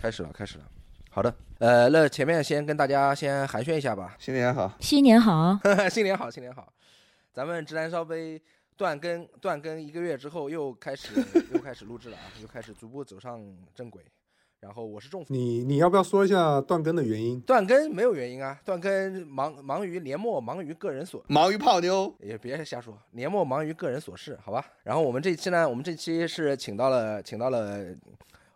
开始了，开始了。好的，呃，那前面先跟大家先寒暄一下吧。新年好，新年好，新年好，新年好。咱们直男烧杯断更断更一个月之后，又开始 又开始录制了啊，又开始逐步走上正轨。然后我是重，你你要不要说一下断更的原因？断更没有原因啊，断更忙忙于年末，忙于个人琐，忙于泡妞，也别瞎说，年末忙于个人琐事，好吧。然后我们这期呢，我们这期是请到了请到了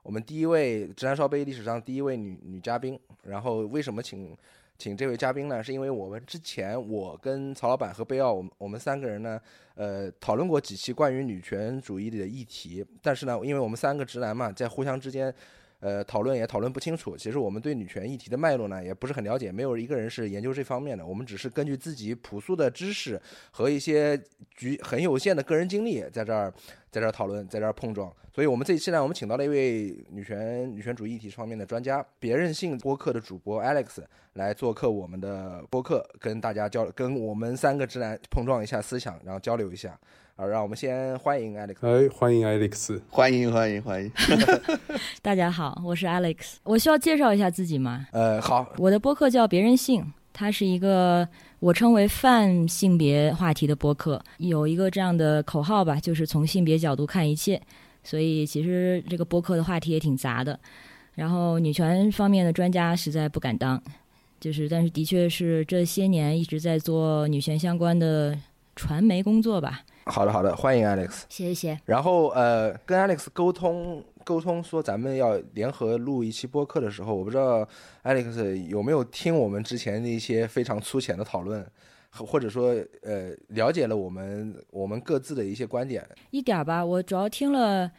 我们第一位直男烧杯历史上第一位女女嘉宾。然后为什么请请这位嘉宾呢？是因为我们之前我跟曹老板和贝奥，我们我们三个人呢，呃，讨论过几期关于女权主义的议题。但是呢，因为我们三个直男嘛，在互相之间。呃，讨论也讨论不清楚。其实我们对女权议题的脉络呢，也不是很了解。没有一个人是研究这方面的。我们只是根据自己朴素的知识和一些局很有限的个人经历，在这儿在这儿讨论，在这儿碰撞。所以我们这一期呢，我们请到了一位女权女权主义议题方面的专家，别任性播客的主播 Alex 来做客我们的播客，跟大家交跟我们三个直男碰撞一下思想，然后交流一下。好，让我们先欢迎 Alex。哎，欢迎 Alex，欢迎欢迎欢迎。大家好，我是 Alex。我需要介绍一下自己吗？呃，好，我的播客叫别人性，它是一个我称为泛性别话题的播客，有一个这样的口号吧，就是从性别角度看一切。所以其实这个播客的话题也挺杂的。然后女权方面的专家实在不敢当，就是但是的确是这些年一直在做女权相关的传媒工作吧。好的，好的，欢迎 Alex，谢谢。然后呃，跟 Alex 沟通沟通说咱们要联合录一期播客的时候，我不知道 Alex 有没有听我们之前的一些非常粗浅的讨论，或者说呃了解了我们我们各自的一些观点。一点吧，我主要听了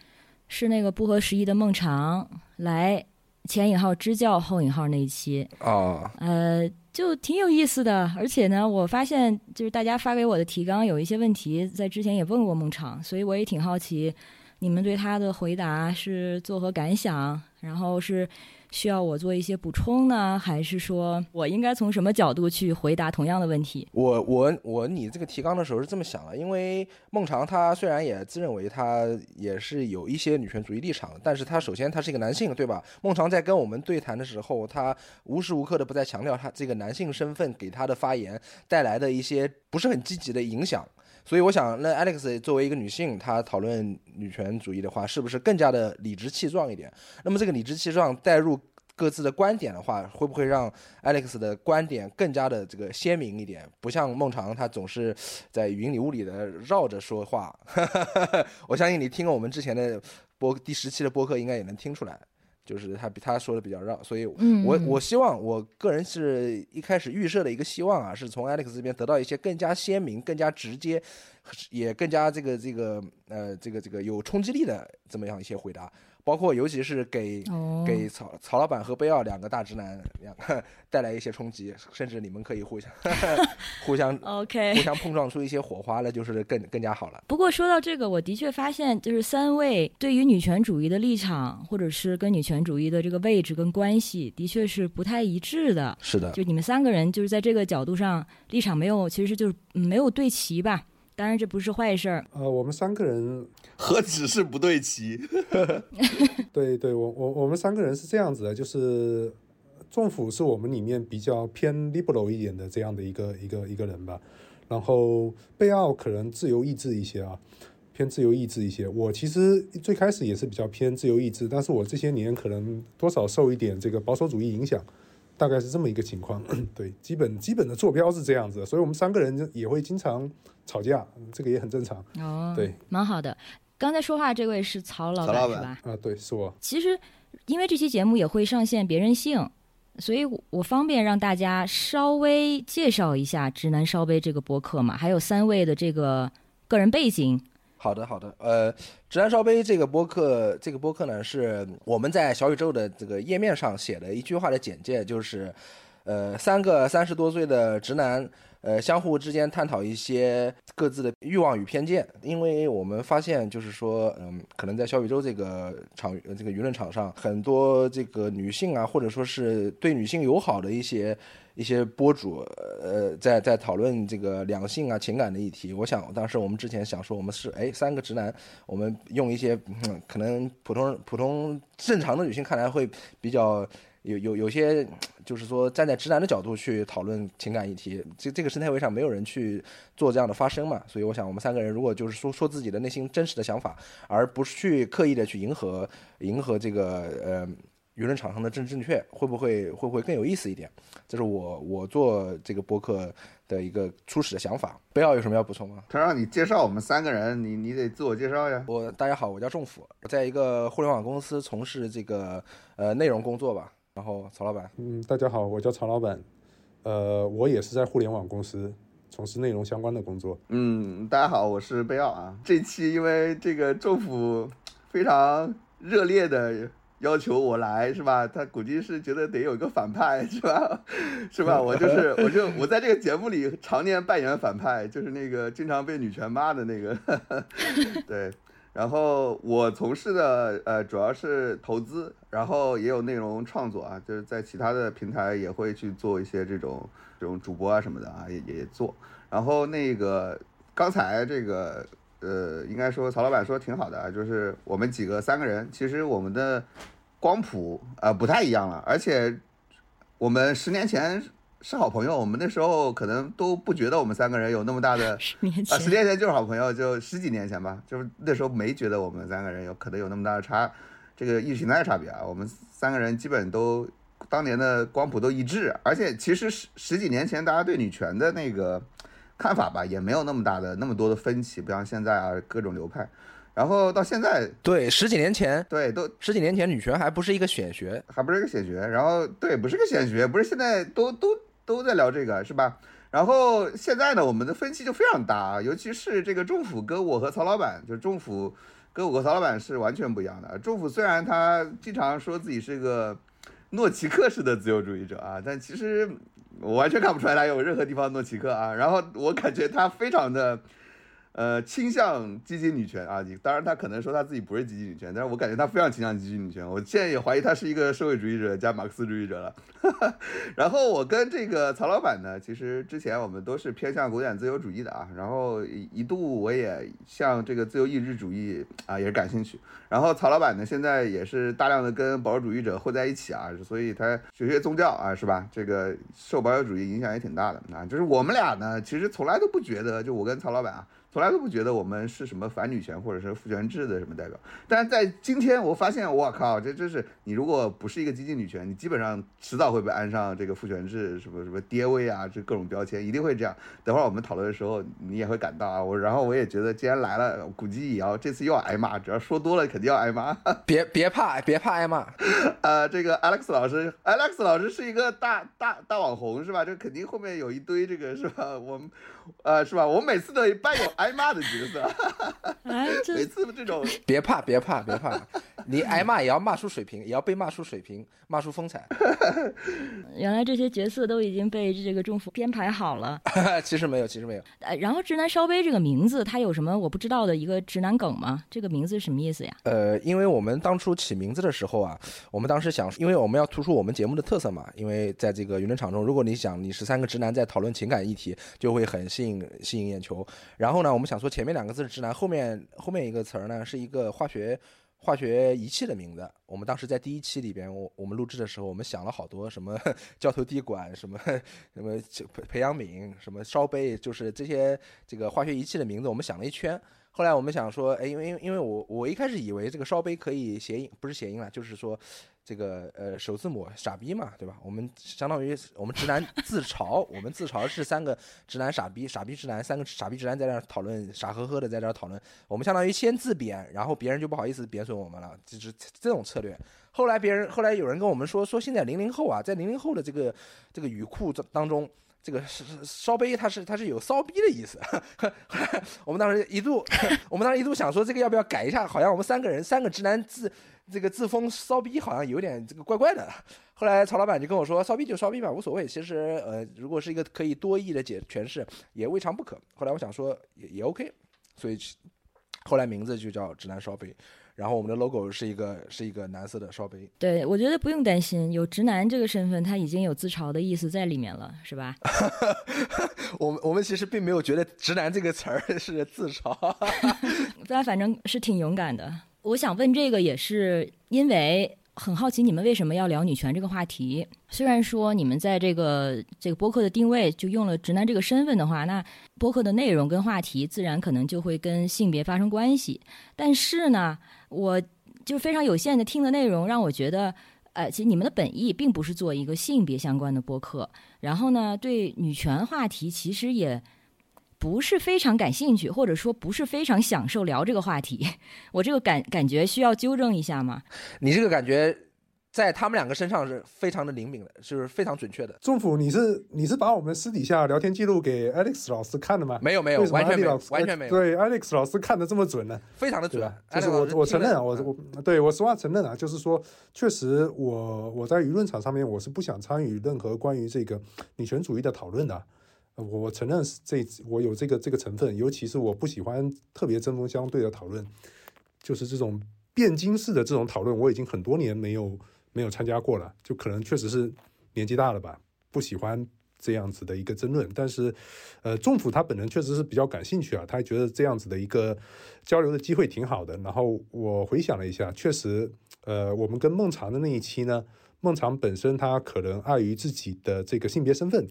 是那个不合时宜的孟尝来前引号支教后引号那一期哦，呃。就挺有意思的，而且呢，我发现就是大家发给我的提纲有一些问题，在之前也问过孟昶，所以我也挺好奇，你们对他的回答是作何感想？然后是。需要我做一些补充呢，还是说我应该从什么角度去回答同样的问题？我我我，你这个提纲的时候是这么想的，因为孟尝他虽然也自认为他也是有一些女权主义立场，但是他首先他是一个男性，对吧？孟尝在跟我们对谈的时候，他无时无刻的不在强调他这个男性身份给他的发言带来的一些不是很积极的影响。所以我想，那 Alex 作为一个女性，她讨论女权主义的话，是不是更加的理直气壮一点？那么这个理直气壮带入各自的观点的话，会不会让 Alex 的观点更加的这个鲜明一点？不像孟尝，他总是在云里雾里的绕着说话。我相信你听了我们之前的播第十期的播客，应该也能听出来。就是他比他说的比较绕，所以我我希望我个人是一开始预设的一个希望啊，是从 Alex 这边得到一些更加鲜明、更加直接，也更加这个这个呃这个这个有冲击力的这么样一些回答。包括尤其是给给曹曹老板和贝奥两个大直男两个带来一些冲击，甚至你们可以互相 互相 OK 互相碰撞出一些火花了，就是更更加好了。不过说到这个，我的确发现，就是三位对于女权主义的立场，或者是跟女权主义的这个位置跟关系，的确是不太一致的。是的，就你们三个人就是在这个角度上立场没有，其实就是没有对齐吧。当然这不是坏事儿。呃，我们三个人 何止是不对齐？对对，我我我们三个人是这样子的，就是政府是我们里面比较偏 liberal 一点的这样的一个一个一个人吧。然后贝奥可能自由意志一些啊，偏自由意志一些。我其实最开始也是比较偏自由意志，但是我这些年可能多少受一点这个保守主义影响。大概是这么一个情况，对，基本基本的坐标是这样子，所以我们三个人也会经常吵架，这个也很正常。哦，对，蛮好的。刚才说话这位是曹老板是吧？啊，对，是我。其实因为这期节目也会上线别人性，所以我方便让大家稍微介绍一下《直男烧杯》这个播客嘛，还有三位的这个个人背景。好的，好的。呃，直男烧杯这个播客，这个播客呢是我们在小宇宙的这个页面上写的一句话的简介，就是，呃，三个三十多岁的直男，呃，相互之间探讨一些各自的欲望与偏见，因为我们发现，就是说，嗯，可能在小宇宙这个场这个舆论场上，很多这个女性啊，或者说是对女性友好的一些一些博主，呃，在在讨论这个两性啊情感的议题。我想当时我们之前想说，我们是哎三个直男，我们用一些嗯可能普通普通正常的女性看来会比较。有有有些，就是说站在直男的角度去讨论情感议题，这这个生态位上没有人去做这样的发声嘛，所以我想我们三个人如果就是说说自己的内心真实的想法，而不是去刻意的去迎合迎合这个呃舆论场上的政治正确，会不会会不会更有意思一点？这是我我做这个播客的一个初始的想法。不要有什么要补充吗？他让你介绍我们三个人，你你得自我介绍呀。我大家好，我叫仲甫，在一个互联网公司从事这个呃内容工作吧。然后曹老板，嗯，大家好，我叫曹老板，呃，我也是在互联网公司从事内容相关的工作。嗯，大家好，我是贝奥啊。这期因为这个政府非常热烈的要求我来，是吧？他估计是觉得得有一个反派，是吧？是吧？我就是我就我在这个节目里常年扮演反派，就是那个经常被女权骂的那个，对。然后我从事的呃主要是投资，然后也有内容创作啊，就是在其他的平台也会去做一些这种这种主播啊什么的啊，也也做。然后那个刚才这个呃，应该说曹老板说挺好的啊，就是我们几个三个人，其实我们的光谱啊不太一样了，而且我们十年前。是好朋友，我们那时候可能都不觉得我们三个人有那么大的 十年前啊，十年前就是好朋友，就十几年前吧，就是那时候没觉得我们三个人有可能有那么大的差，这个意识形态差别啊，我们三个人基本都当年的光谱都一致，而且其实十十几年前大家对女权的那个看法吧，也没有那么大的那么多的分歧，不像现在啊各种流派，然后到现在对十几年前对都十几年前女权还不是一个显学，还不是一个显学，然后对不是个显学，不是现在都都。都在聊这个是吧？然后现在呢，我们的分歧就非常大，尤其是这个政府跟我和曹老板，就是政府跟我和曹老板是完全不一样的。政府虽然他经常说自己是个诺奇克式的自由主义者啊，但其实我完全看不出来他有任何地方诺奇克啊。然后我感觉他非常的。呃，倾向积极女权啊，当然他可能说他自己不是积极女权，但是我感觉他非常倾向积极女权。我现在也怀疑他是一个社会主义者加马克思主义者了。然后我跟这个曹老板呢，其实之前我们都是偏向古典自由主义的啊。然后一度我也向这个自由意志主义啊也是感兴趣。然后曹老板呢，现在也是大量的跟保守主义者混在一起啊，所以他学学宗教啊，是吧？这个受保守主义影响也挺大的啊。就是我们俩呢，其实从来都不觉得，就我跟曹老板啊。从来都不觉得我们是什么反女权或者是父权制的什么代表，但是在今天我发现，我靠，这真是你如果不是一个激进女权，你基本上迟早会被安上这个父权制什么什么爹位啊，这各种标签，一定会这样。等会儿我们讨论的时候，你也会感到啊，我然后我也觉得，既然来了，估计也要这次又要挨骂，只要说多了肯定要挨骂。别别怕，别怕挨骂。呃，这个 Alex 老师，Alex 老师是一个大大大网红是吧？这肯定后面有一堆这个是吧？我们。呃，是吧？我每次都扮演挨骂的角色，每次这种别怕，别怕，别怕，你挨骂也要骂出水平，也要被骂出水平，骂出风采。原来这些角色都已经被这个政府编排好了。其实没有，其实没有。呃，然后“直男烧杯”这个名字，它有什么我不知道的一个直男梗吗？这个名字什么意思呀？呃，因为我们当初起名字的时候啊，我们当时想，因为我们要突出我们节目的特色嘛，因为在这个舆论场中，如果你想你十三个直男在讨论情感议题，就会很。吸引吸引眼球，然后呢，我们想说前面两个字是直男，后面后面一个词儿呢是一个化学化学仪器的名字。我们当时在第一期里边，我我们录制的时候，我们想了好多什么 胶头滴管，什么什么培培养皿，什么烧杯，就是这些这个化学仪器的名字，我们想了一圈。后来我们想说，哎，因为因为我我一开始以为这个烧杯可以谐音，不是谐音了，就是说。这个呃首字母傻逼嘛，对吧？我们相当于我们直男 自嘲，我们自嘲是三个直男傻逼，傻逼直男三个傻逼直男在那讨论，傻呵呵的在这讨论。我们相当于先自贬，然后别人就不好意思贬损我们了，就是这种策略。后来别人后来有人跟我们说，说现在零零后啊，在零零后的这个这个语库当中。这个烧烧杯，它是它是有骚逼的意思。我们当时一度，我们当时一度想说，这个要不要改一下？好像我们三个人三个直男自这个自封骚逼好像有点这个怪怪的。后来曹老板就跟我说，骚逼就骚逼吧，无所谓。其实呃，如果是一个可以多义的解诠释，也未尝不可。后来我想说也也 OK，所以后来名字就叫直男烧杯。然后我们的 logo 是一个是一个蓝色的烧杯。对，我觉得不用担心，有直男这个身份，他已经有自嘲的意思在里面了，是吧？我们我们其实并没有觉得“直男”这个词儿 是自嘲，但反正是挺勇敢的。我想问这个，也是因为很好奇你们为什么要聊女权这个话题。虽然说你们在这个这个播客的定位就用了“直男”这个身份的话，那播客的内容跟话题自然可能就会跟性别发生关系。但是呢？我就非常有限的听的内容，让我觉得，呃，其实你们的本意并不是做一个性别相关的播客。然后呢，对女权话题其实也不是非常感兴趣，或者说不是非常享受聊这个话题。我这个感感觉需要纠正一下吗？你这个感觉。在他们两个身上是非常的灵敏的，就是非常准确的。仲甫，你是你是把我们私底下聊天记录给 Alex 老师看的吗？没有没有，完全没有，完全没有。对 Alex 老师看的这么准呢？非常的准。就是我我承认啊，我我对我实话承认啊，就是说，确实我我在舆论场上面我是不想参与任何关于这个女权主义的讨论的。我我承认这我有这个这个成分，尤其是我不喜欢特别针锋相对的讨论，就是这种辩经式的这种讨论，我已经很多年没有。没有参加过了，就可能确实是年纪大了吧，不喜欢这样子的一个争论。但是，呃，仲甫他本人确实是比较感兴趣啊，他觉得这样子的一个交流的机会挺好的。然后我回想了一下，确实，呃，我们跟孟尝的那一期呢，孟尝本身他可能碍于自己的这个性别身份，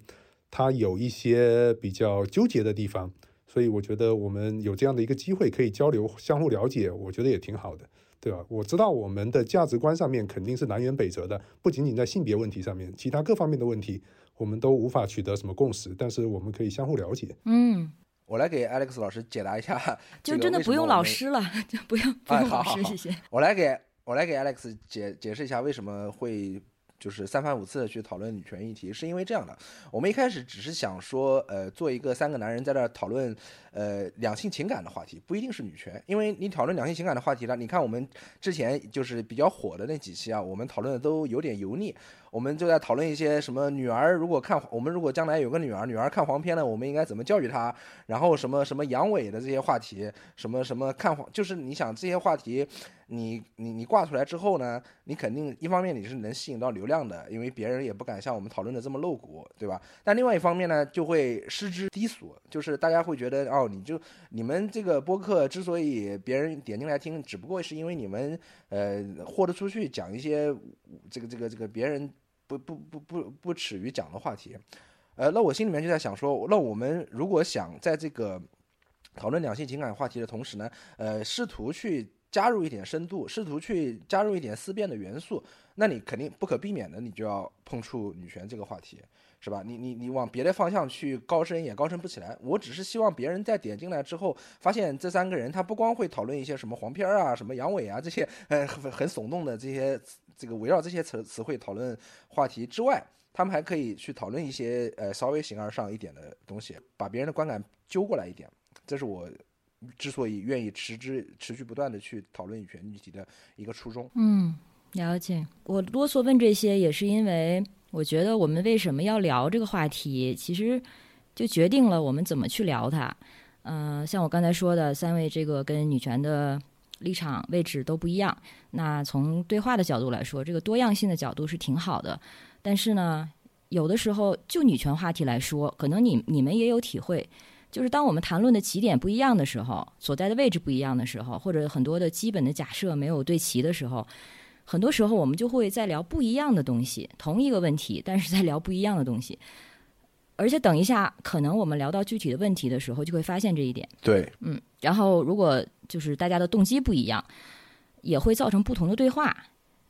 他有一些比较纠结的地方，所以我觉得我们有这样的一个机会可以交流、相互了解，我觉得也挺好的。对吧？我知道我们的价值观上面肯定是南辕北辙的，不仅仅在性别问题上面，其他各方面的问题我们都无法取得什么共识。但是我们可以相互了解。嗯，我来给 Alex 老师解答一下，就真的不用老师了，就不用不用老师，谢谢。我来给我来给 Alex 解解释一下为什么会。就是三番五次的去讨论女权议题，是因为这样的。我们一开始只是想说，呃，做一个三个男人在这讨论，呃，两性情感的话题，不一定是女权。因为你讨论两性情感的话题呢，你看我们之前就是比较火的那几期啊，我们讨论的都有点油腻。我们就在讨论一些什么女儿如果看我们如果将来有个女儿，女儿看黄片了，我们应该怎么教育她？然后什么什么阳痿的这些话题，什么什么看黄，就是你想这些话题，你你你挂出来之后呢，你肯定一方面你是能吸引到流量的，因为别人也不敢像我们讨论的这么露骨，对吧？但另外一方面呢，就会失之低俗，就是大家会觉得哦，你就你们这个播客之所以别人点进来听，只不过是因为你们呃豁得出去讲一些这个这个这个别人。不不不不不耻于讲的话题，呃，那我心里面就在想说，那我们如果想在这个讨论两性情感话题的同时呢，呃，试图去加入一点深度，试图去加入一点思辨的元素，那你肯定不可避免的，你就要碰触女权这个话题，是吧？你你你往别的方向去高深也高深不起来。我只是希望别人在点进来之后，发现这三个人他不光会讨论一些什么黄片啊、什么阳痿啊这些，呃，很很耸动的这些。这个围绕这些词词汇讨论话题之外，他们还可以去讨论一些呃稍微形而上一点的东西，把别人的观感揪过来一点。这是我之所以愿意持之持续不断的去讨论女权议题的一个初衷。嗯，了解。我啰嗦问这些，也是因为我觉得我们为什么要聊这个话题，其实就决定了我们怎么去聊它。嗯，像我刚才说的，三位这个跟女权的。立场位置都不一样，那从对话的角度来说，这个多样性的角度是挺好的。但是呢，有的时候就女权话题来说，可能你你们也有体会，就是当我们谈论的起点不一样的时候，所在的位置不一样的时候，或者很多的基本的假设没有对齐的时候，很多时候我们就会在聊不一样的东西，同一个问题，但是在聊不一样的东西。而且等一下，可能我们聊到具体的问题的时候，就会发现这一点。对，嗯，然后如果就是大家的动机不一样，也会造成不同的对话。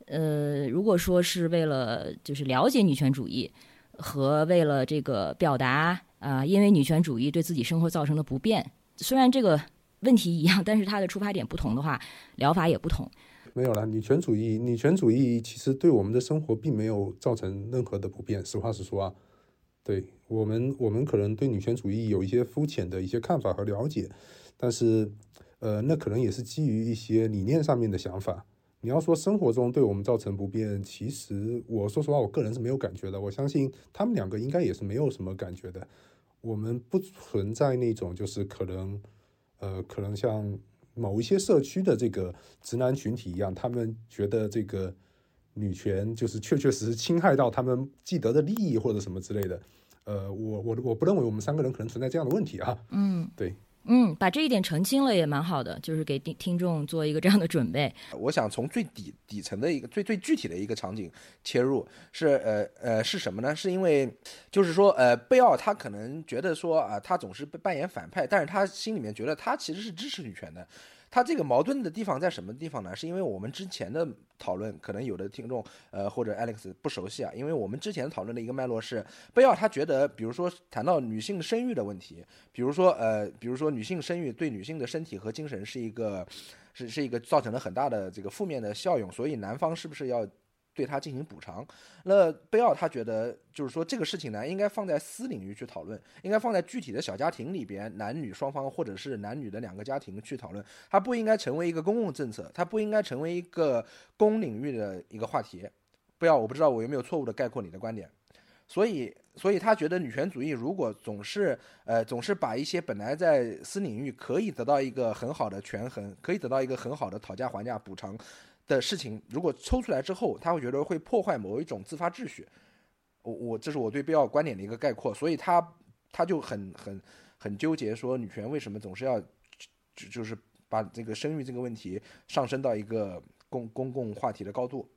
呃，如果说是为了就是了解女权主义，和为了这个表达啊，因为女权主义对自己生活造成的不便，虽然这个问题一样，但是它的出发点不同的话，疗法也不同。没有了，女权主义，女权主义其实对我们的生活并没有造成任何的不便。实话实说啊。对我们，我们可能对女权主义有一些肤浅的一些看法和了解，但是，呃，那可能也是基于一些理念上面的想法。你要说生活中对我们造成不便，其实我说实话，我个人是没有感觉的。我相信他们两个应该也是没有什么感觉的。我们不存在那种就是可能，呃，可能像某一些社区的这个直男群体一样，他们觉得这个女权就是确确实实侵害到他们既得的利益或者什么之类的。呃，我我我不认为我们三个人可能存在这样的问题啊。嗯，对。嗯，把这一点澄清了也蛮好的，就是给听听众做一个这样的准备。我想从最底底层的一个最最具体的一个场景切入，是呃呃是什么呢？是因为就是说呃贝奥他可能觉得说啊他总是扮演反派，但是他心里面觉得他其实是支持女权的。他这个矛盾的地方在什么地方呢？是因为我们之前的讨论，可能有的听众，呃，或者 Alex 不熟悉啊。因为我们之前讨论的一个脉络是，贝奥他觉得，比如说谈到女性生育的问题，比如说呃，比如说女性生育对女性的身体和精神是一个，是是一个造成了很大的这个负面的效用，所以男方是不是要？对他进行补偿，那贝奥他觉得就是说这个事情呢，应该放在私领域去讨论，应该放在具体的小家庭里边，男女双方或者是男女的两个家庭去讨论，它不应该成为一个公共政策，它不应该成为一个公领域的一个话题。贝奥，我不知道我有没有错误的概括你的观点，所以，所以他觉得女权主义如果总是呃总是把一些本来在私领域可以得到一个很好的权衡，可以得到一个很好的讨价还价补偿。的事情，如果抽出来之后，他会觉得会破坏某一种自发秩序。我我这是我对贝奥观点的一个概括，所以他他就很很很纠结，说女权为什么总是要就就是把这个生育这个问题上升到一个公公共话题的高度。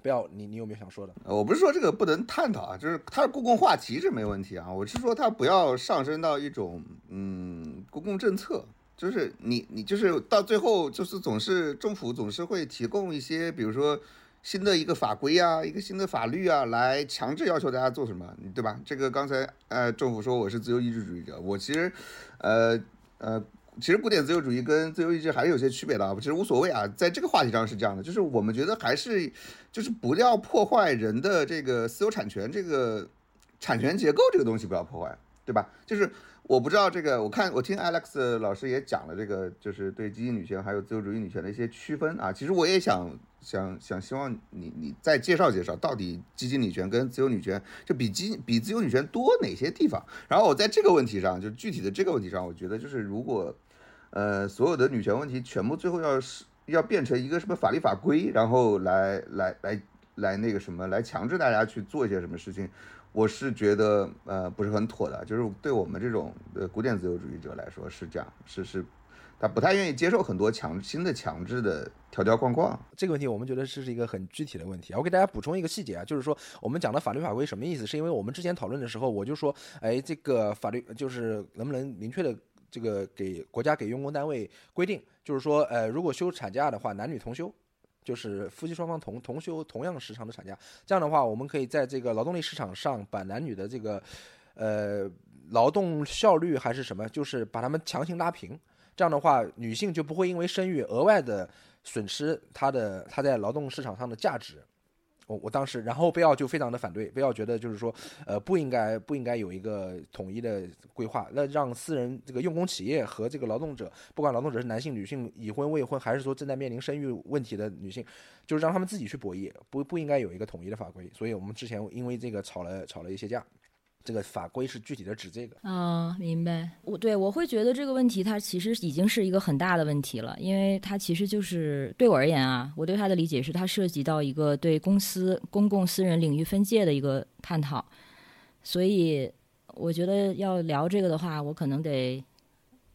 不要，你你有没有想说的？我不是说这个不能探讨啊，就是它是公共话题是没问题啊，我是说它不要上升到一种嗯公共政策。就是你，你就是到最后，就是总是政府总是会提供一些，比如说新的一个法规啊，一个新的法律啊，来强制要求大家做什么，对吧？这个刚才呃，政府说我是自由意志主义者，我其实呃呃，其实古典自由主义跟自由意志还是有些区别的啊，其实无所谓啊。在这个话题上是这样的，就是我们觉得还是就是不要破坏人的这个私有产权，这个产权结构这个东西不要破坏，对吧？就是。我不知道这个，我看我听 Alex 老师也讲了这个，就是对激进女权还有自由主义女权的一些区分啊。其实我也想想想，希望你你再介绍介绍，到底激进女权跟自由女权就比激比自由女权多哪些地方？然后我在这个问题上，就具体的这个问题上，我觉得就是如果呃所有的女权问题全部最后要是要变成一个什么法律法规，然后来来来来那个什么来强制大家去做一些什么事情。我是觉得，呃，不是很妥的，就是对我们这种呃古典自由主义者来说是这样，是是，他不太愿意接受很多强新的强制的条条框框。这个问题我们觉得这是一个很具体的问题啊。我给大家补充一个细节啊，就是说我们讲的法律法规什么意思？是因为我们之前讨论的时候，我就说，哎，这个法律就是能不能明确的这个给国家给用工单位规定，就是说，呃，如果休产假的话，男女同休。就是夫妻双方同同休同样时长的产假，这样的话，我们可以在这个劳动力市场上把男女的这个，呃，劳动效率还是什么，就是把他们强行拉平。这样的话，女性就不会因为生育额外的损失她的她在劳动市场上的价值。我我当时，然后贝奥就非常的反对，贝奥觉得就是说，呃，不应该不应该有一个统一的规划，那让私人这个用工企业和这个劳动者，不管劳动者是男性、女性、已婚、未婚，还是说正在面临生育问题的女性，就是让他们自己去博弈，不不应该有一个统一的法规。所以我们之前因为这个吵了吵了一些架。这个法规是具体的指这个啊，明白。我对我会觉得这个问题它其实已经是一个很大的问题了，因为它其实就是对我而言啊，我对它的理解是它涉及到一个对公司公共私人领域分界的一个探讨，所以我觉得要聊这个的话，我可能得。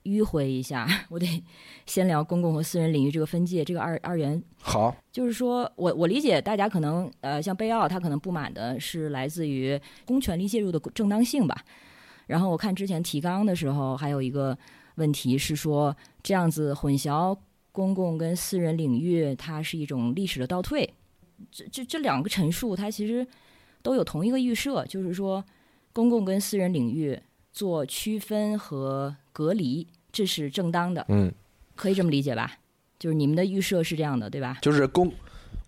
迂回一下，我得先聊公共和私人领域这个分界，这个二二元。好，就是说我我理解大家可能呃，像贝奥他可能不满的是来自于公权力介入的正当性吧。然后我看之前提纲的时候，还有一个问题是说这样子混淆公共跟私人领域，它是一种历史的倒退。这这这两个陈述，它其实都有同一个预设，就是说公共跟私人领域做区分和。隔离，这是正当的，嗯，可以这么理解吧？就是你们的预设是这样的，对吧？就是公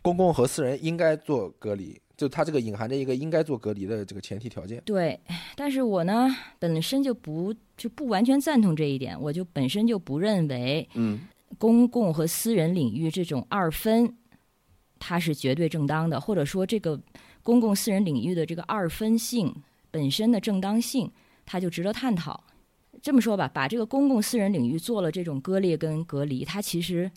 公共和私人应该做隔离，就它这个隐含着一个应该做隔离的这个前提条件。对，但是我呢本身就不就不完全赞同这一点，我就本身就不认为，嗯，公共和私人领域这种二分它是绝对正当的，或者说这个公共私人领域的这个二分性本身的正当性，它就值得探讨。这么说吧，把这个公共私人领域做了这种割裂跟隔离，它其实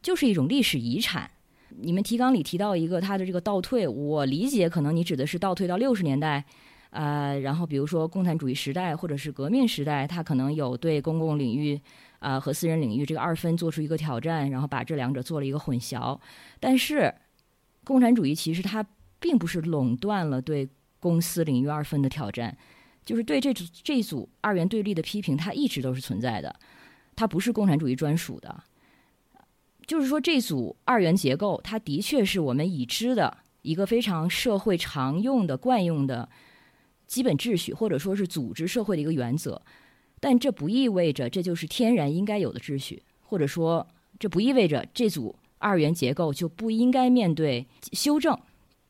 就是一种历史遗产。你们提纲里提到一个它的这个倒退，我理解可能你指的是倒退到六十年代，呃，然后比如说共产主义时代或者是革命时代，它可能有对公共领域啊和私人领域这个二分做出一个挑战，然后把这两者做了一个混淆。但是共产主义其实它并不是垄断了对公私领域二分的挑战，就是对这组这组二元对立的批评，它一直都是存在的，它不是共产主义专属的。就是说，这组二元结构，它的确是我们已知的一个非常社会常用的、惯用的基本秩序，或者说是组织社会的一个原则。但这不意味着这就是天然应该有的秩序，或者说这不意味着这组二元结构就不应该面对修正。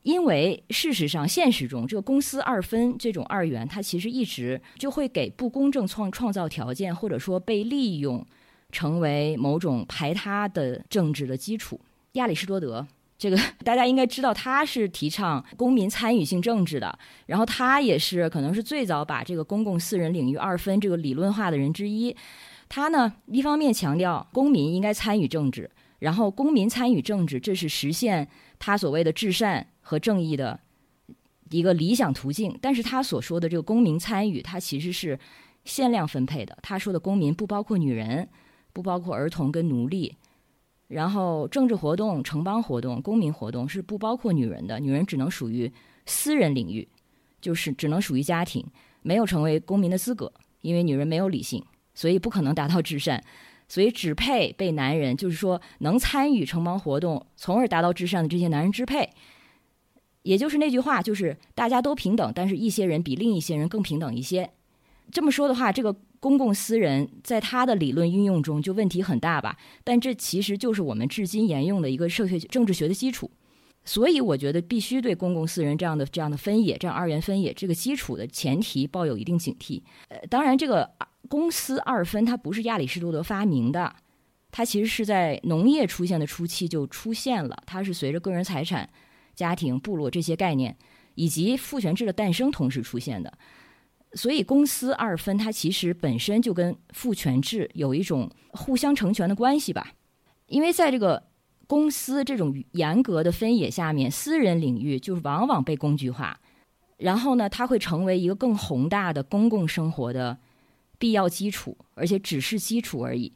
因为事实上，现实中这个公私二分这种二元，它其实一直就会给不公正创创造条件，或者说被利用。成为某种排他的政治的基础。亚里士多德，这个大家应该知道，他是提倡公民参与性政治的。然后他也是可能是最早把这个公共私人领域二分这个理论化的人之一。他呢，一方面强调公民应该参与政治，然后公民参与政治，这是实现他所谓的至善和正义的一个理想途径。但是他所说的这个公民参与，他其实是限量分配的。他说的公民不包括女人。不包括儿童跟奴隶，然后政治活动、城邦活动、公民活动是不包括女人的，女人只能属于私人领域，就是只能属于家庭，没有成为公民的资格，因为女人没有理性，所以不可能达到至善，所以只配被男人，就是说能参与城邦活动，从而达到至善的这些男人支配。也就是那句话，就是大家都平等，但是一些人比另一些人更平等一些。这么说的话，这个。公共私人在他的理论运用中就问题很大吧？但这其实就是我们至今沿用的一个社会政治学的基础。所以我觉得必须对公共私人这样的这样的分野，这样二元分野这个基础的前提抱有一定警惕。呃，当然这个公私二分它不是亚里士多德发明的，它其实是在农业出现的初期就出现了。它是随着个人财产、家庭、部落这些概念以及父权制的诞生同时出现的。所以，公私二分，它其实本身就跟父权制有一种互相成全的关系吧。因为在这个公司这种严格的分野下面，私人领域就是往往被工具化，然后呢，它会成为一个更宏大的公共生活的必要基础，而且只是基础而已。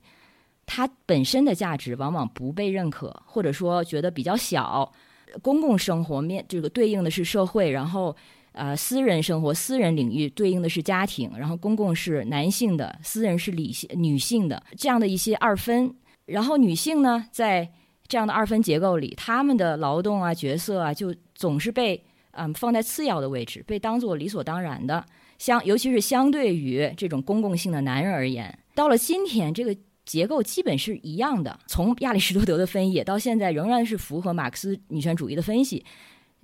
它本身的价值往往不被认可，或者说觉得比较小。公共生活面这个对应的是社会，然后。呃，私人生活、私人领域对应的是家庭，然后公共是男性的，私人是理性女性的这样的一些二分。然后女性呢，在这样的二分结构里，她们的劳动啊、角色啊，就总是被嗯放在次要的位置，被当做理所当然的。相尤其是相对于这种公共性的男人而言，到了今天，这个结构基本是一样的。从亚里士多德的分野到现在，仍然是符合马克思女权主义的分析。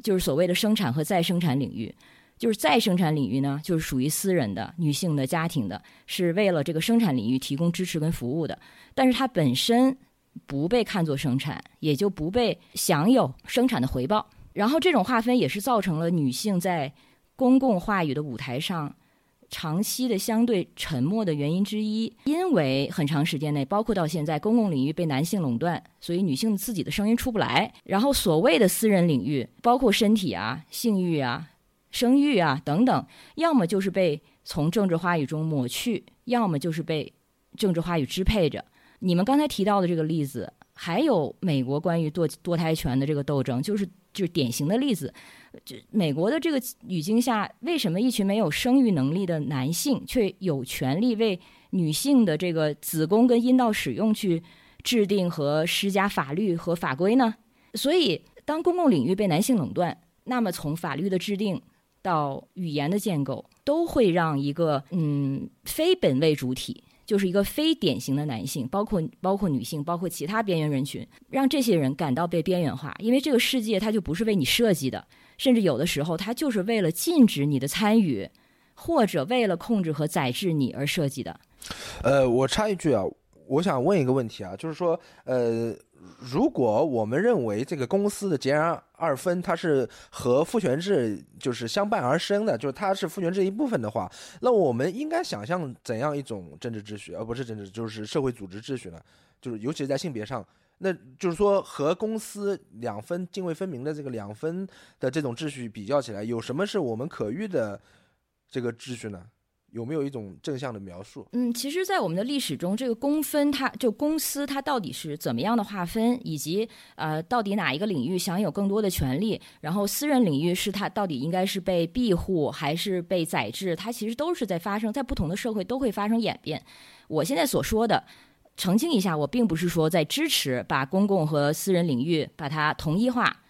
就是所谓的生产和再生产领域，就是再生产领域呢，就是属于私人的、女性的家庭的，是为了这个生产领域提供支持跟服务的。但是它本身不被看作生产，也就不被享有生产的回报。然后这种划分也是造成了女性在公共话语的舞台上。长期的相对沉默的原因之一，因为很长时间内，包括到现在，公共领域被男性垄断，所以女性自己的声音出不来。然后所谓的私人领域，包括身体啊、性欲啊、生育啊等等，要么就是被从政治话语中抹去，要么就是被政治话语支配着。你们刚才提到的这个例子，还有美国关于堕堕胎权的这个斗争，就是就是典型的例子。就美国的这个语境下，为什么一群没有生育能力的男性却有权利为女性的这个子宫跟阴道使用去制定和施加法律和法规呢？所以，当公共领域被男性垄断，那么从法律的制定到语言的建构，都会让一个嗯非本位主体，就是一个非典型的男性，包括包括女性，包括其他边缘人群，让这些人感到被边缘化，因为这个世界它就不是为你设计的。甚至有的时候，它就是为了禁止你的参与，或者为了控制和宰制你而设计的。呃，我插一句啊，我想问一个问题啊，就是说，呃，如果我们认为这个公司的截然二分，它是和父权制就是相伴而生的，就是它是父权制一部分的话，那我们应该想象怎样一种政治秩序，而不是政治，就是社会组织秩序呢？就是尤其是在性别上，那就是说和公司两分泾渭分明的这个两分的这种秩序比较起来，有什么是我们可遇的这个秩序呢？有没有一种正向的描述？嗯，其实，在我们的历史中，这个公分它就公司它到底是怎么样的划分，以及呃，到底哪一个领域享有更多的权利，然后私人领域是它到底应该是被庇护还是被宰制，它其实都是在发生在不同的社会都会发生演变。我现在所说的，澄清一下，我并不是说在支持把公共和私人领域把它统一化，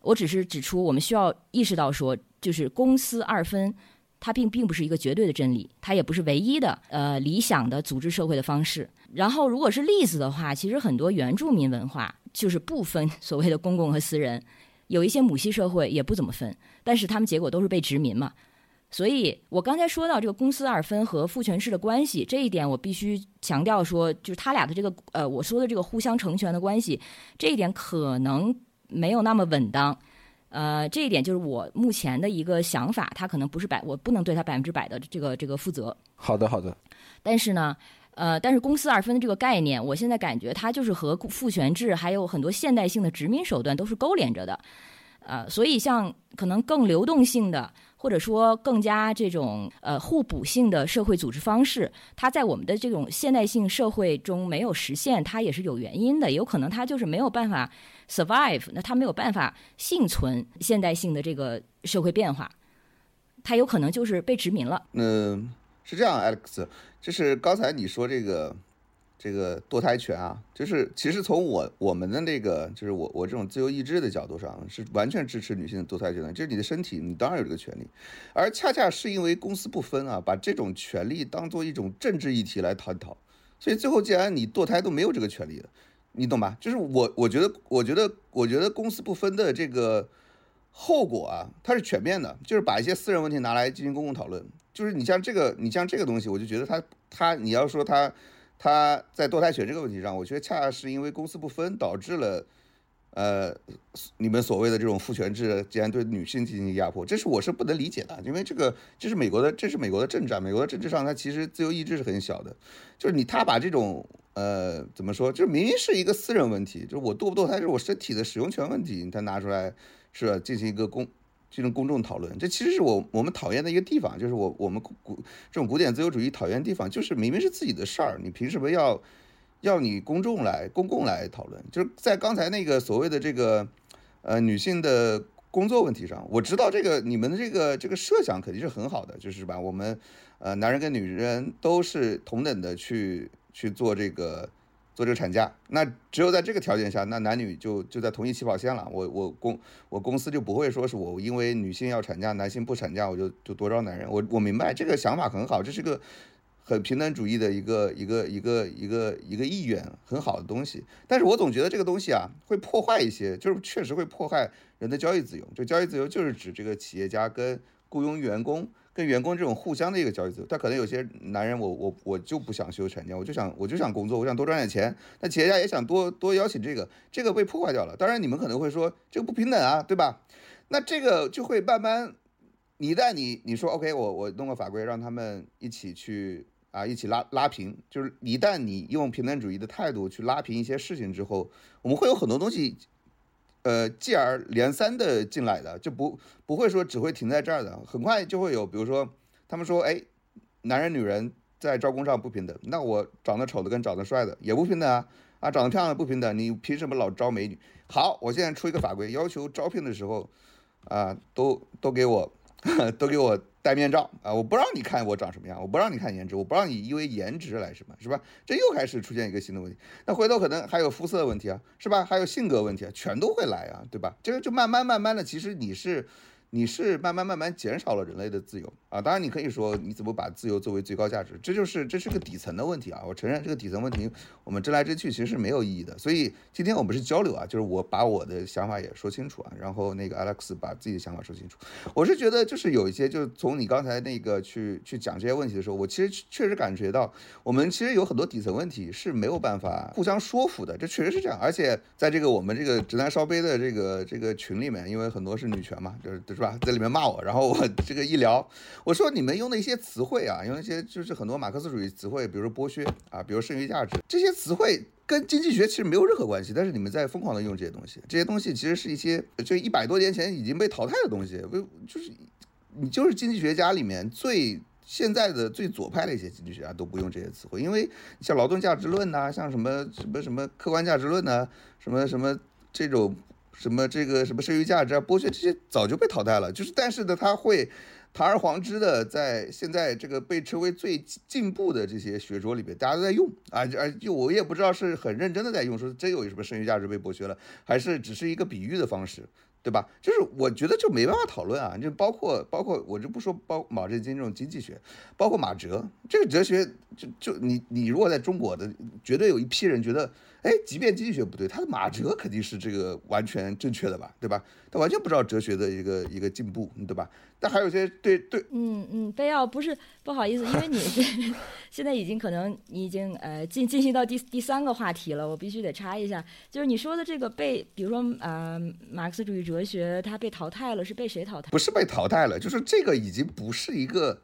我只是指出我们需要意识到说，就是公私二分。它并并不是一个绝对的真理，它也不是唯一的呃理想的组织社会的方式。然后，如果是例子的话，其实很多原住民文化就是不分 所谓的公共和私人，有一些母系社会也不怎么分，但是他们结果都是被殖民嘛。所以我刚才说到这个公私二分和父权制的关系，这一点我必须强调说，就是他俩的这个呃我说的这个互相成全的关系，这一点可能没有那么稳当。呃，这一点就是我目前的一个想法，他可能不是百，我不能对他百分之百的这个这个负责。好的，好的。但是呢，呃，但是公私二分的这个概念，我现在感觉它就是和父权制还有很多现代性的殖民手段都是勾连着的。呃，所以像可能更流动性的。或者说更加这种呃互补性的社会组织方式，它在我们的这种现代性社会中没有实现，它也是有原因的。有可能它就是没有办法 survive，那它没有办法幸存现代性的这个社会变化，它有可能就是被殖民了。嗯，是这样，Alex，就是刚才你说这个。这个堕胎权啊，就是其实从我我们的那个，就是我我这种自由意志的角度上，是完全支持女性的堕胎权的。就是你的身体，你当然有这个权利，而恰恰是因为公私不分啊，把这种权利当做一种政治议题来探讨，所以最后既然你堕胎都没有这个权利了，你懂吧？就是我我觉得我觉得我觉得公私不分的这个后果啊，它是全面的，就是把一些私人问题拿来进行公共讨论。就是你像这个你像这个东西，我就觉得它它你要说它。他在堕胎权这个问题上，我觉得恰恰是因为公私不分，导致了，呃，你们所谓的这种父权制竟然对女性进行压迫，这是我是不能理解的。因为这个这是美国的，这是美国的政治啊，美国的政治上，它其实自由意志是很小的。就是你他把这种呃怎么说，就明明是一个私人问题，就是我堕不堕胎是我身体的使用权问题，他拿出来是进行一个公。进行公众讨论，这其实是我我们讨厌的一个地方，就是我我们古这种古典自由主义讨厌的地方，就是明明是自己的事儿，你凭什么要要你公众来公共来讨论？就是在刚才那个所谓的这个呃女性的工作问题上，我知道这个你们的这个这个设想肯定是很好的，就是吧？我们呃男人跟女人都是同等的去去做这个。做这个产假，那只有在这个条件下，那男女就就在同一起跑线了。我我公我公司就不会说是我因为女性要产假，男性不产假，我就就多招男人。我我明白这个想法很好，这是个很平等主义的一个一个一个一个一个意愿，很好的东西。但是我总觉得这个东西啊，会破坏一些，就是确实会破坏人的交易自由。这交易自由就是指这个企业家跟雇佣员工。跟员工这种互相的一个交易自由，他可能有些男人，我我我就不想休产假，我就想我就想工作，我想多赚点钱。那企业家也想多多邀请这个，这个被破坏掉了。当然你们可能会说这个不平等啊，对吧？那这个就会慢慢，一旦你你说 OK，我我弄个法规让他们一起去啊，一起拉拉平，就是一旦你用平等主义的态度去拉平一些事情之后，我们会有很多东西。呃，继而连三的进来的，就不不会说只会停在这儿的，很快就会有，比如说他们说，哎，男人女人在招工上不平等，那我长得丑的跟长得帅的也不平等啊，啊，长得漂亮的不平等，你凭什么老招美女？好，我现在出一个法规，要求招聘的时候，啊，都都给我，都给我。戴面罩啊！我不让你看我长什么样，我不让你看颜值，我不让你因为颜值来什么，是吧？这又开始出现一个新的问题。那回头可能还有肤色问题啊，是吧？还有性格问题啊，全都会来啊，对吧？这个就慢慢慢慢的，其实你是你是慢慢慢慢减少了人类的自由啊。当然，你可以说你怎么把自由作为最高价值，这就是这是个底层的问题啊。我承认这个底层问题，我们争来争去其实是没有意义的。所以今天我们是交流啊，就是我把我的想法也说清楚啊，然后那个 Alex 把自己的想法说清楚。我是觉得就是有一些，就是从你刚才那个去去讲这些问题的时候，我其实确实感觉到我们其实有很多底层问题是没有办法互相说服的，这确实是这样。而且在这个我们这个直男烧杯的这个这个群里面，因为很多是女权嘛，就是是吧，在里面骂我，然后我 这个一聊，我说你们用的一些词汇啊，用一些就是很多马克思主义词汇，比如说剥削啊，比如剩余价值这些词汇。跟经济学其实没有任何关系，但是你们在疯狂的用这些东西，这些东西其实是一些就一百多年前已经被淘汰的东西，为就是你就是经济学家里面最现在的最左派的一些经济学家都不用这些词汇，因为像劳动价值论呐，像什么什么什么客观价值论呐，什么什么这种什么这个什么剩余价值啊、剥削这些早就被淘汰了，就是但是呢，他会。堂而皇之的，在现在这个被称为最进步的这些学说里边，大家都在用啊，而就我也不知道是很认真的在用，说真有什么剩余价值被剥削了，还是只是一个比喻的方式，对吧？就是我觉得就没办法讨论啊，就包括包括我就不说包马振金这种经济学，包括马哲这个哲学，就就你你如果在中国的，绝对有一批人觉得。哎，即便经济学不对，他的马哲肯定是这个完全正确的吧，对吧？他完全不知道哲学的一个一个进步，对吧？但还有些对对，嗯嗯，贝奥不是不好意思，因为你 现在已经可能你已经呃进进行到第第三个话题了，我必须得插一下，就是你说的这个被，比如说呃马克思主义哲学它被淘汰了，是被谁淘汰？不是被淘汰了，就是这个已经不是一个。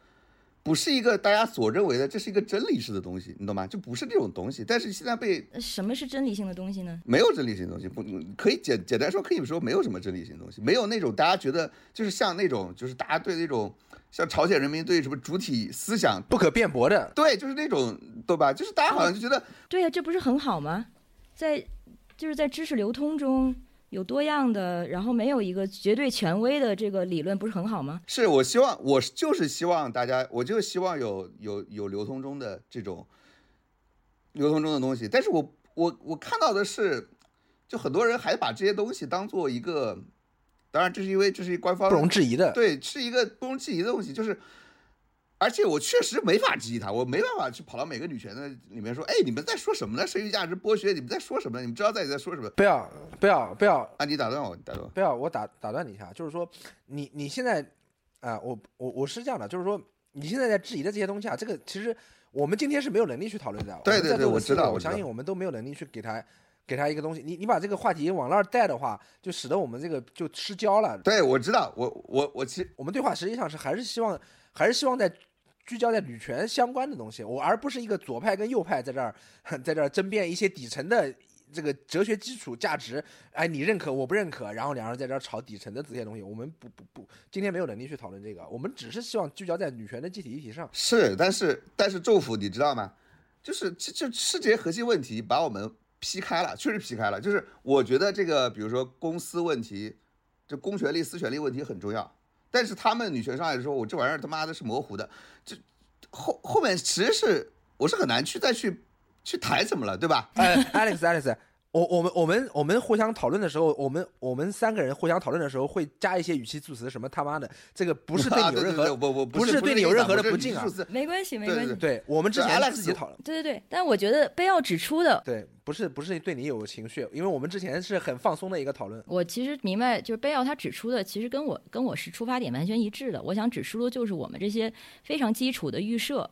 不是一个大家所认为的，这是一个真理式的东西，你懂吗？就不是这种东西。但是现在被什么是真理性的东西呢？没有真理性的东西，不可以简简单说，可以说没有什么真理性的东西，没有那种大家觉得就是像那种就是大家对那种像朝鲜人民对什么主体思想不可辩驳的，对，就是那种对吧？就是大家好像就觉得对呀，这不是很好吗？在就是在知识流通中。有多样的，然后没有一个绝对权威的这个理论，不是很好吗？是我希望，我就是希望大家，我就希望有有有流通中的这种流通中的东西。但是我我我看到的是，就很多人还把这些东西当做一个，当然这是因为这是一官方不容置疑的，对，是一个不容置疑的东西，就是。而且我确实没法质疑他，我没办法去跑到每个女权的里面说，哎，你们在说什么呢？生育价值剥削，你们在说什么？你们知道在在说什么？不要不要不要啊！你打断我，打断不要我打打断你一下，就是说，你你现在啊，我我我是这样的，就是说，你现在在质疑的这些东西啊，这个其实我们今天是没有能力去讨论的。对对对，我知道，我相信我们都没有能力去给他给他一个东西。你你把这个话题往那儿带的话，就使得我们这个就失焦了。对，我知道，我我我其实我们对话实际上是还是希望还是希望在。聚焦在女权相关的东西，我而不是一个左派跟右派在这儿，在这儿争辩一些底层的这个哲学基础价值。哎，你认可我不认可，然后两人在这儿吵底层的这些东西。我们不不不，今天没有能力去讨论这个，我们只是希望聚焦在女权的具体议题上。是，但是但是政府你知道吗？就是就就是这些核心问题把我们劈开了，确实劈开了。就是我觉得这个，比如说公司问题，这公权力私权力问题很重要。但是他们女权上来说，我这玩意儿他妈的是模糊的，这后后面其实是我是很难去再去去抬怎么了，对吧？哎，Alex，Alex。我我们我们我们互相讨论的时候，我们我们三个人互相讨论的时候会加一些语气助词，什么他妈的，这个不是对你有任何 不不不是对你有任何的不敬啊，没关系没关系，对我们之前自己讨论，对对对，但我觉得贝奥指出的，对，不是不是对你有情绪，因为我们之前是很放松的一个讨论。我其实明白，就是贝奥他指出的，其实跟我跟我是出发点完全一致的。我想指出的就是我们这些非常基础的预设。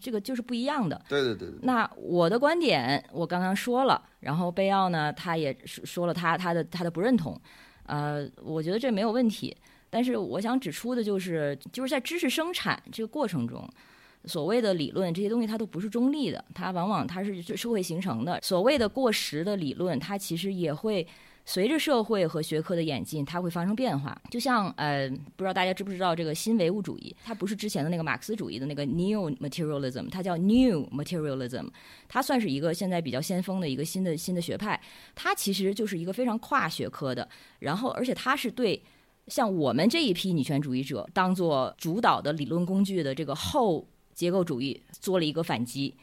这个就是不一样的。对对对对。那我的观点我刚刚说了，然后贝奥呢，他也说了他他的他的不认同，呃，我觉得这没有问题。但是我想指出的就是，就是在知识生产这个过程中，所谓的理论这些东西它都不是中立的，它往往它是社会形成的。所谓的过时的理论，它其实也会。随着社会和学科的演进，它会发生变化。就像呃，不知道大家知不知道这个新唯物主义，它不是之前的那个马克思主义的那个 New Materialism，它叫 New Materialism，它算是一个现在比较先锋的一个新的新的学派。它其实就是一个非常跨学科的，然后而且它是对像我们这一批女权主义者当做主导的理论工具的这个后结构主义做了一个反击，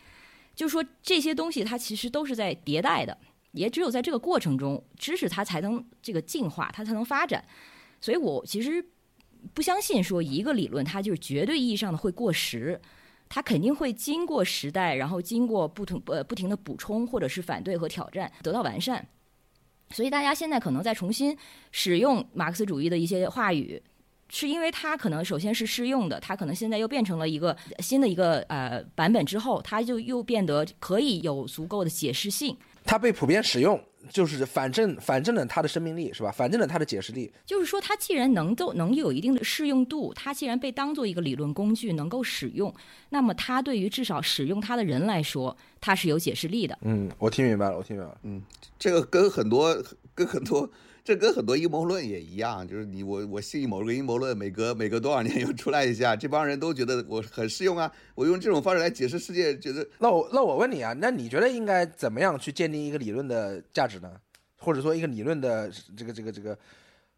就是说这些东西它其实都是在迭代的。也只有在这个过程中，知识它才能这个进化，它才能发展。所以我其实不相信说一个理论它就是绝对意义上的会过时，它肯定会经过时代，然后经过不同呃不停的补充或者是反对和挑战，得到完善。所以大家现在可能在重新使用马克思主义的一些话语，是因为它可能首先是适用的，它可能现在又变成了一个新的一个呃版本之后，它就又变得可以有足够的解释性。它被普遍使用，就是反证反证了它的生命力，是吧？反证了它的解释力。就是说，它既然能够能有一定的适用度，它既然被当做一个理论工具能够使用，那么它对于至少使用它的人来说，它是有解释力的。嗯，我听明白了，我听明白了。嗯，这个跟很多跟很多。这跟很多阴谋论也一样，就是你我我信某个阴谋论，每隔每隔多少年又出来一下，这帮人都觉得我很适用啊，我用这种方式来解释世界，觉得那我那我问你啊，那你觉得应该怎么样去鉴定一个理论的价值呢？或者说一个理论的这个这个这个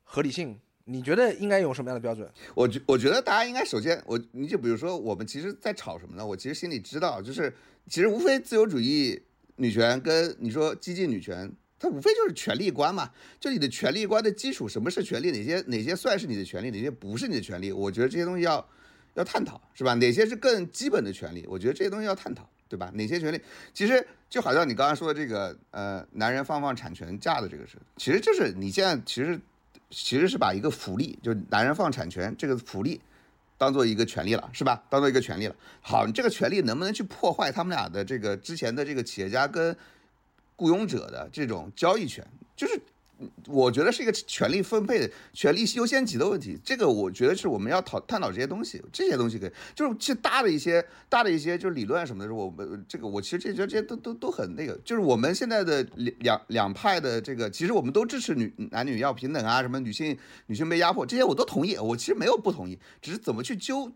合理性？你觉得应该用什么样的标准？我觉我觉得大家应该首先我你就比如说我们其实在吵什么呢？我其实心里知道，就是其实无非自由主义女权跟你说激进女权。它无非就是权力观嘛，就你的权力观的基础，什么是权利，哪些哪些算是你的权利，哪些不是你的权利？我觉得这些东西要要探讨，是吧？哪些是更基本的权利？我觉得这些东西要探讨，对吧？哪些权利？其实就好像你刚刚说的这个，呃，男人放放产权假的这个事，其实就是你现在其实其实是把一个福利，就男人放产权这个福利，当做一个权利了，是吧？当做一个权利了。好，你这个权利能不能去破坏他们俩的这个之前的这个企业家跟？雇佣者的这种交易权，就是我觉得是一个权力分配的权力优先级的问题。这个我觉得是我们要讨探讨这些东西，这些东西可以，就是其实大的一些大的一些就是理论什么的，我们这个我其实这些这些都都都很那个，就是我们现在的两两两派的这个，其实我们都支持女男女要平等啊，什么女性女性被压迫这些我都同意，我其实没有不同意，只是怎么去纠。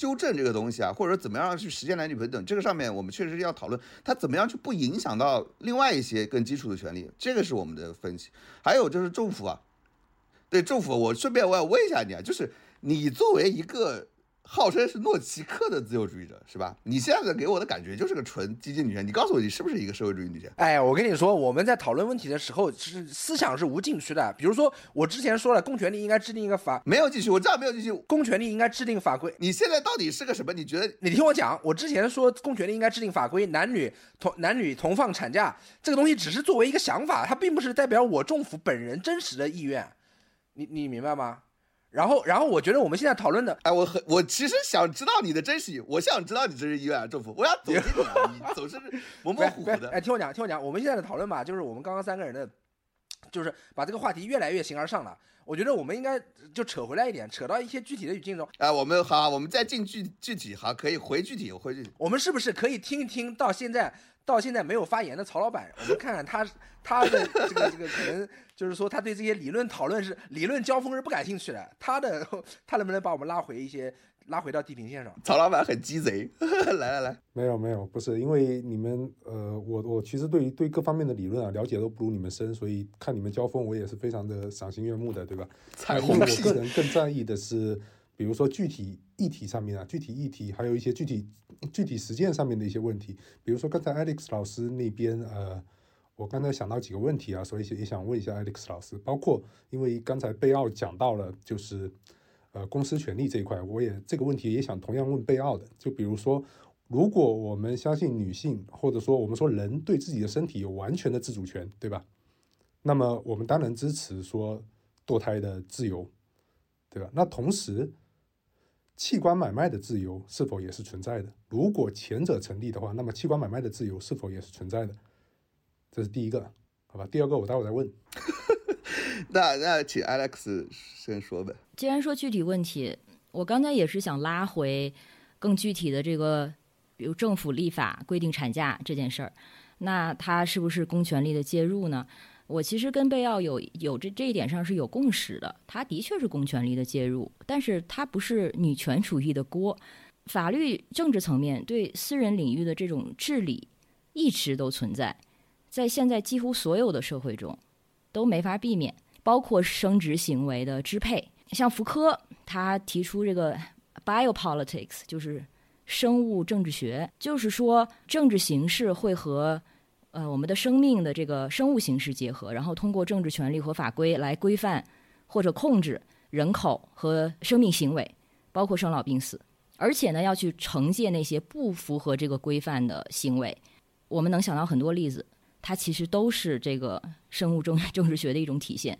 纠正这个东西啊，或者说怎么样去实现男女平等，这个上面我们确实要讨论，它怎么样去不影响到另外一些更基础的权利，这个是我们的分析。还有就是政府啊，对政府，我顺便我也问一下你啊，就是你作为一个。号称是诺奇克的自由主义者是吧？你现在给我的感觉就是个纯激进女权。你告诉我，你是不是一个社会主义女权？哎，我跟你说，我们在讨论问题的时候，是思想是无禁区的。比如说，我之前说了，公权力应该制定一个法，没有禁区，我知道没有禁区。公权力应该制定法规。你现在到底是个什么？你觉得？你听我讲，我之前说公权力应该制定法规，男女同男女同放产假，这个东西只是作为一个想法，它并不是代表我政府本人真实的意愿。你你明白吗？然后，然后我觉得我们现在讨论的，哎，我很，我其实想知道你的真实意，我想知道你真实意愿，政府，我要走进你啊，你总是 模模糊糊的。哎，听我讲，听我讲，我们现在的讨论吧，就是我们刚刚三个人的，就是把这个话题越来越形而上了。我觉得我们应该就扯回来一点，扯到一些具体的语境中。哎，我们好，我们再进具具体，好，可以回具体，回具体。我们是不是可以听一听到现在？到现在没有发言的曹老板，我们看看他他的这个这个可能就是说他对这些理论讨论是理论交锋是不感兴趣的，他的他能不能把我们拉回一些拉回到地平线上？曹老板很鸡贼，来来来，没有没有，不是因为你们呃，我我其实对于对各方面的理论啊了解都不如你们深，所以看你们交锋我也是非常的赏心悦目的，对吧？彩虹我个人更在意的是。比如说具体议题上面啊，具体议题还有一些具体具体实践上面的一些问题。比如说刚才 Alex 老师那边，呃，我刚才想到几个问题啊，所以也想问一下 Alex 老师。包括因为刚才贝奥讲到了，就是呃公司权利这一块，我也这个问题也想同样问贝奥的。就比如说，如果我们相信女性，或者说我们说人对自己的身体有完全的自主权，对吧？那么我们当然支持说堕胎的自由，对吧？那同时。器官买卖的自由是否也是存在的？如果前者成立的话，那么器官买卖的自由是否也是存在的？这是第一个，好吧？第二个我待会再问。那那请 Alex 先说呗。既然说具体问题，我刚才也是想拉回更具体的这个，比如政府立法规定产假这件事儿，那它是不是公权力的介入呢？我其实跟贝奥有有这这一点上是有共识的，他的确是公权力的介入，但是他不是女权主义的锅。法律政治层面对私人领域的这种治理一直都存在，在现在几乎所有的社会中都没法避免，包括生殖行为的支配。像福柯他提出这个 biopolitics，就是生物政治学，就是说政治形式会和。呃，我们的生命的这个生物形式结合，然后通过政治权利和法规来规范或者控制人口和生命行为，包括生老病死，而且呢，要去惩戒那些不符合这个规范的行为。我们能想到很多例子，它其实都是这个生物政 政治学的一种体现。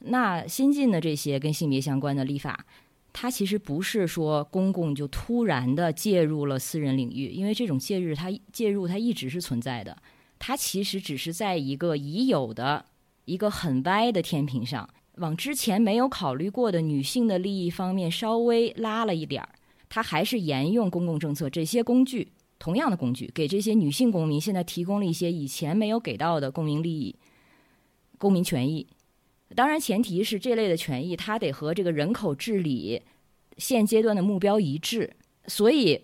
那新进的这些跟性别相关的立法，它其实不是说公共就突然的介入了私人领域，因为这种介入它介入它一直是存在的，它其实只是在一个已有的一个很歪的天平上，往之前没有考虑过的女性的利益方面稍微拉了一点儿，它还是沿用公共政策这些工具，同样的工具，给这些女性公民现在提供了一些以前没有给到的公民利益、公民权益。当然，前提是这类的权益，它得和这个人口治理现阶段的目标一致。所以，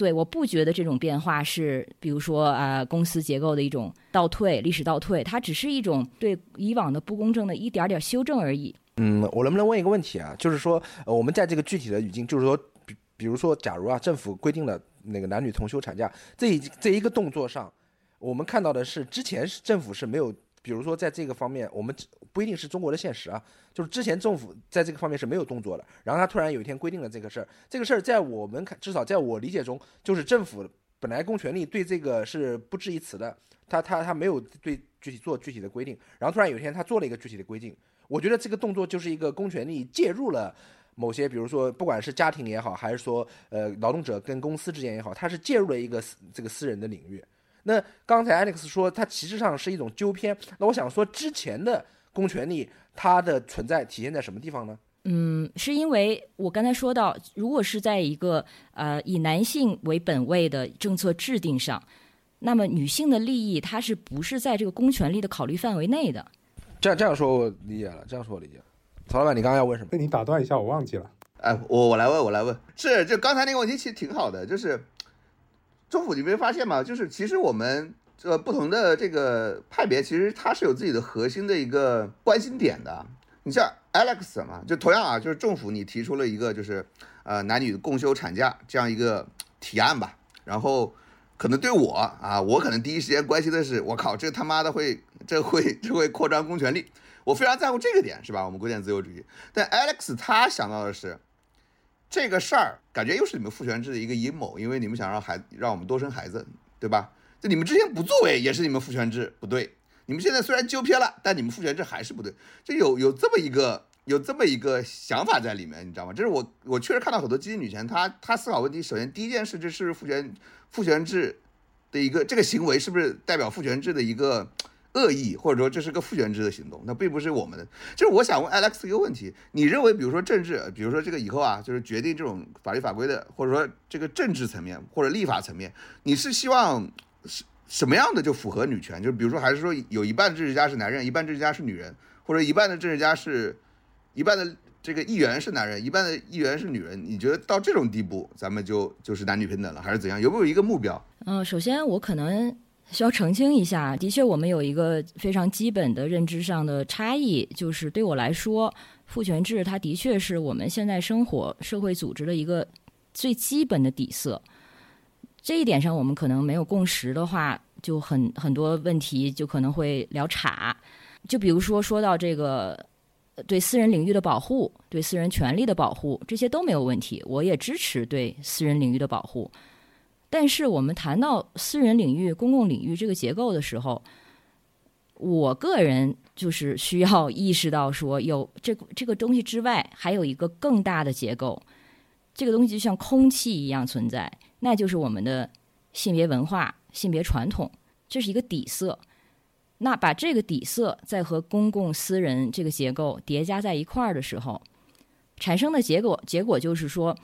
对，我不觉得这种变化是，比如说啊，公司结构的一种倒退、历史倒退，它只是一种对以往的不公正的一点点修正而已。嗯，我能不能问一个问题啊？就是说，呃，我们在这个具体的语境，就是说，比比如说，假如啊，政府规定了那个男女同休产假，这一这一个动作上，我们看到的是之前是政府是没有。比如说，在这个方面，我们不一定是中国的现实啊，就是之前政府在这个方面是没有动作的，然后他突然有一天规定了这个事儿，这个事儿在我们看，至少在我理解中，就是政府本来公权力对这个是不置一词的，他他他没有对具体做具体的规定，然后突然有一天他做了一个具体的规定，我觉得这个动作就是一个公权力介入了某些，比如说不管是家庭也好，还是说呃劳动者跟公司之间也好，他是介入了一个这个私人的领域。那刚才 Alex 说，它其实上是一种纠偏。那我想说，之前的公权力它的存在体现在什么地方呢？嗯，是因为我刚才说到，如果是在一个呃以男性为本位的政策制定上，那么女性的利益它是不是在这个公权力的考虑范围内的？这样这样说我理解了，这样说我理解了。曹老板，你刚刚要问什么？被你打断一下，我忘记了。哎，我我来问，我来问，是就刚才那个问题其实挺好的，就是。中府你没发现吗？就是其实我们呃不同的这个派别，其实它是有自己的核心的一个关心点的。你像 Alex 嘛，就同样啊，就是政府你提出了一个就是呃男女共休产假这样一个提案吧，然后可能对我啊，我可能第一时间关心的是，我靠，这他妈的会这会这会扩张公权力，我非常在乎这个点，是吧？我们古典自由主义。但 Alex 他想到的是。这个事儿感觉又是你们父权制的一个阴谋，因为你们想让孩让我们多生孩子，对吧？就你们之前不作为也是你们父权制不对，你们现在虽然纠偏了，但你们父权制还是不对，就有有这么一个有这么一个想法在里面，你知道吗？这是我我确实看到很多激进女权，她她思考问题，首先第一件事这是父权父权制的一个这个行为是不是代表父权制的一个。恶意，或者说这是个父权制的行动，那并不是我们的。就是我想问 Alex 一个问题：你认为，比如说政治，比如说这个以后啊，就是决定这种法律法规的，或者说这个政治层面或者立法层面，你是希望什什么样的就符合女权？就是比如说，还是说有一半的政治家是男人，一半政治家是女人，或者一半的政治家是一半的这个议员是男人，一半的议员是女人？你觉得到这种地步，咱们就就是男女平等了，还是怎样？有没有一个目标？嗯，首先我可能。需要澄清一下，的确，我们有一个非常基本的认知上的差异，就是对我来说，父权制它的确是我们现在生活社会组织的一个最基本的底色。这一点上，我们可能没有共识的话，就很很多问题就可能会聊岔。就比如说，说到这个对私人领域的保护、对私人权利的保护，这些都没有问题，我也支持对私人领域的保护。但是我们谈到私人领域、公共领域这个结构的时候，我个人就是需要意识到说，有这这个东西之外，还有一个更大的结构，这个东西就像空气一样存在，那就是我们的性别文化、性别传统，这是一个底色。那把这个底色再和公共、私人这个结构叠加在一块儿的时候，产生的结果，结果就是说。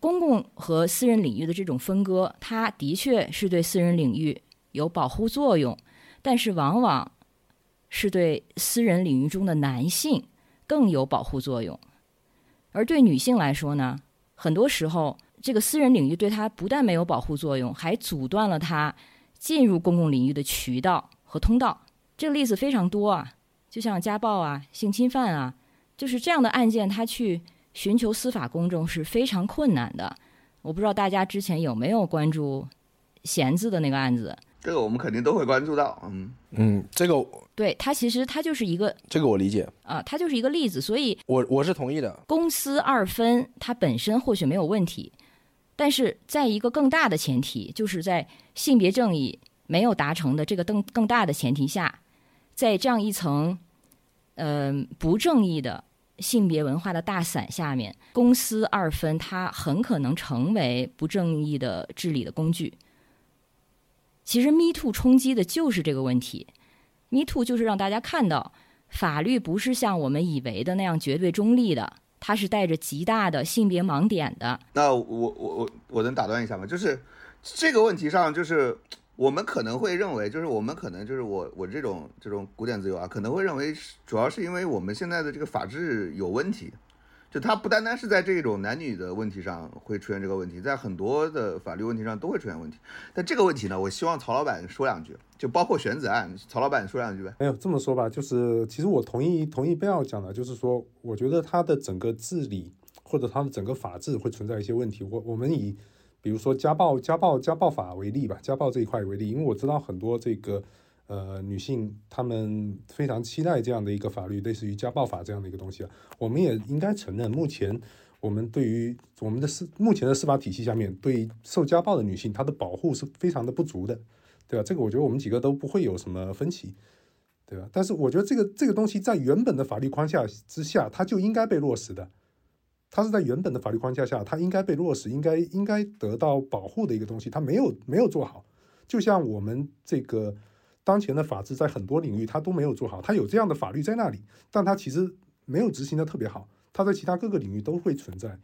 公共和私人领域的这种分割，它的确是对私人领域有保护作用，但是往往是对私人领域中的男性更有保护作用。而对女性来说呢，很多时候这个私人领域对她不但没有保护作用，还阻断了她进入公共领域的渠道和通道。这个例子非常多啊，就像家暴啊、性侵犯啊，就是这样的案件，他去。寻求司法公正是非常困难的。我不知道大家之前有没有关注弦子的那个案子。这个我们肯定都会关注到，嗯嗯，这个对它其实它就是一个这个我理解，啊、它就是一个例子，所以我我是同意的。公私二分，它本身或许没有问题，但是在一个更大的前提，就是在性别正义没有达成的这个更更大的前提下，在这样一层，呃，不正义的性别文化的大伞下面，公私二分，它很可能成为不正义的治理的工具。其实，Me Too 冲击的就是这个问题。Me Too 就是让大家看到，法律不是像我们以为的那样绝对中立的，它是带着极大的性别盲点的。那我我我我能打断一下吗？就是这个问题上，就是我们可能会认为，就是我们可能就是我我这种这种古典自由啊，可能会认为是主要是因为我们现在的这个法制有问题，就它不单单是在这种男女的问题上会出现这个问题，在很多的法律问题上都会出现问题。但这个问题呢，我希望曹老板说两句，就包括选子案，曹老板说两句呗。没有这么说吧，就是其实我同意同意贝奥讲的，就是说，我觉得他的整个治理或者他的整个法制会存在一些问题。我我们以比如说家暴家暴家暴法为例吧，家暴这一块为例，因为我知道很多这个呃女性她们非常期待这样的一个法律，类似于家暴法这样的一个东西啊。我们也应该承认，目前我们对于我们的司目前的司法体系下面，对受家暴的女性她的保护是非常的不足的。对吧？这个我觉得我们几个都不会有什么分歧，对吧？但是我觉得这个这个东西在原本的法律框架之下，它就应该被落实的。它是在原本的法律框架下，它应该被落实，应该应该得到保护的一个东西，它没有没有做好。就像我们这个当前的法治，在很多领域它都没有做好，它有这样的法律在那里，但它其实没有执行的特别好。它在其他各个领域都会存在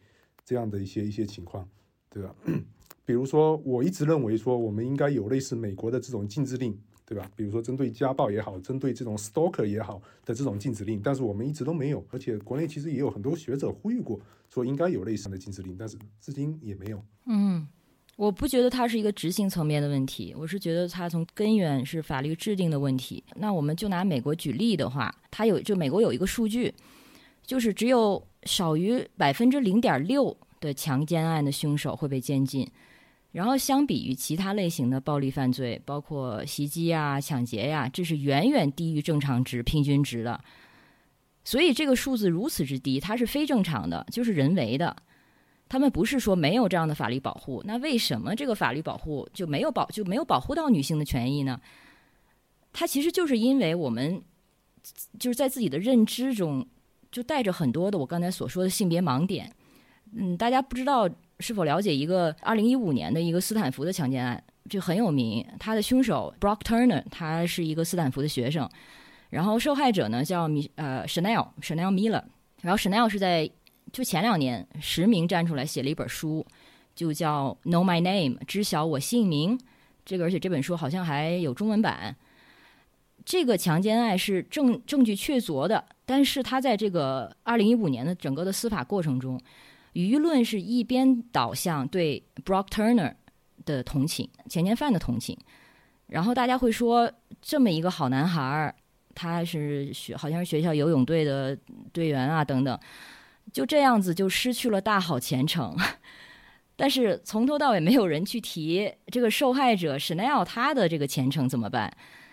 这样的一些一些情况，对吧？比如说，我一直认为说，我们应该有类似美国的这种禁制令，对吧？比如说针对家暴也好，针对这种 stalker 也好的这种禁止令，但是我们一直都没有，而且国内其实也有很多学者呼吁过，说应该有类似的禁止令，但是至今也没有。嗯，我不觉得它是一个执行层面的问题，我是觉得它从根源是法律制定的问题。那我们就拿美国举例的话，它有就美国有一个数据，就是只有少于百分之零点六的强奸案的凶手会被监禁。然后，相比于其他类型的暴力犯罪，包括袭击啊、抢劫呀、这是远远低于正常值、平均值的。所以，这个数字如此之低，它是非正常的，就是人为的。他们不是说没有这样的法律保护，那为什么这个法律保护就没有保就没有保护到女性的权益呢？它其实就是因为我们就是在自己的认知中就带着很多的我刚才所说的性别盲点。嗯，大家不知道。是否了解一个二零一五年的一个斯坦福的强奸案？这很有名。他的凶手 Brock Turner，他是一个斯坦福的学生。然后受害者呢叫米呃 Chanel Chanel Miller。然后 Chanel 是在就前两年实名站出来写了一本书，就叫 Know My Name，知晓我姓名。这个而且这本书好像还有中文版。这个强奸案是证证据确凿的，但是他在这个二零一五年的整个的司法过程中。舆论是一边倒向对 Brock Turner 的同情，强奸犯的同情，然后大家会说，这么一个好男孩儿，他是学好像是学校游泳队的队员啊，等等，就这样子就失去了大好前程。但是从头到尾没有人去提这个受害者 Chanel 他的这个前程怎么办。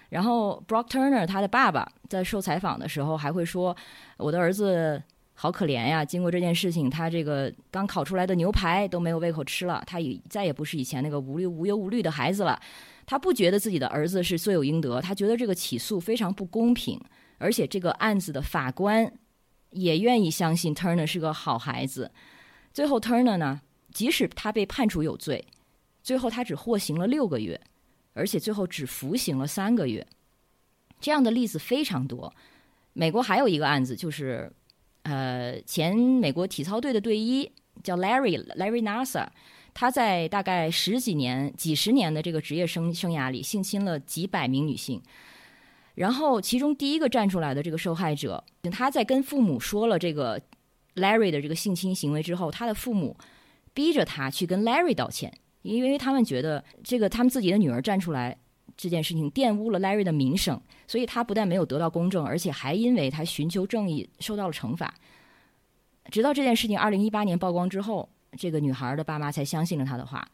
然后 Brock Turner 他的爸爸在受采访的时候还会说，我的儿子。好可怜呀！经过这件事情，他这个刚烤出来的牛排都没有胃口吃了。他也再也不是以前那个无虑无忧无虑的孩子了。他不觉得自己的儿子是罪有应得，他觉得这个起诉非常不公平，而且这个案子的法官也愿意相信 Turner 是个好孩子。最后 Turner 呢，即使他被判处有罪，最后他只获刑了六个月，而且最后只服刑了三个月。这样的例子非常多。美国还有一个案子就是。呃，前美国体操队的队医叫 Larry Larry Nasa，他在大概十几年、几十年的这个职业生生涯里，性侵了几百名女性。然后，其中第一个站出来的这个受害者，他在跟父母说了这个 Larry 的这个性侵行为之后，他的父母逼着他去跟 Larry 道歉，因为他们觉得这个他们自己的女儿站出来。这件事情玷污了 Larry 的名声，所以他不但没有得到公正，而且还因为他寻求正义受到了惩罚。直到这件事情二零一八年曝光之后，这个女孩的爸妈才相信了他的话。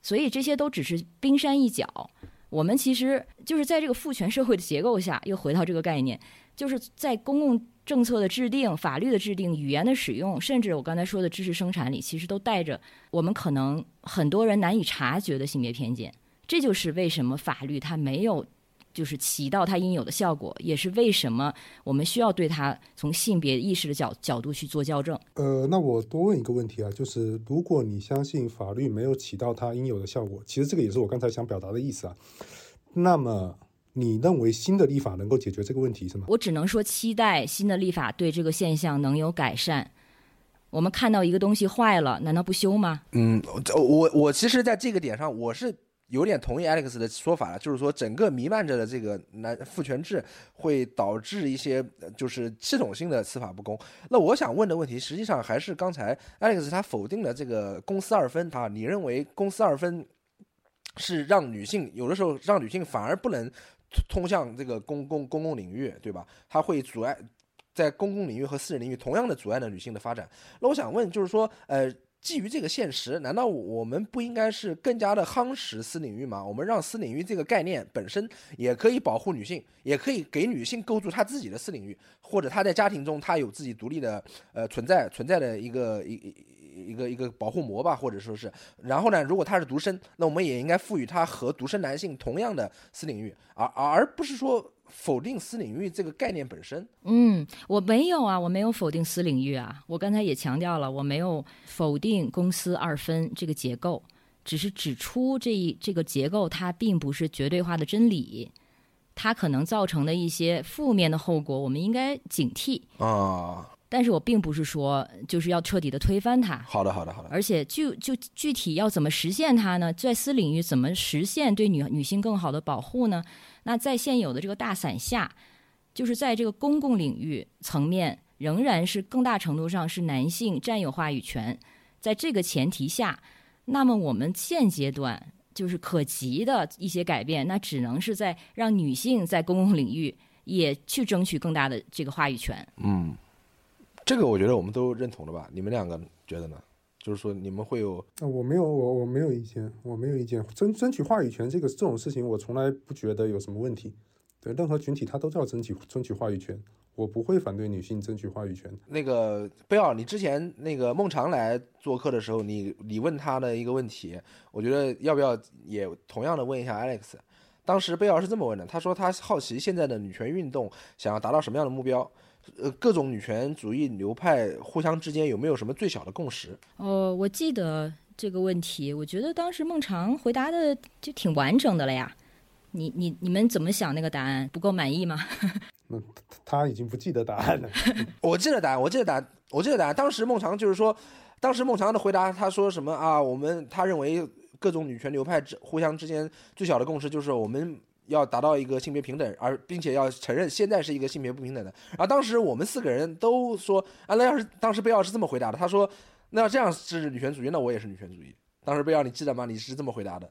所以这些都只是冰山一角。我们其实就是在这个父权社会的结构下，又回到这个概念，就是在公共政策的制定、法律的制定、语言的使用，甚至我刚才说的知识生产里，其实都带着我们可能很多人难以察觉的性别偏见。这就是为什么法律它没有。就是起到它应有的效果，也是为什么我们需要对它从性别意识的角角度去做校正。呃，那我多问一个问题啊，就是如果你相信法律没有起到它应有的效果，其实这个也是我刚才想表达的意思啊。那么你认为新的立法能够解决这个问题是吗？我只能说期待新的立法对这个现象能有改善。我们看到一个东西坏了，难道不修吗？嗯，我我其实在这个点上我是。有点同意 Alex 的说法了，就是说整个弥漫着的这个男父权制会导致一些就是系统性的司法不公。那我想问的问题，实际上还是刚才 Alex 他否定了这个公私二分啊？你认为公私二分是让女性有的时候让女性反而不能通向这个公共公共领域，对吧？它会阻碍在公共领域和私人领域同样的阻碍了女性的发展。那我想问，就是说，呃。基于这个现实，难道我们不应该是更加的夯实私领域吗？我们让私领域这个概念本身也可以保护女性，也可以给女性构筑她自己的私领域，或者她在家庭中她有自己独立的呃存在存在的一个一一个一个保护膜吧，或者说是。然后呢，如果她是独生，那我们也应该赋予她和独生男性同样的私领域，而而不是说。否定私领域这个概念本身，嗯，我没有啊，我没有否定私领域啊。我刚才也强调了，我没有否定公私二分这个结构，只是指出这一这个结构它并不是绝对化的真理，它可能造成的一些负面的后果，我们应该警惕啊。但是我并不是说就是要彻底的推翻它。好的，好的，好的。而且就就具体要怎么实现它呢？在私领域怎么实现对女女性更好的保护呢？那在现有的这个大伞下，就是在这个公共领域层面，仍然是更大程度上是男性占有话语权。在这个前提下，那么我们现阶段就是可及的一些改变，那只能是在让女性在公共领域也去争取更大的这个话语权。嗯，这个我觉得我们都认同的吧？你们两个觉得呢？就是说，你们会有？我没有，我我没有意见，我没有意见。争争取话语权这个这种事情，我从来不觉得有什么问题。对任何群体，他都要争取争取话语权。我不会反对女性争取话语权。那个贝尔，你之前那个孟尝来做客的时候，你你问他的一个问题，我觉得要不要也同样的问一下 Alex。当时贝尔是这么问的，他说他好奇现在的女权运动想要达到什么样的目标。呃，各种女权主义流派互相之间有没有什么最小的共识？哦，我记得这个问题，我觉得当时孟尝回答的就挺完整的了呀。你你你们怎么想那个答案？不够满意吗？嗯，他已经不记得答案了。我记得答案，我记得答案，我记得答案。当时孟尝就是说，当时孟尝的回答，他说什么啊？我们他认为各种女权流派之互相之间最小的共识就是我们。要达到一个性别平等，而并且要承认现在是一个性别不平等的。而当时我们四个人都说啊，那要是当时贝奥是这么回答的，他说那要这样是女权主义，那我也是女权主义。当时贝奥你记得吗？你是这么回答的。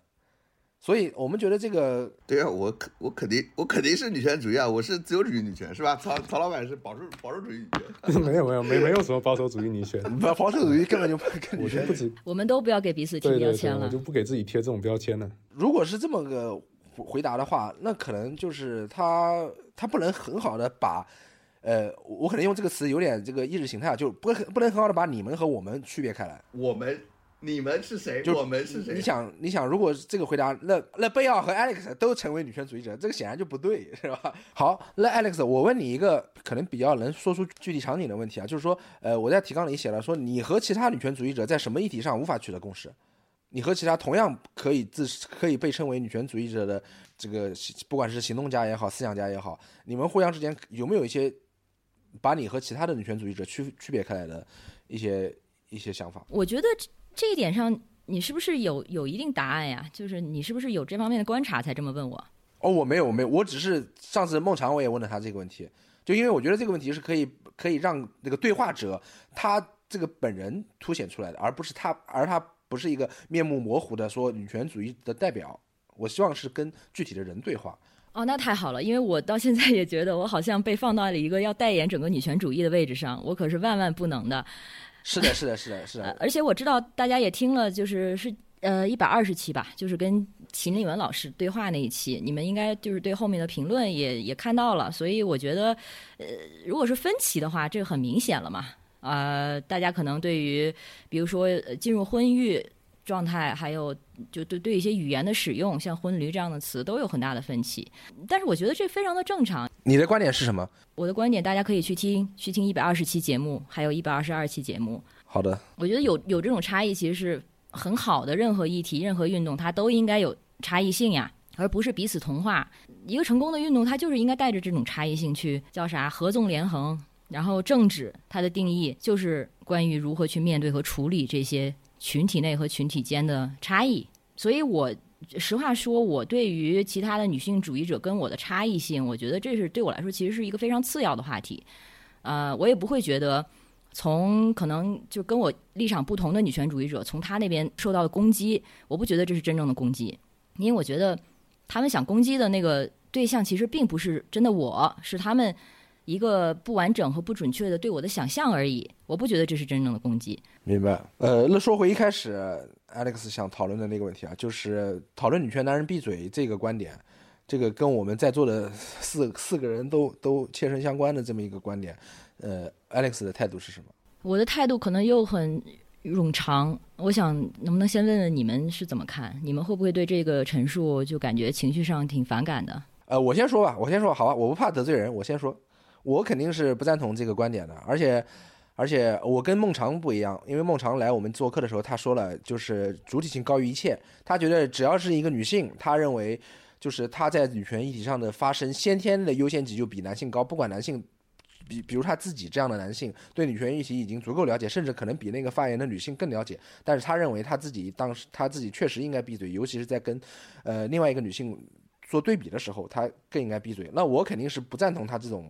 所以我们觉得这个对啊，我肯我肯定我肯定是女权主义啊，我是自由主义女权是吧？曹曹老板是保守保守主义女权。没有没有没没有什么保守主义女权，保守主义根本就我就不止。我们都不要给彼此贴标签了，我就不给自己贴这种标签了。如果是这么个。回答的话，那可能就是他他不能很好的把，呃，我可能用这个词有点这个意识形态，就不不能很好的把你们和我们区别开来。我们、你们是谁？我们是谁？你想，你想，如果这个回答，那那贝奥和 Alex 都成为女权主义者，这个显然就不对，是吧？好，那 Alex，我问你一个可能比较能说出具体场景的问题啊，就是说，呃，我在提纲里写了，说你和其他女权主义者在什么议题上无法取得共识？你和其他同样可以自可以被称为女权主义者的这个，不管是行动家也好，思想家也好，你们互相之间有没有一些把你和其他的女权主义者区区别开来的一些一些想法？我觉得这一点上，你是不是有有一定答案呀？就是你是不是有这方面的观察才这么问我？哦，我没有，我没有，我只是上次孟尝我也问了他这个问题，就因为我觉得这个问题是可以可以让那个对话者他这个本人凸显出来的，而不是他而他。不是一个面目模糊的说女权主义的代表，我希望是跟具体的人对话。哦，那太好了，因为我到现在也觉得我好像被放到了一个要代言整个女权主义的位置上，我可是万万不能的。是的，是的，是的，是的。而且我知道大家也听了，就是是呃一百二十期吧，就是跟秦立文老师对话那一期，你们应该就是对后面的评论也也看到了，所以我觉得，呃，如果是分歧的话，这个很明显了嘛。呃，大家可能对于比如说进入婚育状态，还有就对对一些语言的使用，像婚驴这样的词，都有很大的分歧。但是我觉得这非常的正常。你的观点是什么？我的观点，大家可以去听去听一百二十期节目，还有一百二十二期节目。好的，我觉得有有这种差异其实是很好的。任何议题、任何运动，它都应该有差异性呀，而不是彼此同化。一个成功的运动，它就是应该带着这种差异性去叫啥？合纵连横。然后政治它的定义就是关于如何去面对和处理这些群体内和群体间的差异。所以我实话说，我对于其他的女性主义者跟我的差异性，我觉得这是对我来说其实是一个非常次要的话题。呃，我也不会觉得从可能就跟我立场不同的女权主义者从他那边受到的攻击，我不觉得这是真正的攻击，因为我觉得他们想攻击的那个对象其实并不是真的，我是他们。一个不完整和不准确的对我的想象而已，我不觉得这是真正的攻击。明白。呃，那说回一开始 Alex 想讨论的那个问题啊，就是讨论女权男人闭嘴这个观点，这个跟我们在座的四四个人都都切身相关的这么一个观点，呃，Alex 的态度是什么？我的态度可能又很冗长，我想能不能先问问你们是怎么看？你们会不会对这个陈述就感觉情绪上挺反感的？呃，我先说吧，我先说，好吧，我不怕得罪人，我先说。我肯定是不赞同这个观点的，而且，而且我跟孟尝不一样，因为孟尝来我们做客的时候，他说了，就是主体性高于一切，他觉得只要是一个女性，他认为就是她在女权议题上的发生，先天的优先级就比男性高，不管男性，比比如他自己这样的男性对女权议题已经足够了解，甚至可能比那个发言的女性更了解，但是他认为他自己当时他自己确实应该闭嘴，尤其是在跟，呃另外一个女性做对比的时候，他更应该闭嘴。那我肯定是不赞同他这种。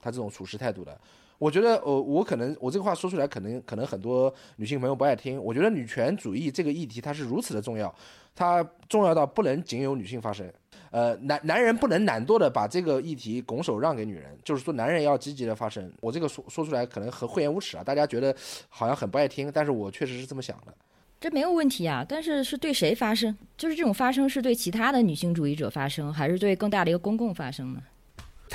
他这种处事态度的，我觉得，呃，我可能我这个话说出来，可能可能很多女性朋友不爱听。我觉得女权主义这个议题它是如此的重要，它重要到不能仅有女性发声。呃，男男人不能懒惰的把这个议题拱手让给女人，就是说男人要积极的发声。我这个说说出来可能很厚颜无耻啊，大家觉得好像很不爱听，但是我确实是这么想的。这没有问题啊，但是是对谁发声？就是这种发声是对其他的女性主义者发声，还是对更大的一个公共发声呢？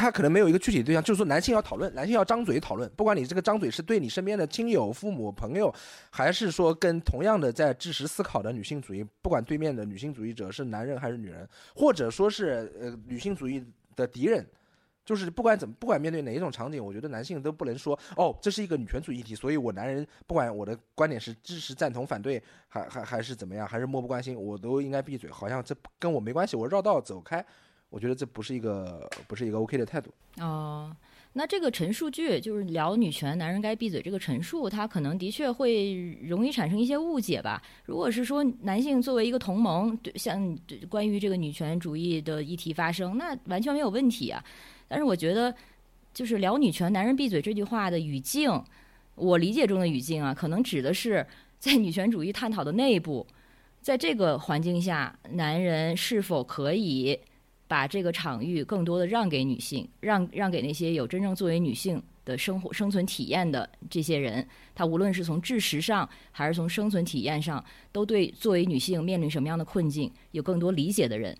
他可能没有一个具体对象，就是说男性要讨论，男性要张嘴讨论，不管你这个张嘴是对你身边的亲友、父母、朋友，还是说跟同样的在知识思考的女性主义，不管对面的女性主义者是男人还是女人，或者说是呃女性主义的敌人，就是不管怎么，不管面对哪一种场景，我觉得男性都不能说哦，这是一个女权主义议题，所以我男人不管我的观点是支持、赞同、反对，还还还是怎么样，还是漠不关心，我都应该闭嘴，好像这跟我没关系，我绕道走开。我觉得这不是一个不是一个 OK 的态度哦。那这个陈述句就是聊女权，男人该闭嘴这个陈述，它可能的确会容易产生一些误解吧。如果是说男性作为一个同盟，对像对关于这个女权主义的议题发生，那完全没有问题啊。但是我觉得，就是聊女权，男人闭嘴这句话的语境，我理解中的语境啊，可能指的是在女权主义探讨的内部，在这个环境下，男人是否可以。把这个场域更多的让给女性，让让给那些有真正作为女性的生活生存体验的这些人，他无论是从知识上还是从生存体验上，都对作为女性面临什么样的困境有更多理解的人，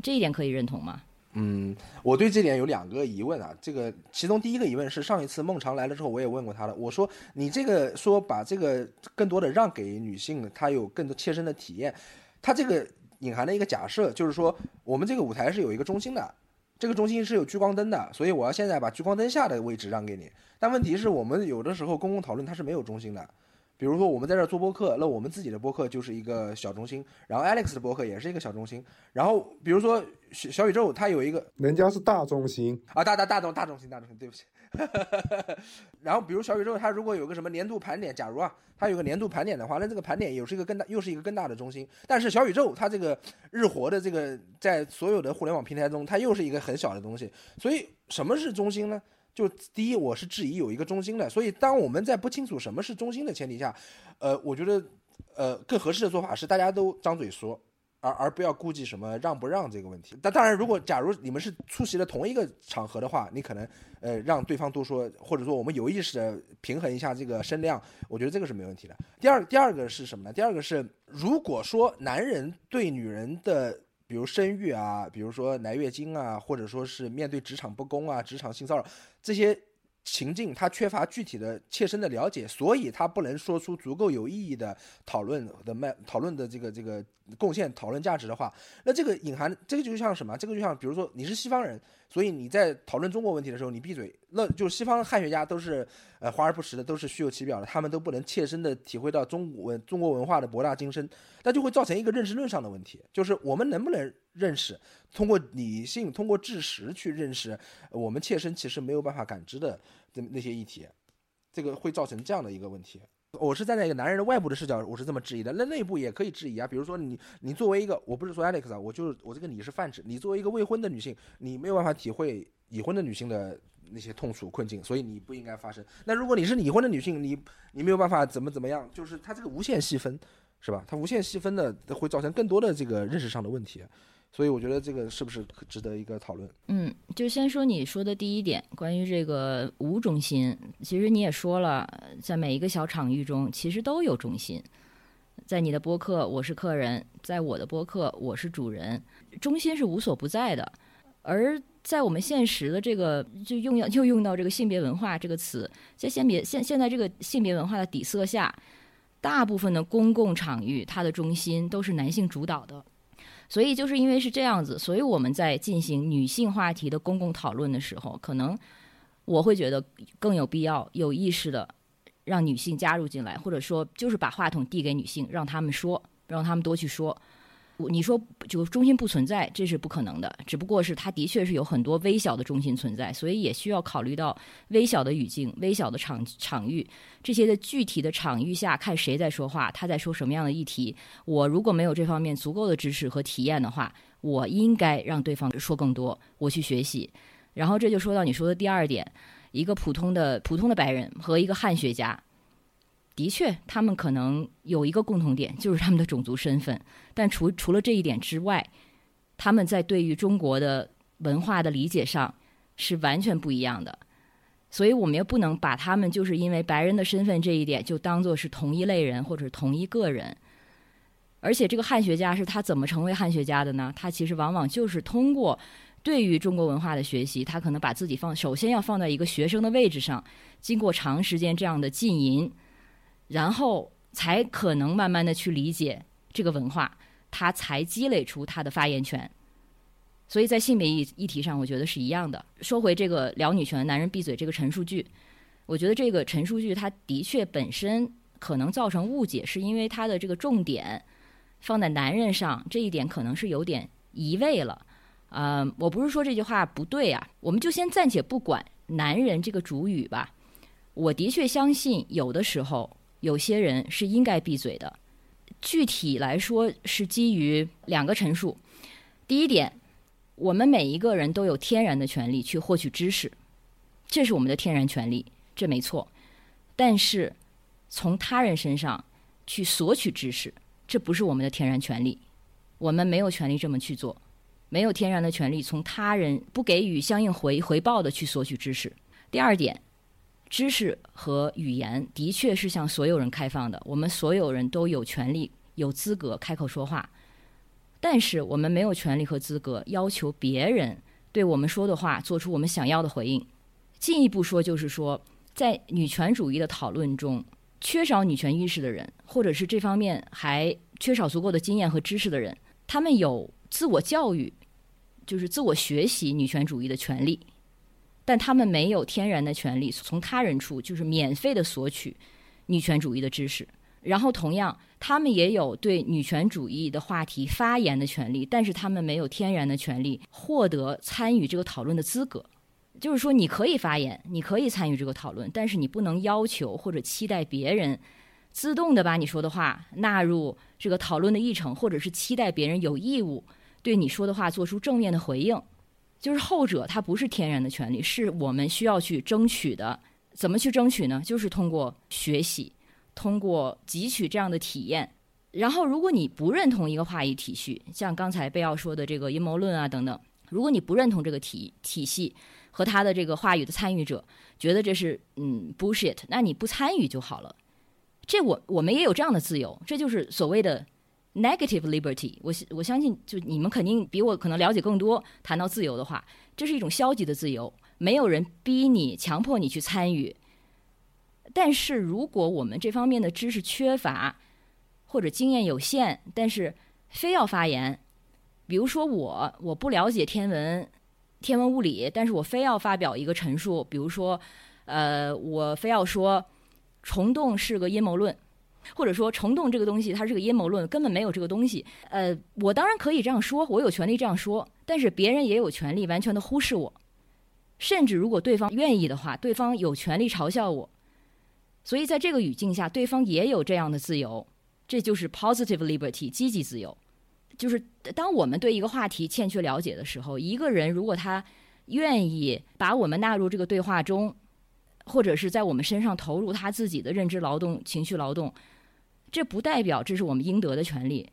这一点可以认同吗？嗯，我对这点有两个疑问啊。这个其中第一个疑问是上一次孟尝来了之后，我也问过他了。我说你这个说把这个更多的让给女性，她有更多切身的体验，他这个。隐含的一个假设就是说，我们这个舞台是有一个中心的，这个中心是有聚光灯的，所以我要现在把聚光灯下的位置让给你。但问题是我们有的时候公共讨论它是没有中心的，比如说我们在这做播客，那我们自己的播客就是一个小中心，然后 Alex 的播客也是一个小中心，然后比如说小小宇宙它有一个，人家是大中心啊，大大大中大中心大中心，对不起。然后，比如小宇宙，它如果有个什么年度盘点，假如啊，它有个年度盘点的话，那这个盘点又是一个更大，又是一个更大的中心。但是小宇宙它这个日活的这个，在所有的互联网平台中，它又是一个很小的东西。所以什么是中心呢？就第一，我是质疑有一个中心的。所以当我们在不清楚什么是中心的前提下，呃，我觉得，呃，更合适的做法是大家都张嘴说。而而不要顾及什么让不让这个问题。但当然，如果假如你们是出席了同一个场合的话，你可能呃让对方多说，或者说我们有意识的平衡一下这个声量，我觉得这个是没问题的。第二第二个是什么呢？第二个是如果说男人对女人的比如生育啊，比如说来月经啊，或者说是面对职场不公啊、职场性骚扰这些。情境他缺乏具体的切身的了解，所以他不能说出足够有意义的讨论的卖讨论的这个这个贡献讨论价值的话，那这个隐含这个就像什么？这个就像比如说你是西方人，所以你在讨论中国问题的时候你闭嘴，那就西方汉学家都是呃华而不实的，都是虚有其表的，他们都不能切身的体会到中文中国文化的博大精深，那就会造成一个认识论上的问题，就是我们能不能认识通过理性通过知识去认识我们切身其实没有办法感知的。那那些议题，这个会造成这样的一个问题。我是站在一个男人的外部的视角，我是这么质疑的。那内部也可以质疑啊，比如说你，你作为一个，我不是说 Alex 啊，我就是我这个你是泛指，你作为一个未婚的女性，你没有办法体会已婚的女性的那些痛楚困境，所以你不应该发生。那如果你是已婚的女性，你你没有办法怎么怎么样，就是它这个无限细分，是吧？它无限细分的会造成更多的这个认识上的问题。所以我觉得这个是不是值得一个讨论？嗯，就先说你说的第一点，关于这个无中心，其实你也说了，在每一个小场域中，其实都有中心。在你的播客，我是客人；在我的播客，我是主人。中心是无所不在的。而在我们现实的这个，就用要又用到这个性别文化这个词，在性别现现在这个性别文化的底色下，大部分的公共场域，它的中心都是男性主导的。所以就是因为是这样子，所以我们在进行女性话题的公共讨论的时候，可能我会觉得更有必要、有意识的让女性加入进来，或者说就是把话筒递给女性，让他们说，让他们多去说。你说就中心不存在，这是不可能的。只不过是它的确是有很多微小的中心存在，所以也需要考虑到微小的语境、微小的场场域这些的具体的场域下，看谁在说话，他在说什么样的议题。我如果没有这方面足够的知识和体验的话，我应该让对方说更多，我去学习。然后这就说到你说的第二点，一个普通的普通的白人和一个汉学家。的确，他们可能有一个共同点，就是他们的种族身份。但除除了这一点之外，他们在对于中国的文化的理解上是完全不一样的。所以，我们也不能把他们就是因为白人的身份这一点就当做是同一类人或者同一个人。而且，这个汉学家是他怎么成为汉学家的呢？他其实往往就是通过对于中国文化的学习，他可能把自己放首先要放在一个学生的位置上，经过长时间这样的浸淫。然后才可能慢慢的去理解这个文化，他才积累出他的发言权。所以在性别议议题上，我觉得是一样的。说回这个聊女权、男人闭嘴这个陈述句，我觉得这个陈述句它的确本身可能造成误解，是因为它的这个重点放在男人上，这一点可能是有点移位了。嗯，我不是说这句话不对啊，我们就先暂且不管男人这个主语吧。我的确相信有的时候。有些人是应该闭嘴的，具体来说是基于两个陈述。第一点，我们每一个人都有天然的权利去获取知识，这是我们的天然权利，这没错。但是，从他人身上去索取知识，这不是我们的天然权利，我们没有权利这么去做，没有天然的权利从他人不给予相应回回报的去索取知识。第二点。知识和语言的确是向所有人开放的，我们所有人都有权利、有资格开口说话，但是我们没有权利和资格要求别人对我们说的话做出我们想要的回应。进一步说，就是说，在女权主义的讨论中，缺少女权意识的人，或者是这方面还缺少足够的经验和知识的人，他们有自我教育，就是自我学习女权主义的权利。但他们没有天然的权利从他人处就是免费的索取女权主义的知识，然后同样，他们也有对女权主义的话题发言的权利，但是他们没有天然的权利获得参与这个讨论的资格。就是说，你可以发言，你可以参与这个讨论，但是你不能要求或者期待别人自动的把你说的话纳入这个讨论的议程，或者是期待别人有义务对你说的话做出正面的回应。就是后者，它不是天然的权利，是我们需要去争取的。怎么去争取呢？就是通过学习，通过汲取这样的体验，然后，如果你不认同一个话语体系，像刚才贝奥说的这个阴谋论啊等等，如果你不认同这个体体系和他的这个话语的参与者，觉得这是嗯 bullshit，那你不参与就好了。这我我们也有这样的自由，这就是所谓的 negative liberty。我我相信，就你们肯定比我可能了解更多。谈到自由的话，这是一种消极的自由，没有人逼你、强迫你去参与。但是如果我们这方面的知识缺乏，或者经验有限，但是非要发言，比如说我我不了解天文、天文物理，但是我非要发表一个陈述，比如说，呃，我非要说。虫洞是个阴谋论，或者说虫洞这个东西它是个阴谋论，根本没有这个东西。呃，我当然可以这样说，我有权利这样说，但是别人也有权利完全的忽视我，甚至如果对方愿意的话，对方有权利嘲笑我。所以在这个语境下，对方也有这样的自由，这就是 positive liberty，积极自由。就是当我们对一个话题欠缺了解的时候，一个人如果他愿意把我们纳入这个对话中。或者是在我们身上投入他自己的认知劳动、情绪劳动，这不代表这是我们应得的权利，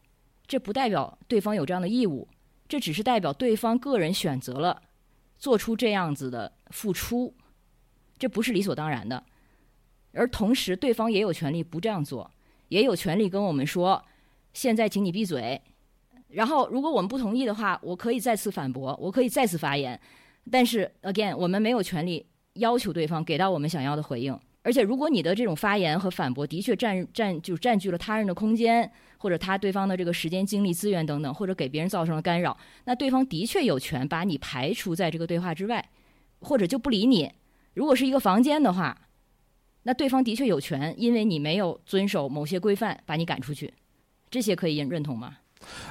这不代表对方有这样的义务，这只是代表对方个人选择了做出这样子的付出，这不是理所当然的。而同时，对方也有权利不这样做，也有权利跟我们说：“现在，请你闭嘴。”然后，如果我们不同意的话，我可以再次反驳，我可以再次发言。但是，again，我们没有权利。要求对方给到我们想要的回应，而且如果你的这种发言和反驳的确占占就占据了他人的空间，或者他对方的这个时间、精力、资源等等，或者给别人造成了干扰，那对方的确有权把你排除在这个对话之外，或者就不理你。如果是一个房间的话，那对方的确有权，因为你没有遵守某些规范，把你赶出去。这些可以认认同吗？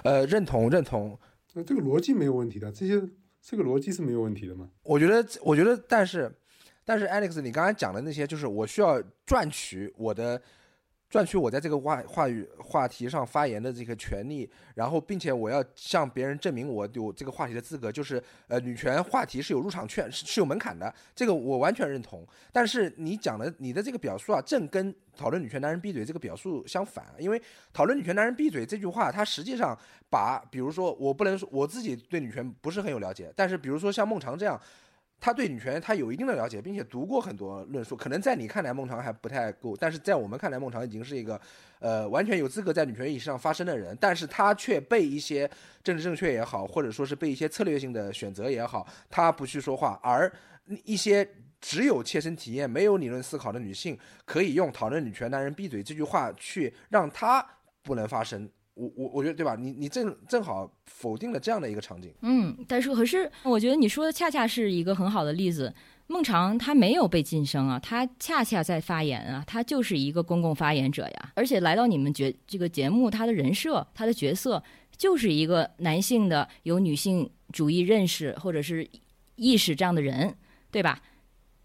呃，认同，认同。那这个逻辑没有问题的，这些这个逻辑是没有问题的吗？我觉得，我觉得，但是。但是，Alex，你刚才讲的那些，就是我需要赚取我的，赚取我在这个话话语话题上发言的这个权利，然后，并且我要向别人证明我有这个话题的资格，就是呃，女权话题是有入场券，是是有门槛的，这个我完全认同。但是你讲的你的这个表述啊，正跟讨论女权男人闭嘴这个表述相反，因为讨论女权男人闭嘴这句话，它实际上把，比如说我不能说我自己对女权不是很有了解，但是比如说像孟尝这样。他对女权他有一定的了解，并且读过很多论述，可能在你看来孟尝还不太够，但是在我们看来孟尝已经是一个，呃，完全有资格在女权意识上发声的人，但是他却被一些政治正确也好，或者说是被一些策略性的选择也好，他不去说话，而一些只有切身体验、没有理论思考的女性，可以用讨论女权男人闭嘴这句话去让他不能发声。我我我觉得对吧？你你正正好否定了这样的一个场景。嗯，但是可是我觉得你说的恰恰是一个很好的例子。孟尝他没有被晋升啊，他恰恰在发言啊，他就是一个公共发言者呀。而且来到你们节这个节目，他的人设、他的角色就是一个男性的有女性主义认识或者是意识这样的人，对吧？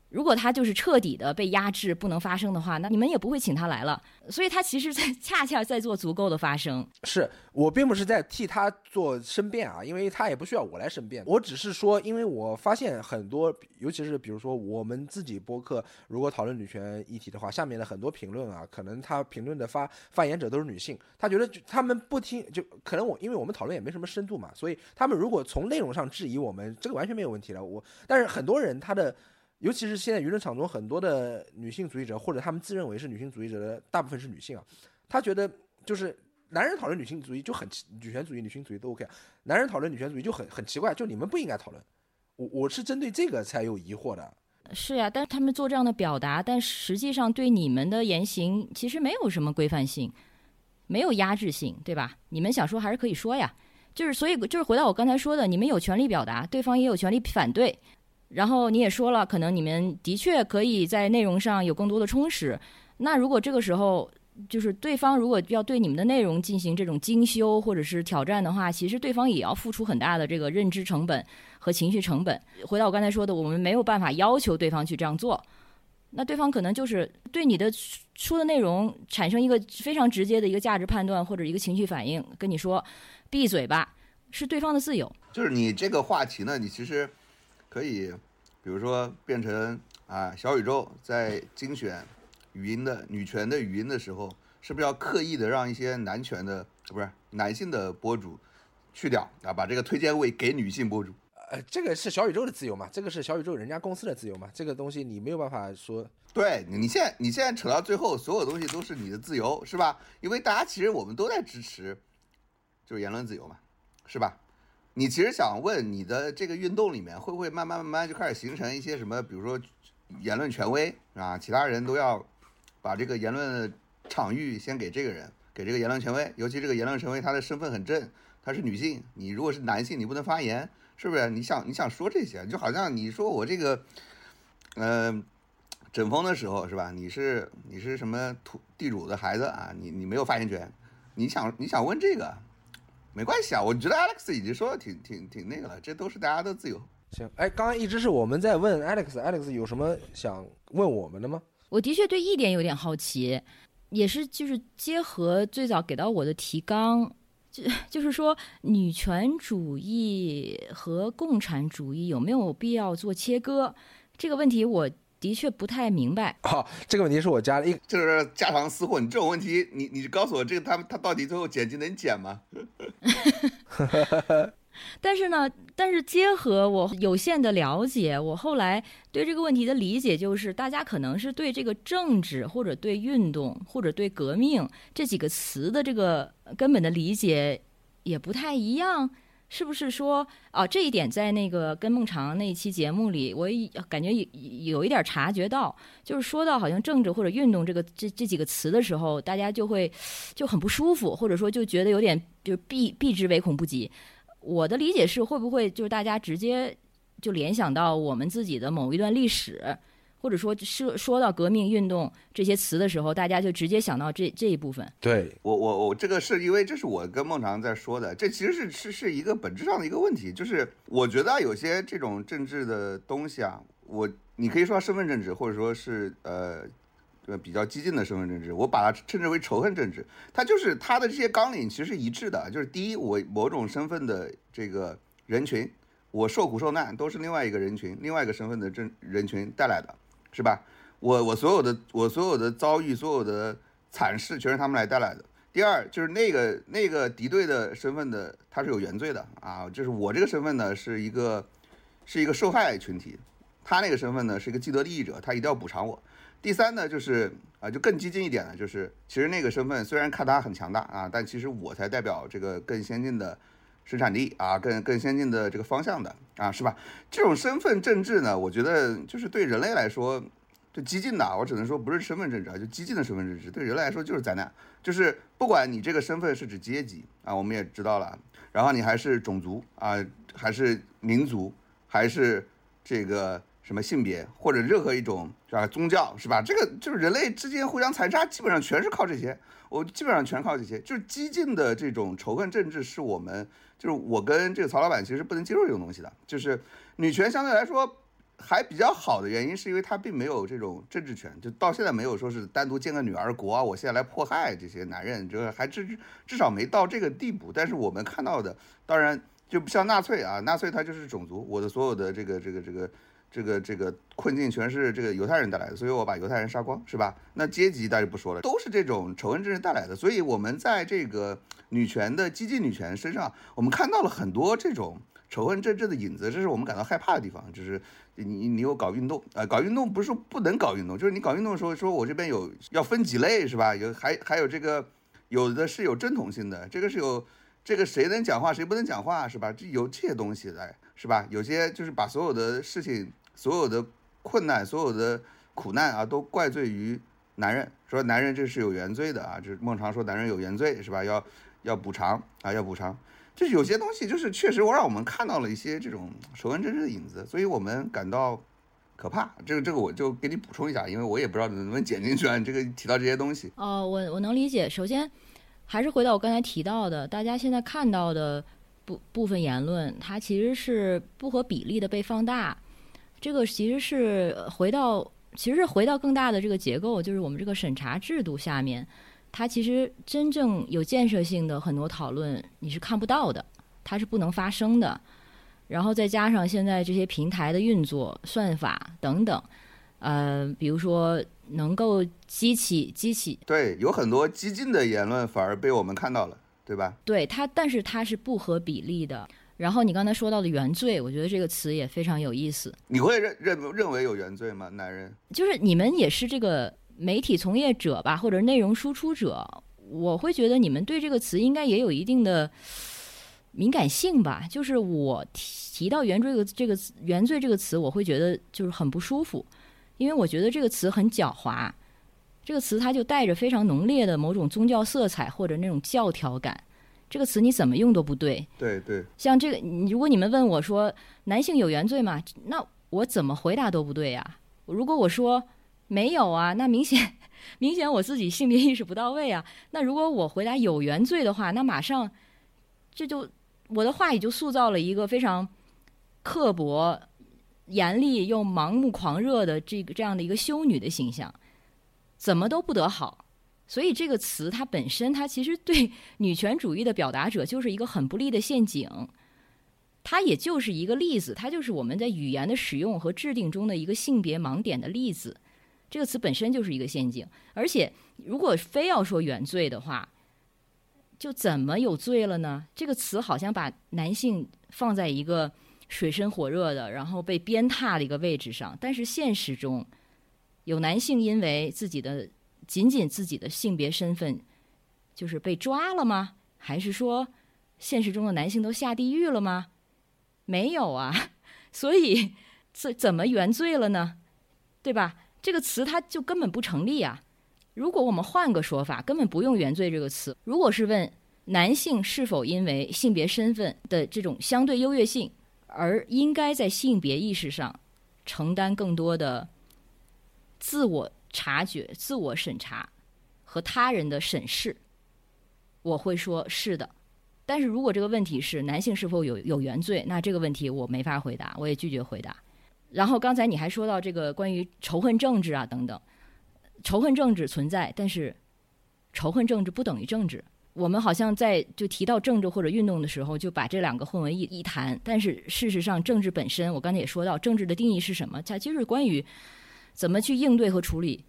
如果他就是彻底的被压制不能发声的话，那你们也不会请他来了。所以他其实在恰恰在做足够的发声。是我并不是在替他做申辩啊，因为他也不需要我来申辩。我只是说，因为我发现很多，尤其是比如说我们自己播客，如果讨论女权议题的话，下面的很多评论啊，可能他评论的发发言者都是女性，他觉得他们不听，就可能我因为我们讨论也没什么深度嘛，所以他们如果从内容上质疑我们，这个完全没有问题了。我但是很多人他的。尤其是现在舆论场中很多的女性主义者，或者他们自认为是女性主义者的大部分是女性啊，她觉得就是男人讨论女性主义就很女权主义、女性主义都 OK，男人讨论女权主义就很很奇怪，就你们不应该讨论。我我是针对这个才有疑惑的。是呀，但是他们做这样的表达，但实际上对你们的言行其实没有什么规范性，没有压制性，对吧？你们想说还是可以说呀，就是所以就是回到我刚才说的，你们有权利表达，对方也有权利反对。然后你也说了，可能你们的确可以在内容上有更多的充实。那如果这个时候就是对方如果要对你们的内容进行这种精修或者是挑战的话，其实对方也要付出很大的这个认知成本和情绪成本。回到我刚才说的，我们没有办法要求对方去这样做。那对方可能就是对你的出的内容产生一个非常直接的一个价值判断或者一个情绪反应，跟你说闭嘴吧，是对方的自由。就是你这个话题呢，你其实。可以，比如说变成啊小宇宙在精选语音的女权的语音的时候，是不是要刻意的让一些男权的不是男性的博主去掉啊，把这个推荐位给女性博主？呃，这个是小宇宙的自由嘛，这个是小宇宙人家公司的自由嘛，这个东西你没有办法说。对你，现在你现在扯到最后，所有东西都是你的自由，是吧？因为大家其实我们都在支持，就是言论自由嘛，是吧？你其实想问你的这个运动里面会不会慢慢慢慢就开始形成一些什么，比如说言论权威啊，其他人都要把这个言论场域先给这个人，给这个言论权威，尤其这个言论权威他的身份很正，他是女性，你如果是男性，你不能发言。是不是你想你想说这些，就好像你说我这个，嗯，整风的时候是吧？你是你是什么土地主的孩子啊？你你没有发言权，你想你想问这个，没关系啊。我觉得 Alex 已经说的挺挺挺那个了，这都是大家的自由。行，哎，刚刚一直是我们在问 Alex，Alex 有什么想问我们的吗？我的确对一点有点好奇，也是就是结合最早给到我的提纲。就就是说，女权主义和共产主义有没有必要做切割？这个问题我的确不太明白。好，这个问题是我加了一，就是家常私货。你这种问题，你你告诉我，这个他他到底最后剪辑能剪吗？但是呢，但是结合我有限的了解，我后来对这个问题的理解就是，大家可能是对这个政治或者对运动或者对革命这几个词的这个根本的理解也不太一样，是不是说啊？这一点在那个跟孟尝那一期节目里，我感觉有有一点察觉到，就是说到好像政治或者运动这个这这几个词的时候，大家就会就很不舒服，或者说就觉得有点就是避避之唯恐不及。我的理解是，会不会就是大家直接就联想到我们自己的某一段历史，或者说说说到革命运动这些词的时候，大家就直接想到这这一部分。对我我我这个是因为这是我跟孟尝在说的，这其实是是是一个本质上的一个问题，就是我觉得有些这种政治的东西啊，我你可以说身份政治，或者说是呃。呃，比较激进的身份政治，我把它称之为仇恨政治。它就是它的这些纲领其实是一致的，就是第一，我某种身份的这个人群，我受苦受难都是另外一个人群、另外一个身份的政人群带来的，是吧？我我所有的我所有的遭遇、所有的惨事，全是他们来带来的。第二，就是那个那个敌对的身份的，他是有原罪的啊。就是我这个身份呢，是一个是一个受害群体，他那个身份呢，是一个既得利益者，他一定要补偿我。第三呢，就是啊，就更激进一点呢，就是其实那个身份虽然看他很强大啊，但其实我才代表这个更先进的生产力啊，更更先进的这个方向的啊，是吧？这种身份政治呢，我觉得就是对人类来说，就激进的，我只能说不是身份政治啊，就激进的身份政治，对人类来说就是灾难。就是不管你这个身份是指阶级啊，我们也知道了，然后你还是种族啊，还是民族，还是这个。什么性别或者任何一种是吧宗教是吧？这个就是人类之间互相残杀，基本上全是靠这些。我基本上全靠这些，就是激进的这种仇恨政治，是我们就是我跟这个曹老板其实不能接受这种东西的。就是女权相对来说还比较好的原因，是因为它并没有这种政治权，就到现在没有说是单独建个女儿国啊，我现在来迫害这些男人，这个还至至少没到这个地步。但是我们看到的，当然就不像纳粹啊，纳粹他就是种族，我的所有的这个这个。这个这个这个困境全是这个犹太人带来的，所以我把犹太人杀光，是吧？那阶级大家不说了，都是这种仇恨政治带来的。所以我们在这个女权的激进女权身上，我们看到了很多这种仇恨政治的影子，这是我们感到害怕的地方。就是你你有搞运动啊，搞运动不是说不能搞运动，就是你搞运动的时候，说我这边有要分几类，是吧？有还还有这个有的是有正统性的，这个是有这个谁能讲话谁不能讲话，是吧？这有这些东西在。是吧？有些就是把所有的事情、所有的困难、所有的苦难啊，都怪罪于男人，说男人这是有原罪的啊。就是孟尝说男人有原罪，是吧？要要补偿啊，要补偿。就是有些东西，就是确实我让我们看到了一些这种仇恨政治的影子，所以我们感到可怕。这个这个我就给你补充一下，因为我也不知道能不能剪进去啊。你这个提到这些东西，哦，我我能理解。首先，还是回到我刚才提到的，大家现在看到的。部部分言论，它其实是不合比例的被放大。这个其实是回到，其实是回到更大的这个结构，就是我们这个审查制度下面，它其实真正有建设性的很多讨论你是看不到的，它是不能发生的。然后再加上现在这些平台的运作、算法等等，呃，比如说能够激起激起对，有很多激进的言论反而被我们看到了，对吧？对它，但是它是不合比例的。然后你刚才说到的原罪，我觉得这个词也非常有意思。你会认认认为有原罪吗？男人就是你们也是这个媒体从业者吧，或者内容输出者，我会觉得你们对这个词应该也有一定的敏感性吧。就是我提到“原罪”个这个“原罪”这个词，我会觉得就是很不舒服，因为我觉得这个词很狡猾，这个词它就带着非常浓烈的某种宗教色彩或者那种教条感。这个词你怎么用都不对。对对，像这个，如果你们问我说男性有原罪吗？那我怎么回答都不对呀。如果我说没有啊，那明显明显我自己性别意识不到位啊。那如果我回答有原罪的话，那马上这就我的话语就塑造了一个非常刻薄、严厉又盲目狂热的这个这样的一个修女的形象，怎么都不得好。所以这个词它本身，它其实对女权主义的表达者就是一个很不利的陷阱。它也就是一个例子，它就是我们在语言的使用和制定中的一个性别盲点的例子。这个词本身就是一个陷阱，而且如果非要说原罪的话，就怎么有罪了呢？这个词好像把男性放在一个水深火热的，然后被鞭挞的一个位置上。但是现实中，有男性因为自己的仅仅自己的性别身份，就是被抓了吗？还是说，现实中的男性都下地狱了吗？没有啊，所以怎怎么原罪了呢？对吧？这个词它就根本不成立啊。如果我们换个说法，根本不用“原罪”这个词。如果是问男性是否因为性别身份的这种相对优越性，而应该在性别意识上承担更多的自我。察觉、自我审查和他人的审视，我会说是的。但是如果这个问题是男性是否有有原罪，那这个问题我没法回答，我也拒绝回答。然后刚才你还说到这个关于仇恨政治啊等等，仇恨政治存在，但是仇恨政治不等于政治。我们好像在就提到政治或者运动的时候，就把这两个混为一一谈。但是事实上，政治本身，我刚才也说到，政治的定义是什么？它就是关于。怎么去应对和处理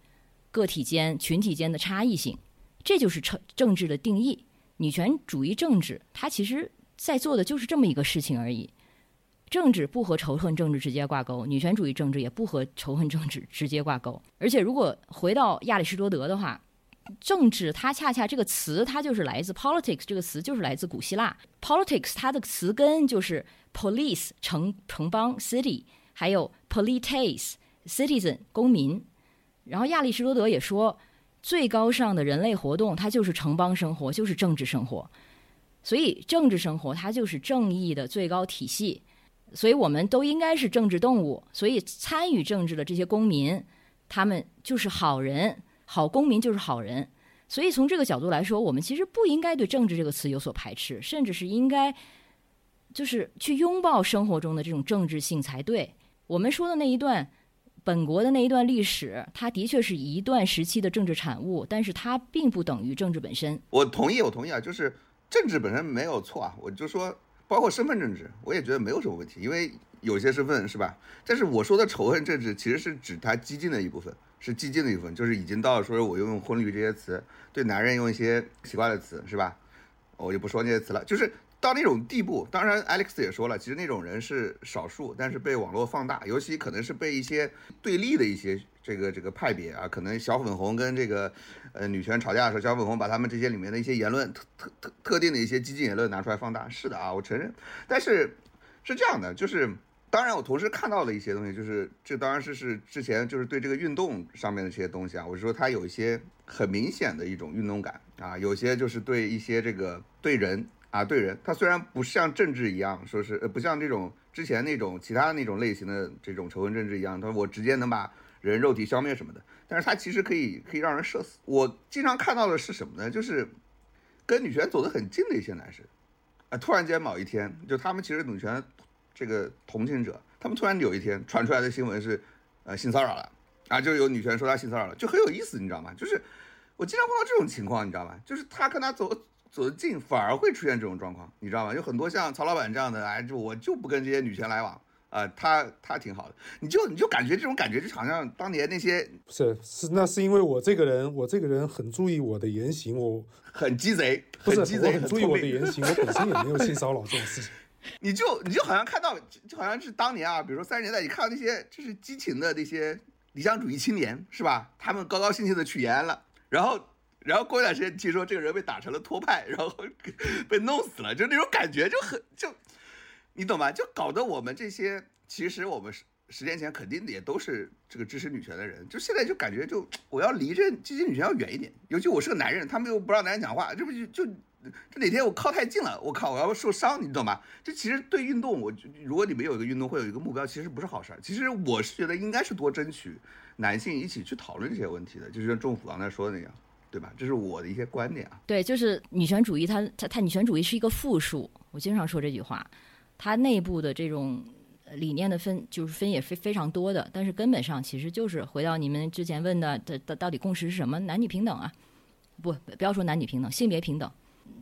个体间、群体间的差异性？这就是政政治的定义。女权主义政治，它其实在做的就是这么一个事情而已。政治不和仇恨政治直接挂钩，女权主义政治也不和仇恨政治直接挂钩。而且，如果回到亚里士多德的话，政治它恰恰这个词，它就是来自 politics 这个词，就是来自古希腊 politics，它的词根就是 police 城城邦 city，还有 polites。Citizen 公民，然后亚里士多德也说，最高尚的人类活动，它就是城邦生活，就是政治生活。所以政治生活它就是正义的最高体系。所以我们都应该是政治动物。所以参与政治的这些公民，他们就是好人，好公民就是好人。所以从这个角度来说，我们其实不应该对政治这个词有所排斥，甚至是应该就是去拥抱生活中的这种政治性才对。我们说的那一段。本国的那一段历史，它的确是一段时期的政治产物，但是它并不等于政治本身。我同意，我同意啊，就是政治本身没有错啊，我就说，包括身份政治，我也觉得没有什么问题，因为有些身份是吧？但是我说的仇恨政治，其实是指它激进的一部分，是激进的一部分，就是已经到了说我用婚礼这些词，对男人用一些奇怪的词，是吧？我就不说那些词了，就是。到那种地步，当然，Alex 也说了，其实那种人是少数，但是被网络放大，尤其可能是被一些对立的一些这个这个派别啊，可能小粉红跟这个呃女权吵架的时候，小粉红把他们这些里面的一些言论特特特特定的一些激进言论拿出来放大。是的啊，我承认，但是是这样的，就是当然我同时看到了一些东西，就是这当然是是之前就是对这个运动上面的这些东西啊，我是说它有一些很明显的一种运动感啊，有些就是对一些这个对人。啊，对人，他虽然不像政治一样，说是呃，不像这种之前那种其他那种类型的这种仇恨政治一样，他说我直接能把人肉体消灭什么的，但是他其实可以可以让人射死。我经常看到的是什么呢？就是跟女权走得很近的一些男生，啊，突然间某一天，就他们其实女权这个同情者，他们突然有一天传出来的新闻是，呃，性骚扰了，啊，就有女权说他性骚扰了，就很有意思，你知道吗？就是我经常碰到这种情况，你知道吗？就是他跟他走。走得近反而会出现这种状况，你知道吗？有很多像曹老板这样的，哎，就我就不跟这些女权来往啊，他他挺好的，你就你就感觉这种感觉就好像当年那些不是是那是因为我这个人，我这个人很注意我的言行，我很鸡贼，不是很鸡贼，我很注意我的言行，我本身也没有性骚扰这种事情。你就你就好像看到，就就好像是当年啊，比如说三十年代，你看到那些就是激情的那些理想主义青年，是吧？他们高高兴兴的去延安了，然后然后过一段时间听说这个人被打成了托派，然后被弄死了，就那种感觉就很就，你懂吗？就搞得我们这些其实我们十十年前肯定也都是这个支持女权的人，就现在就感觉就我要离这激进女权要远一点，尤其我是个男人，他们又不让男人讲话，这不就就。这哪天我靠太近了，我靠，我要受伤，你懂吗？这其实对运动，我如果你们有一个运动会有一个目标，其实不是好事儿。其实我是觉得应该是多争取男性一起去讨论这些问题的，就是像政府刚才说的那样，对吧？这是我的一些观点啊。对，就是女权主义它，它它女权主义是一个复数，我经常说这句话，它内部的这种理念的分就是分也非非常多的，但是根本上其实就是回到你们之前问的，的的到底共识是什么？男女平等啊，不不要说男女平等，性别平等。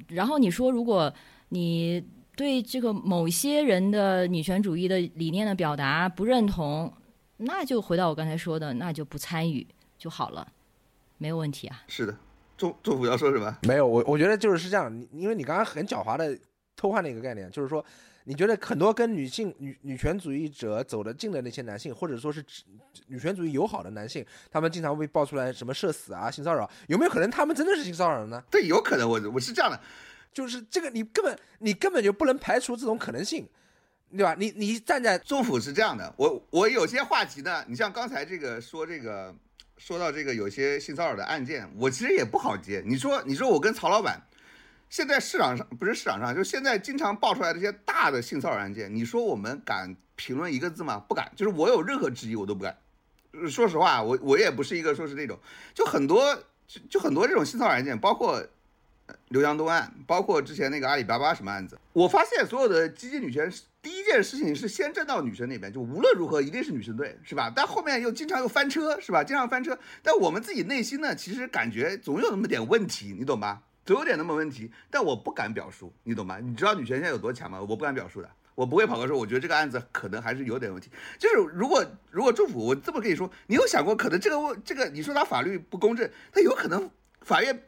然后你说，如果你对这个某些人的女权主义的理念的表达不认同，那就回到我刚才说的，那就不参与就好了，没有问题啊。是的，政政府要说什么？没有，我我觉得就是是这样，你因为你刚刚很狡猾的偷换了一个概念，就是说，你觉得很多跟女性女女权主义者走得近的那些男性，或者说是指女权主义友好的男性，他们经常被爆出来什么社死啊、性骚扰，有没有可能他们真的是性骚扰呢？对，有可能，我我是这样的，就是这个你根本你根本就不能排除这种可能性，对吧？你你站在政府是这样的，我我有些话题呢，你像刚才这个说这个说到这个有些性骚扰的案件，我其实也不好接。你说你说我跟曹老板，现在市场上不是市场上，就现在经常爆出来这些大的性骚扰案件，你说我们敢评论一个字吗？不敢，就是我有任何质疑我都不敢。说实话，我我也不是一个说是那种，就很多就就很多这种性骚扰案件，包括刘强东案，包括之前那个阿里巴巴什么案子，我发现所有的激进女权第一件事情是先站到女生那边，就无论如何一定是女生队，是吧？但后面又经常又翻车，是吧？经常翻车，但我们自己内心呢，其实感觉总有那么点问题，你懂吧？总有点那么问题，但我不敢表述，你懂吗？你知道女权现在有多强吗？我不敢表述的。我不会跑个说，我觉得这个案子可能还是有点问题。就是如果如果政府，我这么跟你说，你有想过可能这个问这个，你说他法律不公正，他有可能法院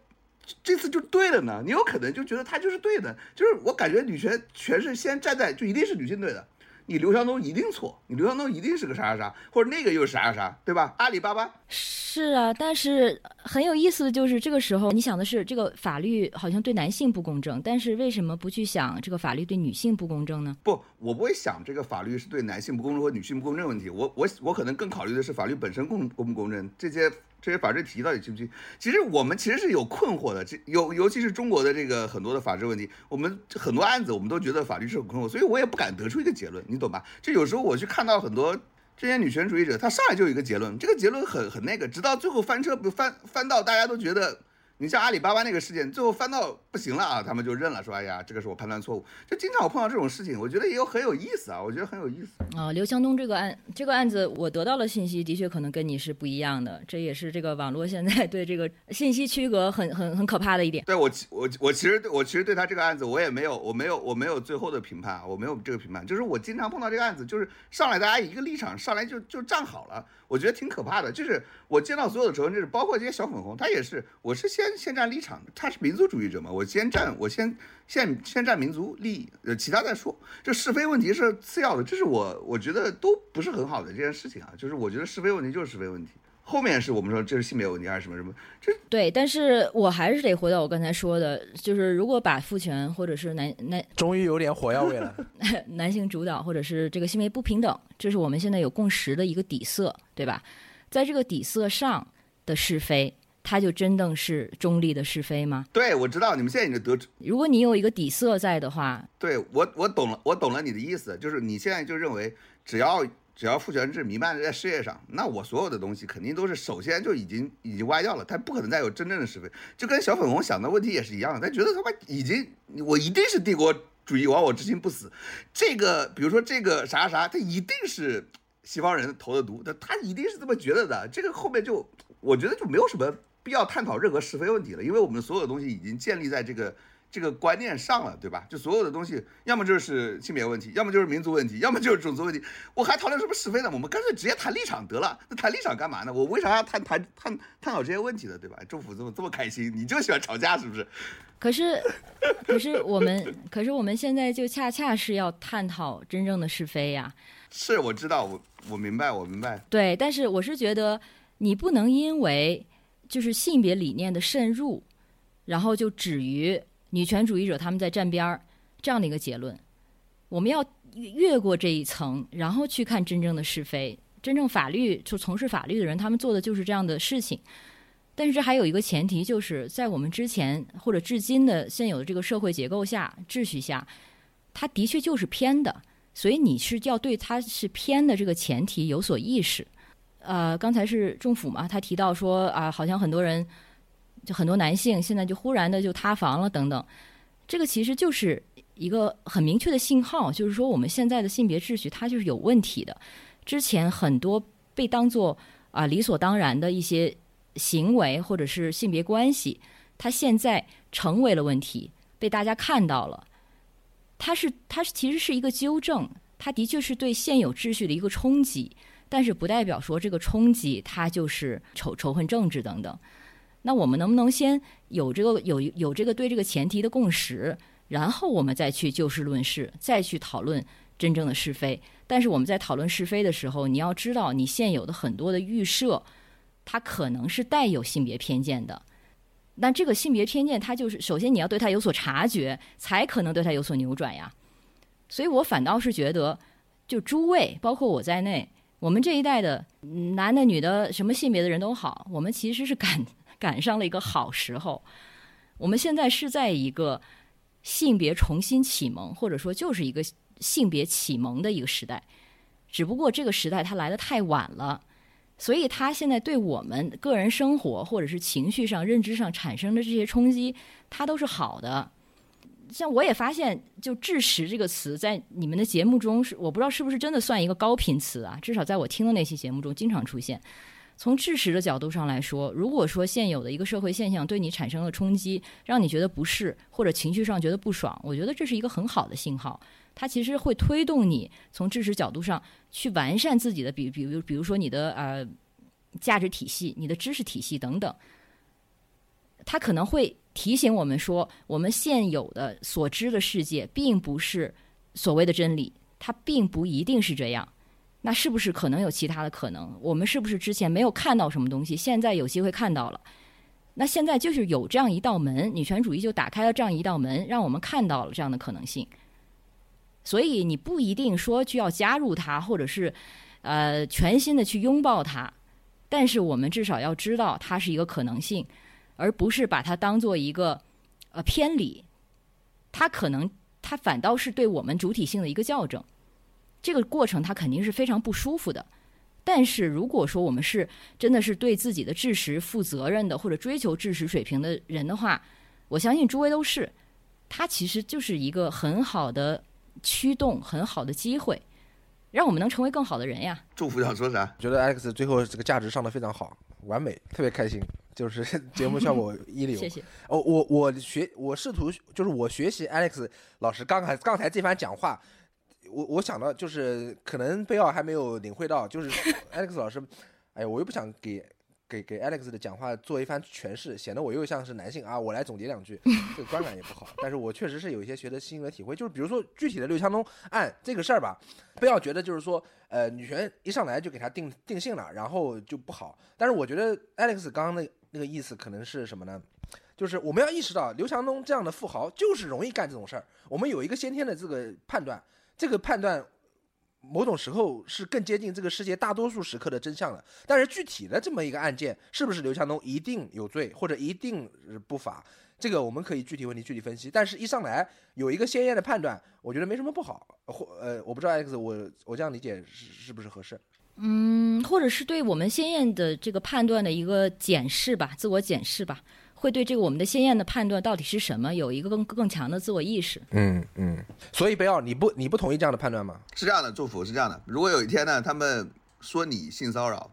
这次就对了呢？你有可能就觉得他就是对的，就是我感觉女权全是先站在就一定是女性对的，你刘强东一定错，你刘强东一定是个啥啥啥，或者那个又是啥啥啥，对吧？阿里巴巴是啊，但是很有意思的就是，这个时候你想的是这个法律好像对男性不公正，但是为什么不去想这个法律对女性不公正呢？不，我不会想这个法律是对男性不公正或女性不公正问题，我我我可能更考虑的是法律本身公公不公正，这些这些法治体系到底清不清？其实我们其实是有困惑的，这尤尤其是中国的这个很多的法治问题，我们很多案子我们都觉得法律是很困惑，所以我也不敢得出一个结论，你懂吧？就有时候我去看到很多。这些女权主义者，她上来就有一个结论，这个结论很很那个，直到最后翻车不翻翻到大家都觉得，你像阿里巴巴那个事件，最后翻到不行了啊，他们就认了，说哎呀，这个是我判断错误。就经常我碰到这种事情，我觉得也有很有意思啊，我觉得很有意思。啊、刘强东这个案这个案子，我得到的信息的确可能跟你是不一样的，这也是这个网络现在对这个信息区隔很很很可怕的一点。对我其我我其实对我其实对他这个案子我也没有我没有我没有最后的评判，我没有这个评判，就是我经常碰到这个案子，就是上来大家一个立场上来就就站好了，我觉得挺可怕的。就是我见到所有的仇恨，就是包括这些小粉红，他也是，我是先先站立场，他是民族主义者嘛，我先站我先先先站民族利益，呃，其他再说，这是非问题是次要的，这是我我觉得都不是很好的这件事情啊，就是我觉得是非问题就是是非问题。后面是我们说这是性别问题还是什么什么，这对，但是我还是得回到我刚才说的，就是如果把父权或者是男男 终于有点火药味了。男性主导，或者是这个性别不平等，这是我们现在有共识的一个底色，对吧？在这个底色上的是非，它就真正是中立的是非吗？对我知道你们现在已经得知。如果你有一个底色在的话，对我，我懂了，我懂了你的意思，就是你现在就认为，只要只要父权制弥漫在事业上，那我所有的东西肯定都是首先就已经已经歪掉了，他不可能再有真正的是非，就跟小粉红想的问题也是一样的，他觉得他妈已经我一定是帝国主义亡我之心不死，这个比如说这个啥啥，他一定是西方人投的毒，他他一定是这么觉得的，这个后面就我觉得就没有什么必要探讨任何是非问题了，因为我们所有东西已经建立在这个这个观念上了，对吧？就所有的东西，要么就是性别问题，要么就是民族问题，要么就是种族问题。我还讨论什么是非呢？我们干脆直接谈立场得了。那谈立场干嘛呢？我为啥要探谈探探讨这些问题呢？对吧？政府这么这么开心，你就喜欢吵架是不是？可是，可是我们，可是我们现在就恰恰是要探讨真正的是非呀。是，我知道，我我明白，我明白。对，但是我是觉得你不能因为就是性别理念的渗入，然后就止于。女权主义者他们在站边儿，这样的一个结论，我们要越过这一层，然后去看真正的是非。真正法律就从事法律的人，他们做的就是这样的事情。但是这还有一个前提，就是在我们之前或者至今的现有的这个社会结构下、秩序下，它的确就是偏的。所以你是要对它是偏的这个前提有所意识。呃，刚才是政府嘛，他提到说啊，好像很多人。就很多男性现在就忽然的就塌房了等等，这个其实就是一个很明确的信号，就是说我们现在的性别秩序它就是有问题的。之前很多被当做啊理所当然的一些行为或者是性别关系，它现在成为了问题，被大家看到了。它是它其实是一个纠正，它的确是对现有秩序的一个冲击，但是不代表说这个冲击它就是仇仇恨政治等等。那我们能不能先有这个有有这个对这个前提的共识，然后我们再去就事论事，再去讨论真正的是非？但是我们在讨论是非的时候，你要知道，你现有的很多的预设，它可能是带有性别偏见的。那这个性别偏见，它就是首先你要对它有所察觉，才可能对它有所扭转呀。所以我反倒是觉得，就诸位，包括我在内，我们这一代的男的、女的，什么性别的人都好，我们其实是敢。赶上了一个好时候，我们现在是在一个性别重新启蒙，或者说就是一个性别启蒙的一个时代。只不过这个时代它来的太晚了，所以它现在对我们个人生活或者是情绪上、认知上产生的这些冲击，它都是好的。像我也发现，就“智识”这个词在你们的节目中是，我不知道是不是真的算一个高频词啊？至少在我听的那期节目中，经常出现。从事实的角度上来说，如果说现有的一个社会现象对你产生了冲击，让你觉得不适或者情绪上觉得不爽，我觉得这是一个很好的信号。它其实会推动你从知识角度上去完善自己的，比比如比如说你的呃价值体系、你的知识体系等等。它可能会提醒我们说，我们现有的所知的世界并不是所谓的真理，它并不一定是这样。那是不是可能有其他的可能？我们是不是之前没有看到什么东西，现在有机会看到了？那现在就是有这样一道门，女权主义就打开了这样一道门，让我们看到了这样的可能性。所以你不一定说就要加入它，或者是呃全新的去拥抱它，但是我们至少要知道它是一个可能性，而不是把它当做一个呃偏离。它可能它反倒是对我们主体性的一个校正。这个过程他肯定是非常不舒服的，但是如果说我们是真的是对自己的知识负责任的，或者追求知识水平的人的话，我相信诸位都是，它其实就是一个很好的驱动，很好的机会，让我们能成为更好的人呀。祝福想说啥？觉得 Alex 最后这个价值上的非常好，完美，特别开心，就是节目效果 一流。谢谢。哦，我我学我试图就是我学习 Alex 老师刚才刚才这番讲话。我我想到就是可能贝奥还没有领会到，就是 Alex 老师，哎呀，我又不想给给给 Alex 的讲话做一番诠释，显得我又像是男性啊，我来总结两句，这个观感也不好。但是我确实是有一些学的心得体会，就是比如说具体的刘强东案这个事儿吧，贝奥觉得就是说，呃，女权一上来就给他定定性了，然后就不好。但是我觉得 Alex 刚刚那那个意思可能是什么呢？就是我们要意识到刘强东这样的富豪就是容易干这种事儿，我们有一个先天的这个判断。这个判断，某种时候是更接近这个世界大多数时刻的真相了。但是具体的这么一个案件，是不是刘强东一定有罪或者一定不法，这个我们可以具体问题具体分析。但是一上来有一个鲜艳的判断，我觉得没什么不好。或呃，我不知道 X，我我这样理解是是不是合适？嗯，或者是对我们鲜艳的这个判断的一个检视吧，自我检视吧。会对这个我们的鲜艳的判断到底是什么有一个更更强的自我意识。嗯嗯，所以贝奥，你不你不同意这样的判断吗？是这样的，祝福是这样的。如果有一天呢，他们说你性骚扰，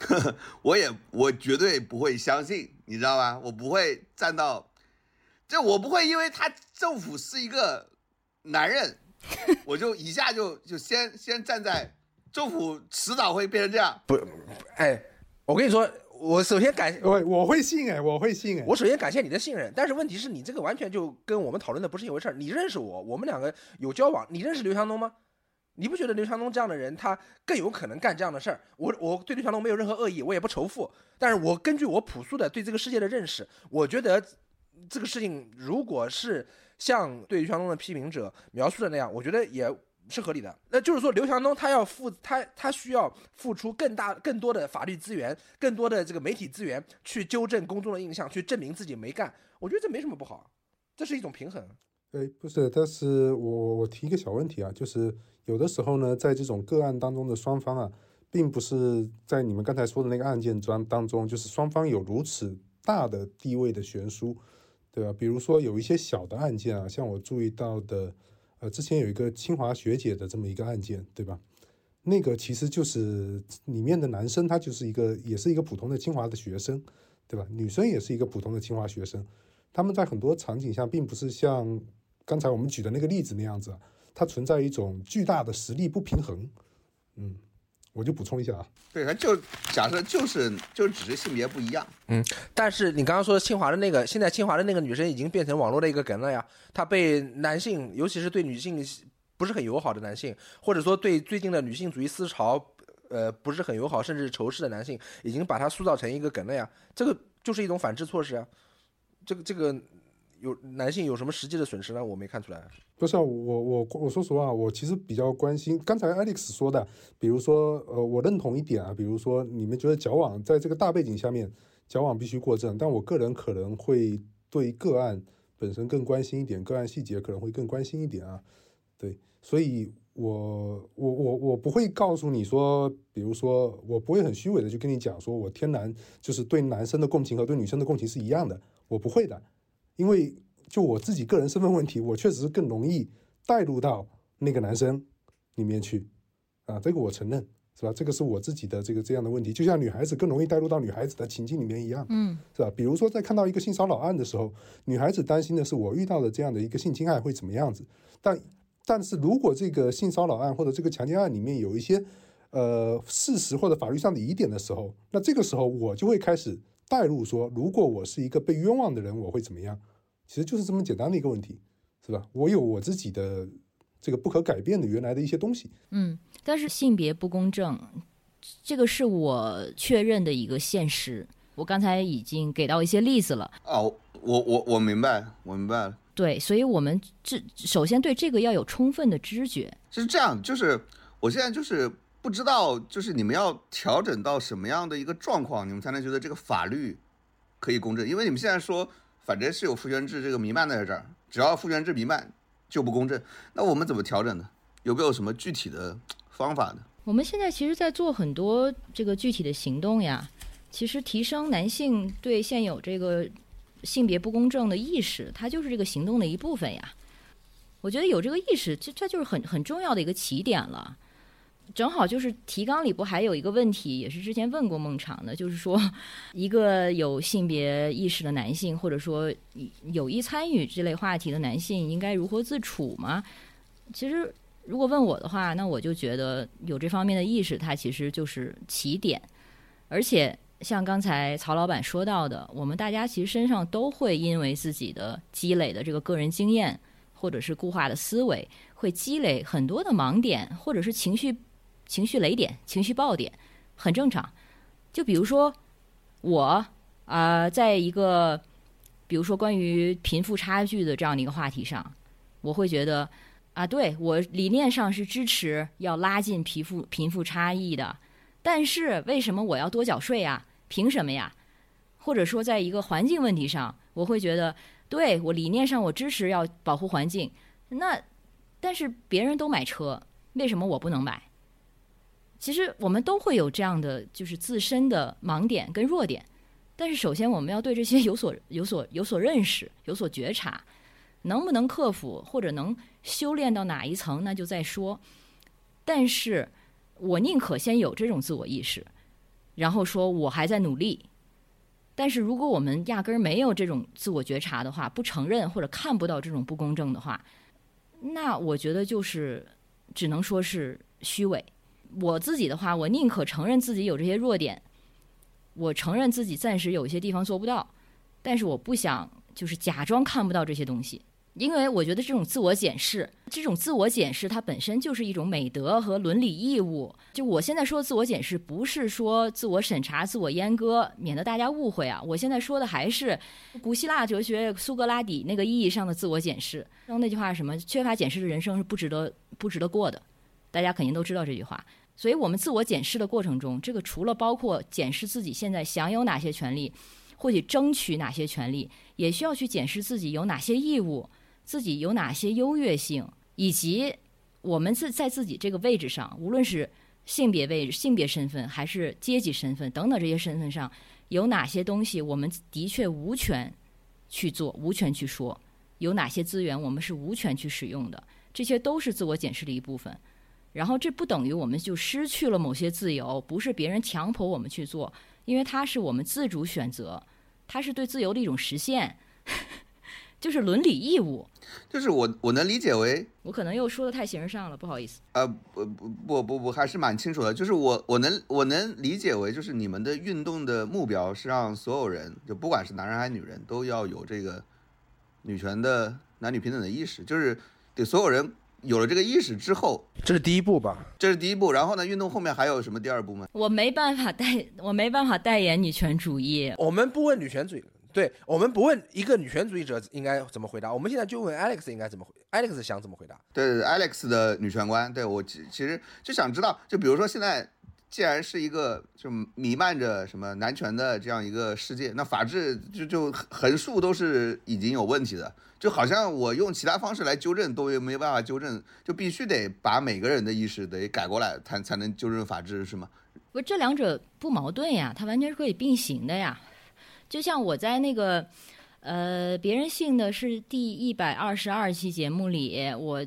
呵呵我也我绝对不会相信，你知道吧？我不会站到这我不会因为他政府是一个男人，我就一下就就先先站在政府迟早会变成这样。不哎，我跟你说，我首先感我我会信哎，我会信哎，我首先感谢你的信任，但是问题是你这个完全就跟我们讨论的不是一回事儿。你认识我，我们两个有交往，你认识刘强东吗？你不觉得刘强东这样的人，他更有可能干这样的事儿？我我对刘强东没有任何恶意，我也不仇富，但是我根据我朴素的对这个世界的认识，我觉得这个事情如果是像对刘强东的批评者描述的那样，我觉得也是合理的。那就是说，刘强东他要付他他需要付出更大更多的法律资源，更多的这个媒体资源去纠正公众的印象，去证明自己没干。我觉得这没什么不好，这是一种平衡。哎，不是，但是我我提一个小问题啊，就是有的时候呢，在这种个案当中的双方啊，并不是在你们刚才说的那个案件中当中，就是双方有如此大的地位的悬殊，对吧？比如说有一些小的案件啊，像我注意到的，呃，之前有一个清华学姐的这么一个案件，对吧？那个其实就是里面的男生，他就是一个也是一个普通的清华的学生，对吧？女生也是一个普通的清华学生，他们在很多场景下并不是像。刚才我们举的那个例子那样子，它存在一种巨大的实力不平衡。嗯，我就补充一下啊。对，他就假设就是就只是性别不一样。嗯，但是你刚刚说的清华的那个，现在清华的那个女生已经变成网络的一个梗了呀。她被男性，尤其是对女性不是很友好的男性，或者说对最近的女性主义思潮，呃，不是很友好甚至仇视的男性，已经把她塑造成一个梗了呀。这个就是一种反制措施啊。这个这个。有男性有什么实际的损失呢？我没看出来。不是啊，我我我说实话，我其实比较关心刚才 Alex 说的，比如说呃，我认同一点啊，比如说你们觉得矫枉在这个大背景下面，矫枉必须过正，但我个人可能会对个案本身更关心一点，个案细节可能会更关心一点啊。对，所以我我我我不会告诉你说，比如说我不会很虚伪的就跟你讲说我天然就是对男生的共情和对女生的共情是一样的，我不会的。因为就我自己个人身份问题，我确实是更容易带入到那个男生里面去，啊，这个我承认，是吧？这个是我自己的这个这样的问题，就像女孩子更容易带入到女孩子的情境里面一样，嗯，是吧？比如说在看到一个性骚扰案的时候，女孩子担心的是我遇到的这样的一个性侵害会怎么样子，但但是如果这个性骚扰案或者这个强奸案里面有一些呃事实或者法律上的疑点的时候，那这个时候我就会开始。代入说，如果我是一个被冤枉的人，我会怎么样？其实就是这么简单的一个问题，是吧？我有我自己的这个不可改变的原来的一些东西。嗯，但是性别不公正，这个是我确认的一个现实。我刚才已经给到一些例子了。哦，我我我明白，我明白了。对，所以我们这首先对这个要有充分的知觉。是这样，就是我现在就是。不知道，就是你们要调整到什么样的一个状况，你们才能觉得这个法律可以公正？因为你们现在说，反正是有父权制这个弥漫在这儿，只要父权制弥漫就不公正。那我们怎么调整呢？有没有什么具体的方法呢？我们现在其实在做很多这个具体的行动呀。其实提升男性对现有这个性别不公正的意识，它就是这个行动的一部分呀。我觉得有这个意识，这这就是很很重要的一个起点了。正好就是提纲里不还有一个问题，也是之前问过孟昶的，就是说，一个有性别意识的男性，或者说有意参与这类话题的男性，应该如何自处吗？其实，如果问我的话，那我就觉得有这方面的意识，它其实就是起点。而且，像刚才曹老板说到的，我们大家其实身上都会因为自己的积累的这个个人经验，或者是固化的思维，会积累很多的盲点，或者是情绪。情绪雷点、情绪爆点，很正常。就比如说我啊，在一个比如说关于贫富差距的这样的一个话题上，我会觉得啊，对我理念上是支持要拉近贫富贫富差异的，但是为什么我要多缴税啊？凭什么呀？或者说，在一个环境问题上，我会觉得，对我理念上我支持要保护环境，那但是别人都买车，为什么我不能买？其实我们都会有这样的，就是自身的盲点跟弱点，但是首先我们要对这些有所有所有所认识，有所觉察，能不能克服或者能修炼到哪一层，那就再说。但是我宁可先有这种自我意识，然后说我还在努力，但是如果我们压根儿没有这种自我觉察的话，不承认或者看不到这种不公正的话，那我觉得就是只能说是虚伪。我自己的话，我宁可承认自己有这些弱点，我承认自己暂时有一些地方做不到，但是我不想就是假装看不到这些东西。因为我觉得这种自我检视，这种自我检视它本身就是一种美德和伦理义务。就我现在说的自我检视，不是说自我审查、自我阉割，免得大家误会啊。我现在说的还是古希腊哲学苏格拉底那个意义上的自我检视。那句话是什么？缺乏检视的人生是不值得、不值得过的。大家肯定都知道这句话。所以我们自我检视的过程中，这个除了包括检视自己现在享有哪些权利，或者争取哪些权利，也需要去检视自己有哪些义务。自己有哪些优越性，以及我们自在自己这个位置上，无论是性别位置、性别身份，还是阶级身份等等这些身份上，有哪些东西我们的确无权去做、无权去说？有哪些资源我们是无权去使用的？这些都是自我检视的一部分。然后这不等于我们就失去了某些自由，不是别人强迫我们去做，因为它是我们自主选择，它是对自由的一种实现。就是伦理义务，就是我我能理解为，我可能又说的太形式上了，不好意思。呃，不不不不不，还是蛮清楚的。就是我我能我能理解为，就是你们的运动的目标是让所有人，就不管是男人还是女人，都要有这个女权的男女平等的意识。就是对所有人有了这个意识之后，这是第一步吧？这是第一步。然后呢，运动后面还有什么第二步吗？我没办法代，我没办法代言女权主义。我们不问女权主义。对我们不问一个女权主义者应该怎么回答，我们现在就问 Alex 应该怎么回，Alex 想怎么回答？对，Alex 的女权观，对我其其实就想知道，就比如说现在既然是一个就弥漫着什么男权的这样一个世界，那法治就就横竖都是已经有问题的，就好像我用其他方式来纠正都没办法纠正，就必须得把每个人的意识得改过来，才才能纠正法治，是吗？不，这两者不矛盾呀，它完全是可以并行的呀。就像我在那个，呃，别人信的是第一百二十二期节目里，我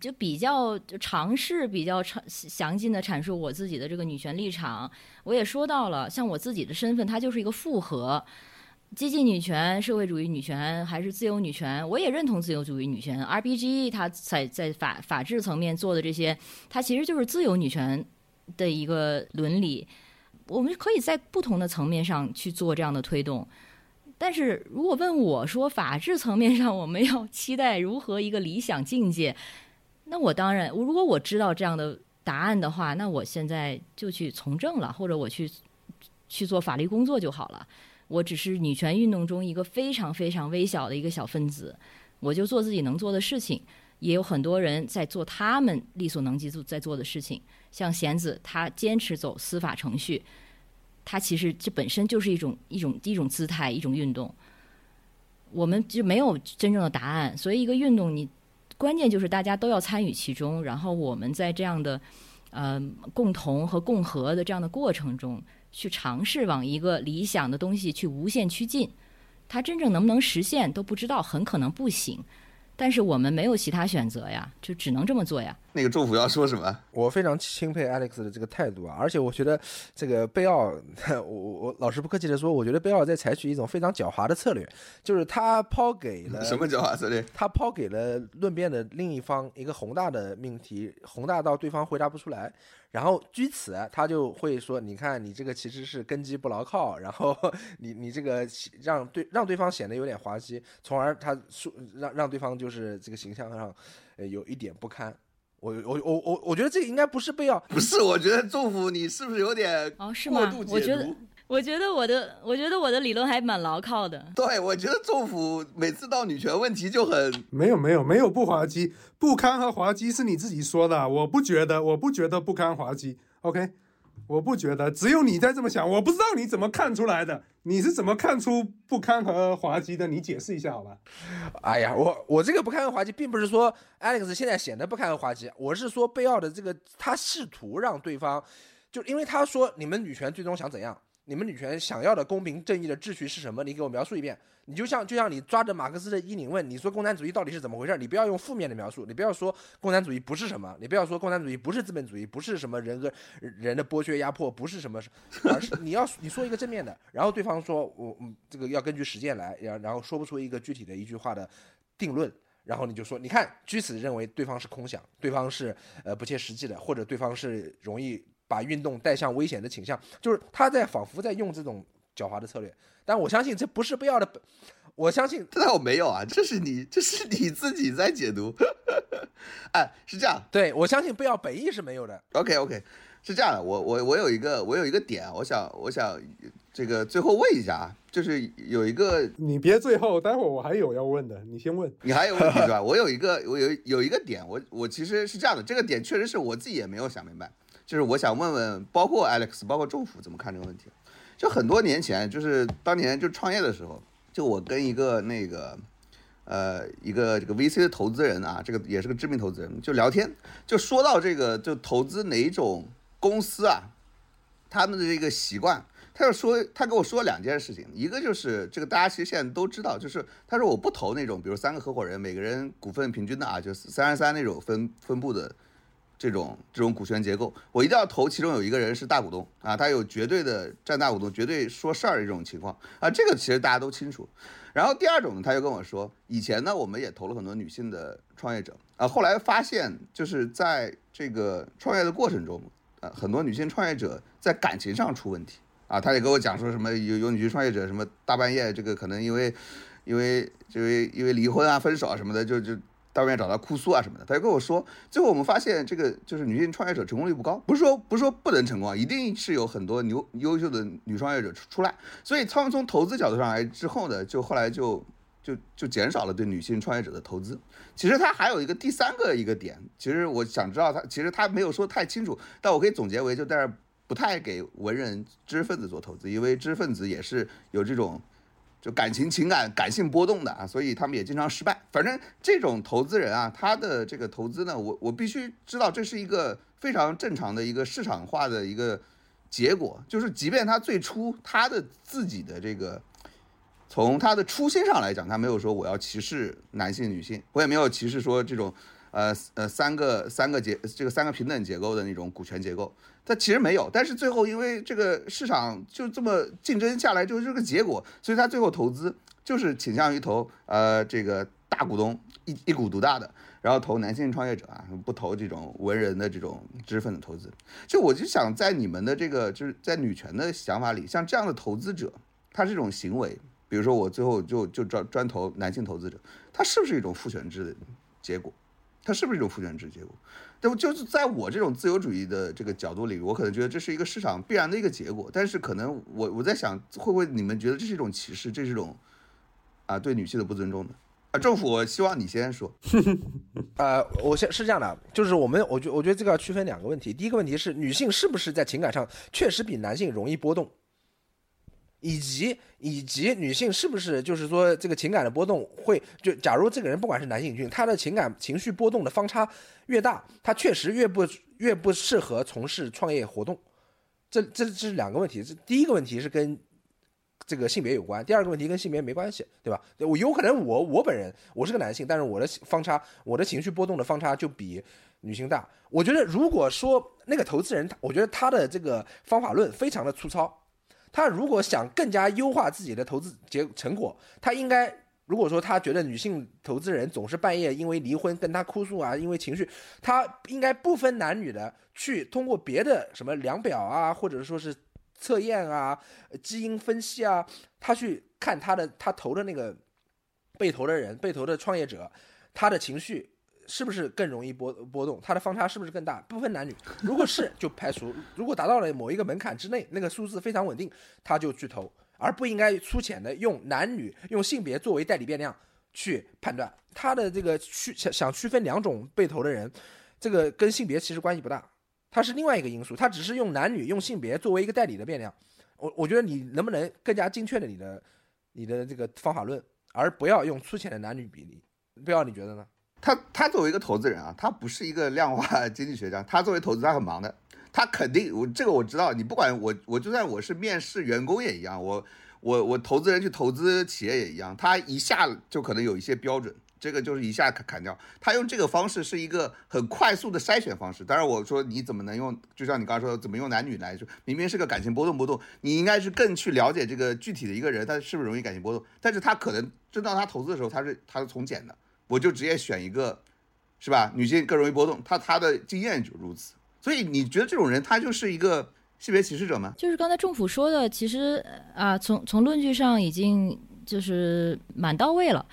就比较尝试比较详详尽的阐述我自己的这个女权立场。我也说到了，像我自己的身份，它就是一个复合，激进女权、社会主义女权还是自由女权，我也认同自由主义女权。RBG 它在在法法治层面做的这些，它其实就是自由女权的一个伦理。我们可以在不同的层面上去做这样的推动，但是如果问我说法治层面上我们要期待如何一个理想境界，那我当然，如果我知道这样的答案的话，那我现在就去从政了，或者我去去做法律工作就好了。我只是女权运动中一个非常非常微小的一个小分子，我就做自己能做的事情。也有很多人在做他们力所能及做在做的事情。像贤子，他坚持走司法程序，他其实这本身就是一种一种一种姿态，一种运动。我们就没有真正的答案，所以一个运动，你关键就是大家都要参与其中，然后我们在这样的呃共同和共和的这样的过程中，去尝试往一个理想的东西去无限趋近。它真正能不能实现都不知道，很可能不行。但是我们没有其他选择呀，就只能这么做呀。那个政府要说什么？我非常钦佩 Alex 的这个态度啊，而且我觉得这个贝奥，我我老实不客气的说，我觉得贝奥在采取一种非常狡猾的策略，就是他抛给了什么狡猾策略？他抛给了论辩的另一方一个宏大的命题，宏大到对方回答不出来。然后据此，他就会说：“你看，你这个其实是根基不牢靠，然后 你你这个让对让对方显得有点滑稽，从而他说让让对方就是这个形象上，呃，有一点不堪。我我我我我觉得这个应该不是被要，不是，我觉得祝福你是不是有点哦？是吗？我觉得。”我觉得我的，我觉得我的理论还蛮牢靠的。对，我觉得政府每次到女权问题就很没有没有没有不滑稽，不堪和滑稽是你自己说的，我不觉得，我不觉得不堪滑稽。OK，我不觉得，只有你在这么想，我不知道你怎么看出来的，你是怎么看出不堪和滑稽的？你解释一下好吧？哎呀，我我这个不堪和滑稽，并不是说 Alex 现在显得不堪和滑稽，我是说贝奥的这个他试图让对方，就因为他说你们女权最终想怎样？你们女权想要的公平正义的秩序是什么？你给我描述一遍。你就像就像你抓着马克思的衣领问，你说共产主义到底是怎么回事？你不要用负面的描述，你不要说共产主义不是什么，你不要说共产主义不是资本主义，不是什么人和人的剥削压迫，不是什么，而是你要你说一个正面的，然后对方说我嗯这个要根据实践来，然然后说不出一个具体的一句话的定论，然后你就说你看，据此认为对方是空想，对方是呃不切实际的，或者对方是容易把运动带向危险的倾向，就是他在仿佛在用这种狡猾的策略。但我相信这不是必要的，我相信这倒没有啊，这是你这是你自己在解读。哎，是这样，对我相信不要本意是没有的。OK OK，是这样的，我我我有一个我有一个点，我想我想这个最后问一下啊，就是有一个你别最后，待会儿我还有要问的，你先问。你还有问题是吧？我有一个我有有一个点，我我其实是这样的，这个点确实是我自己也没有想明白，就是我想问问，包括 Alex，包括政府怎么看这个问题？就很多年前，就是当年就创业的时候，就我跟一个那个。呃，一个这个 VC 的投资人啊，这个也是个知名投资人，就聊天，就说到这个，就投资哪种公司啊，他们的这个习惯，他就说，他跟我说两件事情，一个就是这个大家其实现在都知道，就是他说我不投那种，比如三个合伙人每个人股份平均的啊，就是三十三那种分分布的这种这种股权结构，我一定要投其中有一个人是大股东啊，他有绝对的占大股东、绝对说事儿的这种情况。啊，这个其实大家都清楚。然后第二种呢，他就跟我说，以前呢我们也投了很多女性的创业者啊，后来发现就是在这个创业的过程中，呃，很多女性创业者在感情上出问题。啊，他也跟我讲说什么有有女性创业者什么大半夜这个可能因为因为因为因为离婚啊、分手啊什么的，就就大外面找他哭诉啊什么的，他就跟我说，最后我们发现这个就是女性创业者成功率不高，不是说不是说不能成功啊，一定是有很多牛优秀的女创业者出出来，所以他们从投资角度上来之后呢，就后来就就就减少了对女性创业者的投资。其实他还有一个第三个一个点，其实我想知道他其实他没有说太清楚，但我可以总结为就在这不太给文人知识分子做投资，因为知识分子也是有这种。就感情、情感、感性波动的啊，所以他们也经常失败。反正这种投资人啊，他的这个投资呢，我我必须知道这是一个非常正常的一个市场化的一个结果，就是即便他最初他的自己的这个，从他的初心上来讲，他没有说我要歧视男性、女性，我也没有歧视说这种呃呃三个三个结这个三个平等结构的那种股权结构，它其实没有。但是最后因为这个市场就这么竞争下来，就是这个结果，所以他最后投资就是倾向于投呃这个大股东一一股独大的。然后投男性创业者啊，不投这种文人的这种知识分子投资。就我就想在你们的这个就是在女权的想法里，像这样的投资者，他这种行为，比如说我最后就就专专投男性投资者，他是不是一种父权制的结果？它是不是一种父权制结果？就？就是在我这种自由主义的这个角度里，我可能觉得这是一个市场必然的一个结果。但是可能我我在想，会不会你们觉得这是一种歧视？这是一种啊对女性的不尊重呢？啊，政府，我希望你先说。呃，我先是这样的，就是我们，我觉我觉得这个要区分两个问题。第一个问题是，女性是不是在情感上确实比男性容易波动，以及以及女性是不是就是说这个情感的波动会就，假如这个人不管是男性女性，他的情感情绪波动的方差越大，他确实越不越不适合从事创业活动。这这这是两个问题，这第一个问题是跟这个性别有关，第二个问题跟性别没关系，对吧？我有可能我我本人我是个男性，但是我的方差，我的情绪波动的方差就比女性大。我觉得如果说那个投资人，我觉得他的这个方法论非常的粗糙，他如果想更加优化自己的投资结成果，他应该。如果说他觉得女性投资人总是半夜因为离婚跟他哭诉啊，因为情绪，他应该不分男女的去通过别的什么量表啊，或者说是测验啊、基因分析啊，他去看他的他投的那个被投的人、被投的创业者，他的情绪是不是更容易波波动，它的方差是不是更大？不分男女，如果是就排除，如果达到了某一个门槛之内，那个数字非常稳定，他就去投。而不应该粗浅的用男女、用性别作为代理变量去判断他的这个区想想区分两种被投的人，这个跟性别其实关系不大，它是另外一个因素，它只是用男女、用性别作为一个代理的变量。我我觉得你能不能更加精确的你的你的这个方法论，而不要用粗浅的男女比例？不要你觉得呢？他他作为一个投资人啊，他不是一个量化经济学家，他作为投资他很忙的。他肯定我这个我知道，你不管我我就算我是面试员工也一样，我我我投资人去投资企业也一样，他一下就可能有一些标准。这个就是一下砍砍掉，他用这个方式是一个很快速的筛选方式。当然，我说你怎么能用，就像你刚刚说的，怎么用男女来说，明明是个感情波动波动，你应该是更去了解这个具体的一个人，他是不是容易感情波动。但是他可能真到他投资的时候，他是他是从简的，我就直接选一个，是吧？女性更容易波动，她她的经验就如此。所以你觉得这种人他就是一个性别歧视者吗？就是刚才政府说的，其实啊，从从论据上已经就是蛮到位了。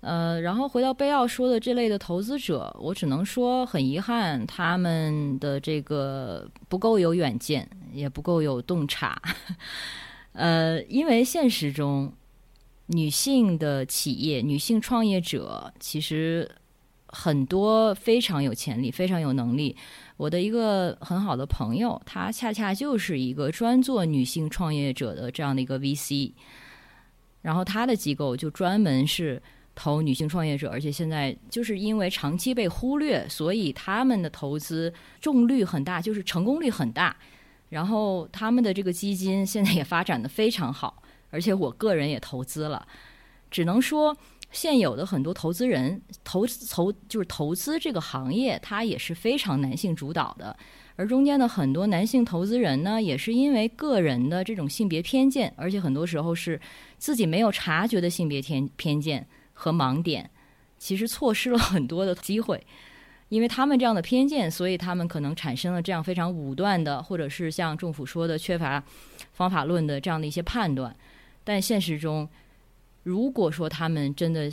呃，然后回到贝奥说的这类的投资者，我只能说很遗憾，他们的这个不够有远见，也不够有洞察。呃，因为现实中，女性的企业、女性创业者其实很多非常有潜力、非常有能力。我的一个很好的朋友，他恰恰就是一个专做女性创业者的这样的一个 VC，然后他的机构就专门是。投女性创业者，而且现在就是因为长期被忽略，所以他们的投资中率很大，就是成功率很大。然后他们的这个基金现在也发展的非常好，而且我个人也投资了。只能说现有的很多投资人投投就是投资这个行业，它也是非常男性主导的。而中间的很多男性投资人呢，也是因为个人的这种性别偏见，而且很多时候是自己没有察觉的性别偏偏见。和盲点，其实错失了很多的机会，因为他们这样的偏见，所以他们可能产生了这样非常武断的，或者是像政府说的缺乏方法论的这样的一些判断。但现实中，如果说他们真的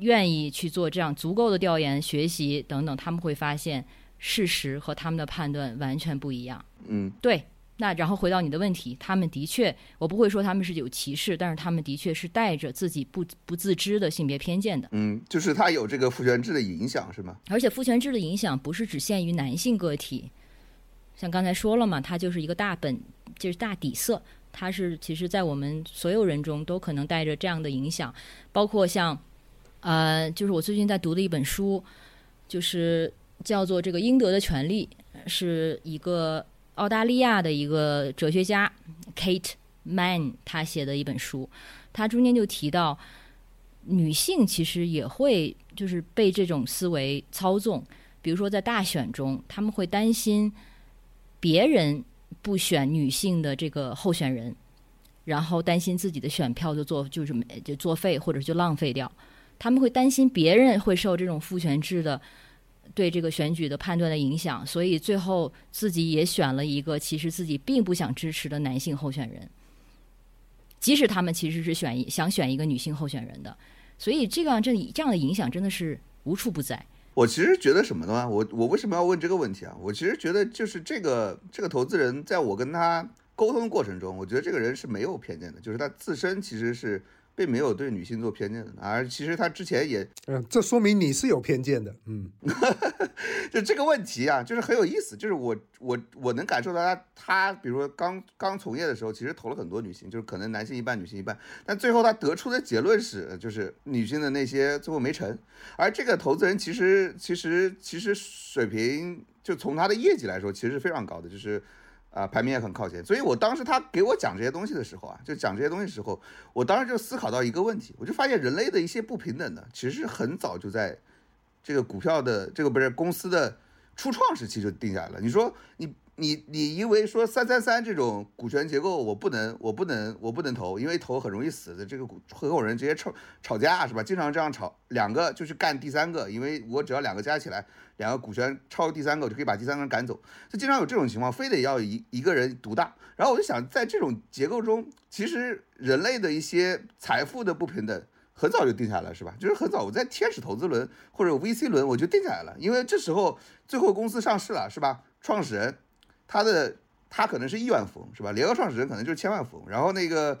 愿意去做这样足够的调研、学习等等，他们会发现事实和他们的判断完全不一样。嗯，对。那然后回到你的问题，他们的确，我不会说他们是有歧视，但是他们的确是带着自己不不自知的性别偏见的。嗯，就是他有这个父权制的影响，是吗？而且父权制的影响不是只限于男性个体，像刚才说了嘛，它就是一个大本，就是大底色，它是其实在我们所有人中都可能带着这样的影响，包括像，呃，就是我最近在读的一本书，就是叫做《这个应得的权利》，是一个。澳大利亚的一个哲学家 Kate Mann，他写的一本书，他中间就提到，女性其实也会就是被这种思维操纵。比如说在大选中，他们会担心别人不选女性的这个候选人，然后担心自己的选票就作就是就作废或者就浪费掉。他们会担心别人会受这种父权制的。对这个选举的判断的影响，所以最后自己也选了一个其实自己并不想支持的男性候选人，即使他们其实是选想选一个女性候选人的，所以这样这这样的影响真的是无处不在。我其实觉得什么呢？我我为什么要问这个问题啊？我其实觉得就是这个这个投资人在我跟他沟通的过程中，我觉得这个人是没有偏见的，就是他自身其实是。并没有对女性做偏见的，而其实他之前也，嗯，这说明你是有偏见的，嗯，就这个问题啊，就是很有意思，就是我我我能感受到他他，比如说刚刚从业的时候，其实投了很多女性，就是可能男性一半，女性一半，但最后他得出的结论是，就是女性的那些最后没成，而这个投资人其实其实其实水平，就从他的业绩来说，其实是非常高的，就是。啊，排名也很靠前，所以我当时他给我讲这些东西的时候啊，就讲这些东西的时候，我当时就思考到一个问题，我就发现人类的一些不平等呢，其实很早就在这个股票的这个不是公司的初创时期就定下来了。你说你。你你因为说三三三这种股权结构我不能我不能我不能投，因为投很容易死的。这个股合伙人直接吵吵架是吧？经常这样吵，两个就去干第三个，因为我只要两个加起来，两个股权超第三个，我就可以把第三个人赶走。就经常有这种情况，非得要一一个人独大。然后我就想，在这种结构中，其实人类的一些财富的不平等很早就定下来是吧？就是很早我在天使投资轮或者 VC 轮我就定下来了，因为这时候最后公司上市了是吧？创始人。他的他可能是亿万富翁是吧？联合创始人可能就是千万富翁，然后那个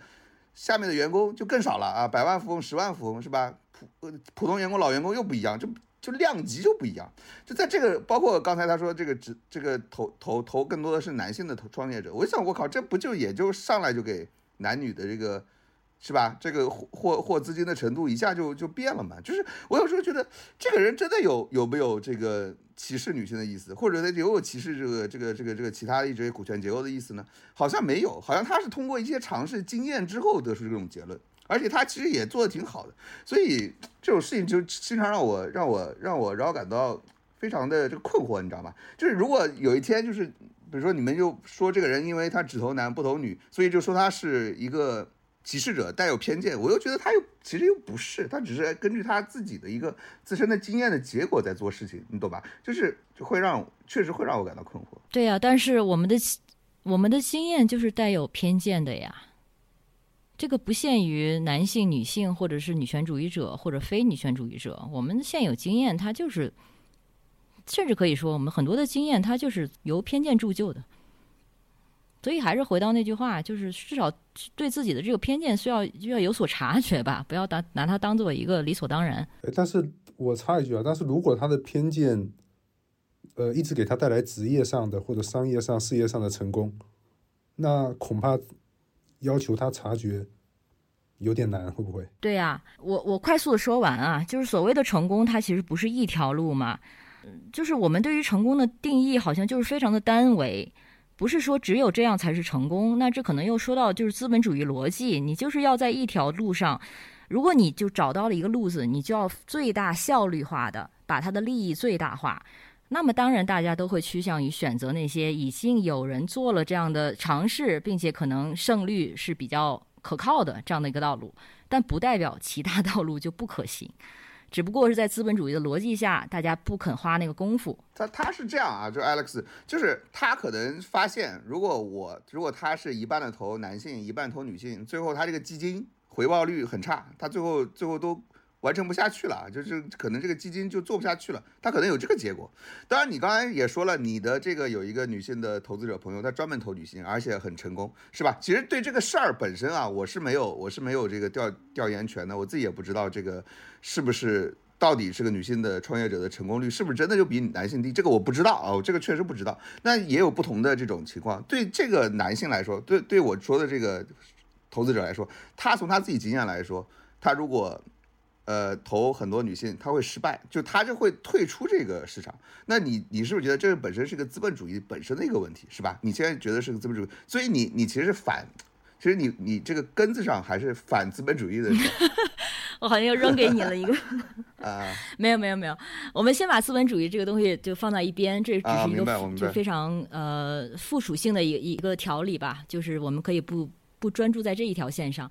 下面的员工就更少了啊，百万富翁、十万富翁是吧？普普通员工、老员工又不一样，就就量级就不一样。就在这个，包括刚才他说这个只这个投投投更多的是男性的投创业者，我想我靠，这不就也就上来就给男女的这个是吧？这个获获资金的程度一下就就变了嘛。就是我有时候觉得这个人真的有有没有这个歧视女性的意思，或者他有有歧视这个这个这个这个其他的一些股权结构的意思呢？好像没有，好像他是通过一些尝试经验之后得出这种结论，而且他其实也做的挺好的。所以这种事情就经常让我让我让我让我感到非常的这个困惑，你知道吗？就是如果有一天就是比如说你们就说这个人因为他只投男不投女，所以就说他是一个。歧视者带有偏见，我又觉得他又其实又不是，他只是根据他自己的一个自身的经验的结果在做事情，你懂吧？就是会让确实会让我感到困惑。对呀，但是我们的我们的经验就是带有偏见的呀。这个不限于男性、女性，或者是女权主义者或者非女权主义者，我们现有经验它就是，甚至可以说我们很多的经验它就是由偏见铸就的。所以还是回到那句话，就是至少对自己的这个偏见需要要有所察觉吧，不要拿拿它当做一个理所当然。但是我插一句啊，但是如果他的偏见，呃，一直给他带来职业上的或者商业上、事业上的成功，那恐怕要求他察觉有点难，会不会？对呀，我我快速的说完啊，就是所谓的成功，它其实不是一条路嘛，就是我们对于成功的定义好像就是非常的单维。不是说只有这样才是成功，那这可能又说到就是资本主义逻辑，你就是要在一条路上，如果你就找到了一个路子，你就要最大效率化的把它的利益最大化，那么当然大家都会趋向于选择那些已经有人做了这样的尝试，并且可能胜率是比较可靠的这样的一个道路，但不代表其他道路就不可行。只不过是在资本主义的逻辑下，大家不肯花那个功夫。他他是这样啊，就 Alex，就是他可能发现，如果我如果他是一半的投男性，一半投女性，最后他这个基金回报率很差，他最后最后都。完成不下去了，就是可能这个基金就做不下去了，他可能有这个结果。当然，你刚才也说了，你的这个有一个女性的投资者朋友，他专门投女性，而且很成功，是吧？其实对这个事儿本身啊，我是没有，我是没有这个调调研权的，我自己也不知道这个是不是到底是个女性的创业者的成功率是不是真的就比男性低，这个我不知道啊，我这个确实不知道。那也有不同的这种情况。对这个男性来说，对对我说的这个投资者来说，他从他自己经验来说，他如果呃，投很多女性，她会失败，就她就会退出这个市场。那你你是不是觉得这个本身是个资本主义本身的一个问题，是吧？你现在觉得是个资本主义，所以你你其实是反，其实你你这个根子上还是反资本主义的。我好像又扔给你了一个 啊，没有没有没有，我们先把资本主义这个东西就放在一边，这只是一个就非常呃附属性的一一个条理吧，就是我们可以不不专注在这一条线上。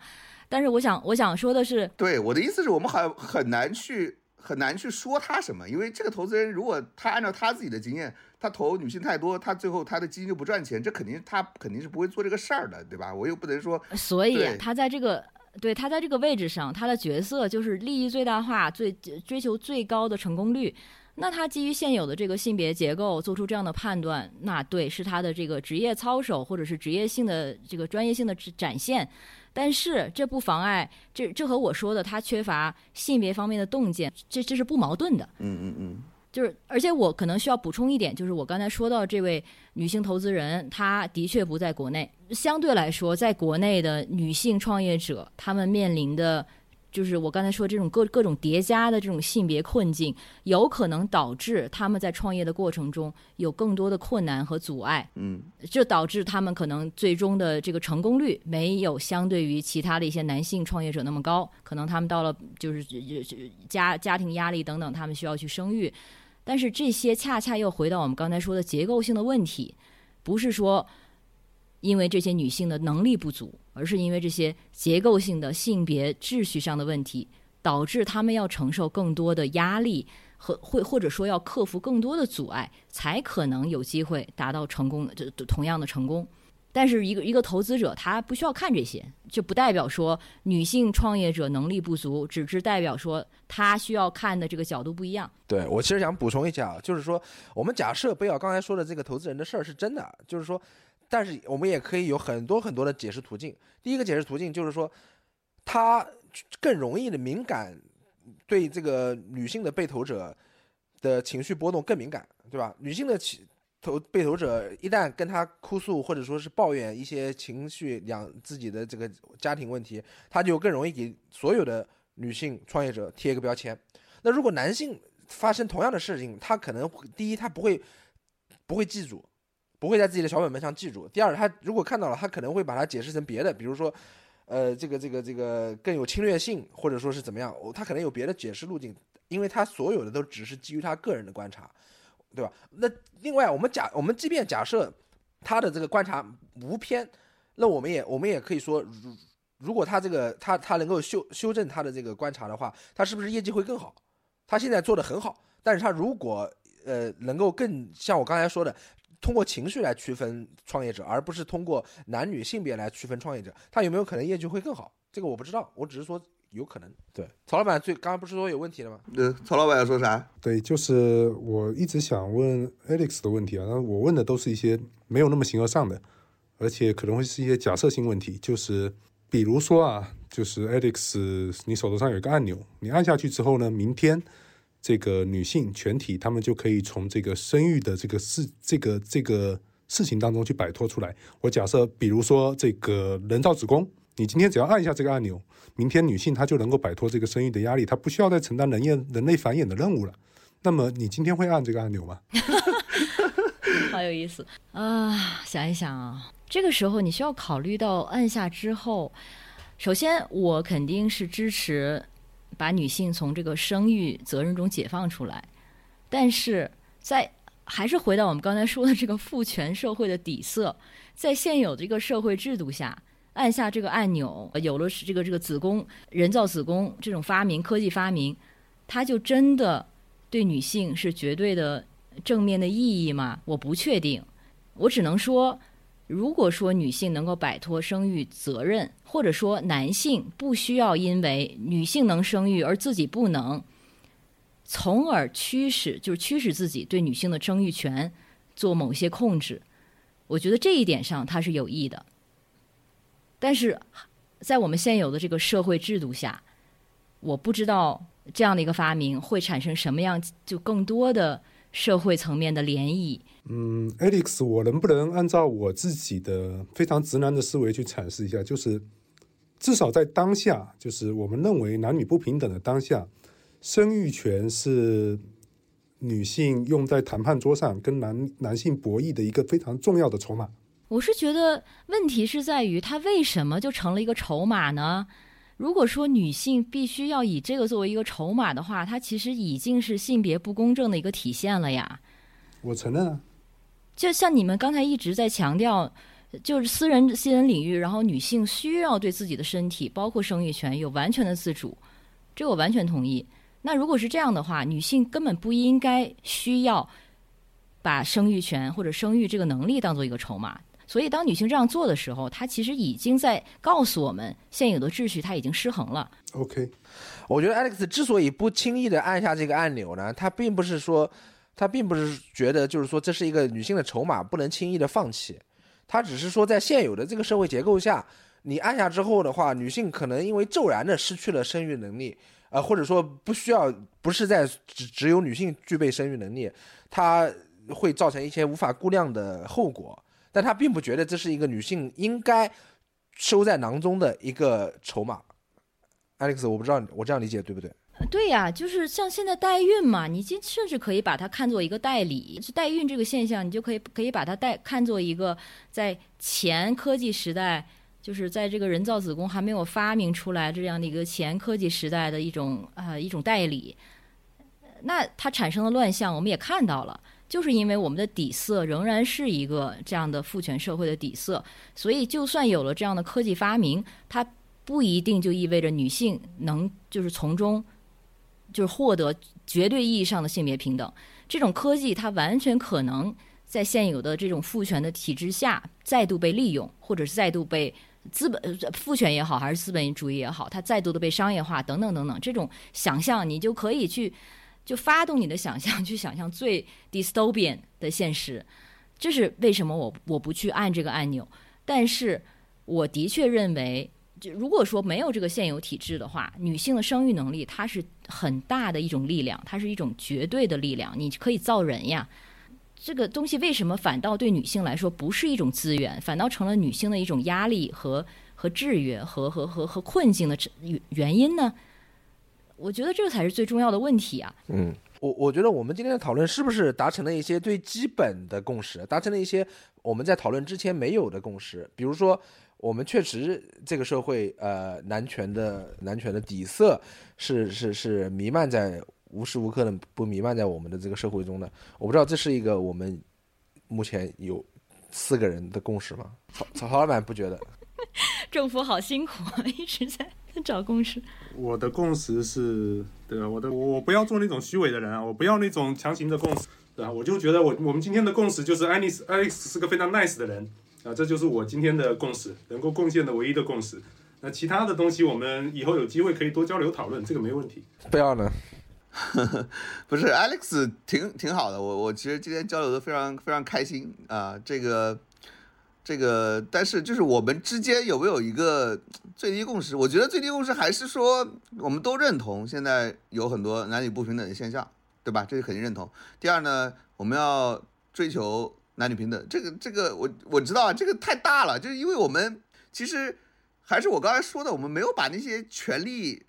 但是我想，我想说的是，对我的意思是我们很很难去很难去说他什么，因为这个投资人如果他按照他自己的经验，他投女性太多，他最后他的基金就不赚钱，这肯定他肯定是不会做这个事儿的，对吧？我又不能说，所以他在这个对他在这个位置上，他的角色就是利益最大化，最追求最高的成功率。那他基于现有的这个性别结构做出这样的判断，那对是他的这个职业操守或者是职业性的这个专业性的展现。但是这不妨碍，这这和我说的他缺乏性别方面的洞见，这这是不矛盾的。嗯嗯嗯，就是而且我可能需要补充一点，就是我刚才说到这位女性投资人，她的确不在国内，相对来说，在国内的女性创业者，她们面临的。就是我刚才说这种各各种叠加的这种性别困境，有可能导致他们在创业的过程中有更多的困难和阻碍。嗯，这导致他们可能最终的这个成功率没有相对于其他的一些男性创业者那么高。可能他们到了就是家家庭压力等等，他们需要去生育。但是这些恰恰又回到我们刚才说的结构性的问题，不是说。因为这些女性的能力不足，而是因为这些结构性的性别秩序上的问题，导致他们要承受更多的压力和会或者说要克服更多的阻碍，才可能有机会达到成功，这同样的成功。但是一个一个投资者他不需要看这些，就不代表说女性创业者能力不足，只是代表说他需要看的这个角度不一样。对我其实想补充一下，就是说我们假设贝尔刚才说的这个投资人的事儿是真的，就是说。但是我们也可以有很多很多的解释途径。第一个解释途径就是说，他更容易的敏感，对这个女性的被投者的情绪波动更敏感，对吧？女性的情投被投者一旦跟他哭诉或者说是抱怨一些情绪两自己的这个家庭问题，他就更容易给所有的女性创业者贴一个标签。那如果男性发生同样的事情，他可能第一他不会不会记住，不会在自己的小本本上记住；第二，他如果看到了，他可能会把它解释成别的，比如说，呃，这个这个这个更有侵略性，或者说是怎么样，他可能有别的解释路径，因为他所有的都只是基于他个人的观察。对吧？那另外，我们假我们即便假设他的这个观察无偏，那我们也我们也可以说，如如果他这个他他能够修修正他的这个观察的话，他是不是业绩会更好？他现在做的很好，但是他如果呃能够更像我刚才说的，通过情绪来区分创业者，而不是通过男女性别来区分创业者，他有没有可能业绩会更好？这个我不知道，我只是说。有可能对曹老板最刚刚不是说有问题了吗？呃，曹老板要说啥？对，就是我一直想问 Alex 的问题啊，那我问的都是一些没有那么形而上的，而且可能会是一些假设性问题，就是比如说啊，就是 Alex，你手头上有一个按钮，你按下去之后呢，明天这个女性全体她们就可以从这个生育的这个事这个这个事情当中去摆脱出来。我假设，比如说这个人造子宫。你今天只要按一下这个按钮，明天女性她就能够摆脱这个生育的压力，她不需要再承担人类人类繁衍的任务了。那么你今天会按这个按钮吗？好有意思啊！想一想啊，这个时候你需要考虑到按下之后，首先我肯定是支持把女性从这个生育责任中解放出来，但是在还是回到我们刚才说的这个父权社会的底色，在现有的这个社会制度下。按下这个按钮，有了这个这个子宫人造子宫这种发明科技发明，它就真的对女性是绝对的正面的意义吗？我不确定。我只能说，如果说女性能够摆脱生育责任，或者说男性不需要因为女性能生育而自己不能，从而驱使就是驱使自己对女性的生育权做某些控制，我觉得这一点上它是有益的。但是，在我们现有的这个社会制度下，我不知道这样的一个发明会产生什么样就更多的社会层面的涟漪。嗯，Alex，我能不能按照我自己的非常直男的思维去阐释一下？就是至少在当下，就是我们认为男女不平等的当下，生育权是女性用在谈判桌上跟男男性博弈的一个非常重要的筹码。我是觉得问题是在于它为什么就成了一个筹码呢？如果说女性必须要以这个作为一个筹码的话，它其实已经是性别不公正的一个体现了呀。我承认啊。就像你们刚才一直在强调，就是私人私人领域，然后女性需要对自己的身体，包括生育权有完全的自主，这我完全同意。那如果是这样的话，女性根本不应该需要把生育权或者生育这个能力当做一个筹码。所以，当女性这样做的时候，她其实已经在告诉我们，现有的秩序它已经失衡了。OK，我觉得 Alex 之所以不轻易的按下这个按钮呢，他并不是说，他并不是觉得就是说这是一个女性的筹码，不能轻易的放弃。他只是说，在现有的这个社会结构下，你按下之后的话，女性可能因为骤然的失去了生育能力，呃，或者说不需要，不是在只只有女性具备生育能力，它会造成一些无法估量的后果。但他并不觉得这是一个女性应该收在囊中的一个筹码，Alex，我不知道我这样理解对不对？对呀，就是像现在代孕嘛，你甚甚至可以把它看作一个代理，代孕这个现象，你就可以可以把它代看作一个在前科技时代，就是在这个人造子宫还没有发明出来这样的一个前科技时代的一种呃一种代理，那它产生的乱象，我们也看到了。就是因为我们的底色仍然是一个这样的父权社会的底色，所以就算有了这样的科技发明，它不一定就意味着女性能就是从中就是获得绝对意义上的性别平等。这种科技它完全可能在现有的这种父权的体制下再度被利用，或者是再度被资本父权也好，还是资本主义也好，它再度的被商业化等等等等。这种想象你就可以去。就发动你的想象，去想象最 dystopian 的现实，这是为什么我我不去按这个按钮。但是我的确认为，如果说没有这个现有体制的话，女性的生育能力它是很大的一种力量，它是一种绝对的力量。你可以造人呀，这个东西为什么反倒对女性来说不是一种资源，反倒成了女性的一种压力和和制约和和和和困境的原因呢？我觉得这个才是最重要的问题啊。嗯，我我觉得我们今天的讨论是不是达成了一些最基本的共识，达成了一些我们在讨论之前没有的共识，比如说。我们确实，这个社会，呃，男权的男权的底色是是是弥漫在无时无刻的不弥漫在我们的这个社会中的。我不知道这是一个我们目前有四个人的共识吗？曹曹老板不觉得？政府好辛苦啊，一直在找共识。我的共识是，对吧？我的我不要做那种虚伪的人啊，我不要那种强行的共识，对吧？我就觉得我我们今天的共识就是爱丽丝爱丽丝是个非常 nice 的人。啊，这就是我今天的共识，能够贡献的唯一的共识。那其他的东西，我们以后有机会可以多交流讨论，这个没问题。不要呢？不是，Alex 挺挺好的，我我其实今天交流的非常非常开心啊。这个这个，但是就是我们之间有没有一个最低共识？我觉得最低共识还是说，我们都认同现在有很多男女不平等的现象，对吧？这是肯定认同。第二呢，我们要追求。男女平等，这个这个我我知道啊，这个太大了，就是因为我们其实还是我刚才说的，我们没有把那些权利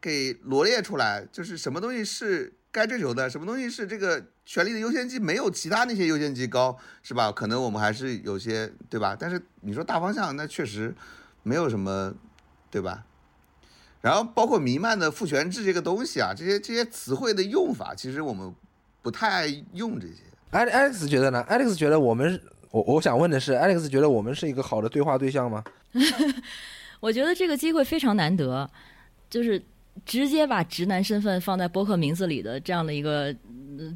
给罗列出来，就是什么东西是该追求的，什么东西是这个权利的优先级没有其他那些优先级高，是吧？可能我们还是有些对吧？但是你说大方向，那确实没有什么，对吧？然后包括弥漫的父权制这个东西啊，这些这些词汇的用法，其实我们不太爱用这些。艾 Alex 觉得呢？Alex 觉得我们，我我想问的是，Alex 觉得我们是一个好的对话对象吗？我觉得这个机会非常难得，就是直接把直男身份放在播客名字里的这样的一个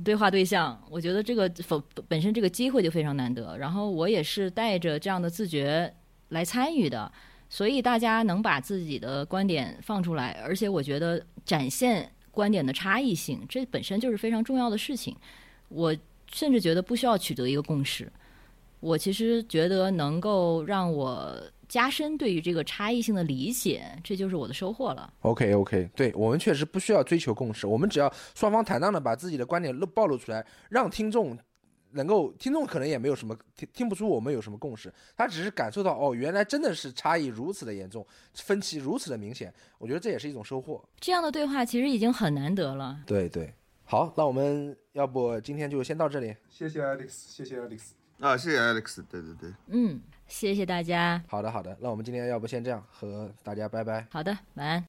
对话对象，我觉得这个否本身这个机会就非常难得。然后我也是带着这样的自觉来参与的，所以大家能把自己的观点放出来，而且我觉得展现观点的差异性，这本身就是非常重要的事情。我。甚至觉得不需要取得一个共识，我其实觉得能够让我加深对于这个差异性的理解，这就是我的收获了。OK OK，对我们确实不需要追求共识，我们只要双方坦荡的把自己的观点露暴露出来，让听众能够，听众可能也没有什么听听不出我们有什么共识，他只是感受到哦，原来真的是差异如此的严重，分歧如此的明显，我觉得这也是一种收获。这样的对话其实已经很难得了。对对。好，那我们要不今天就先到这里。谢谢 Alex，谢谢 Alex 啊，谢谢 Alex，对对对，嗯，谢谢大家。好的好的，那我们今天要不先这样，和大家拜拜。好的，晚安。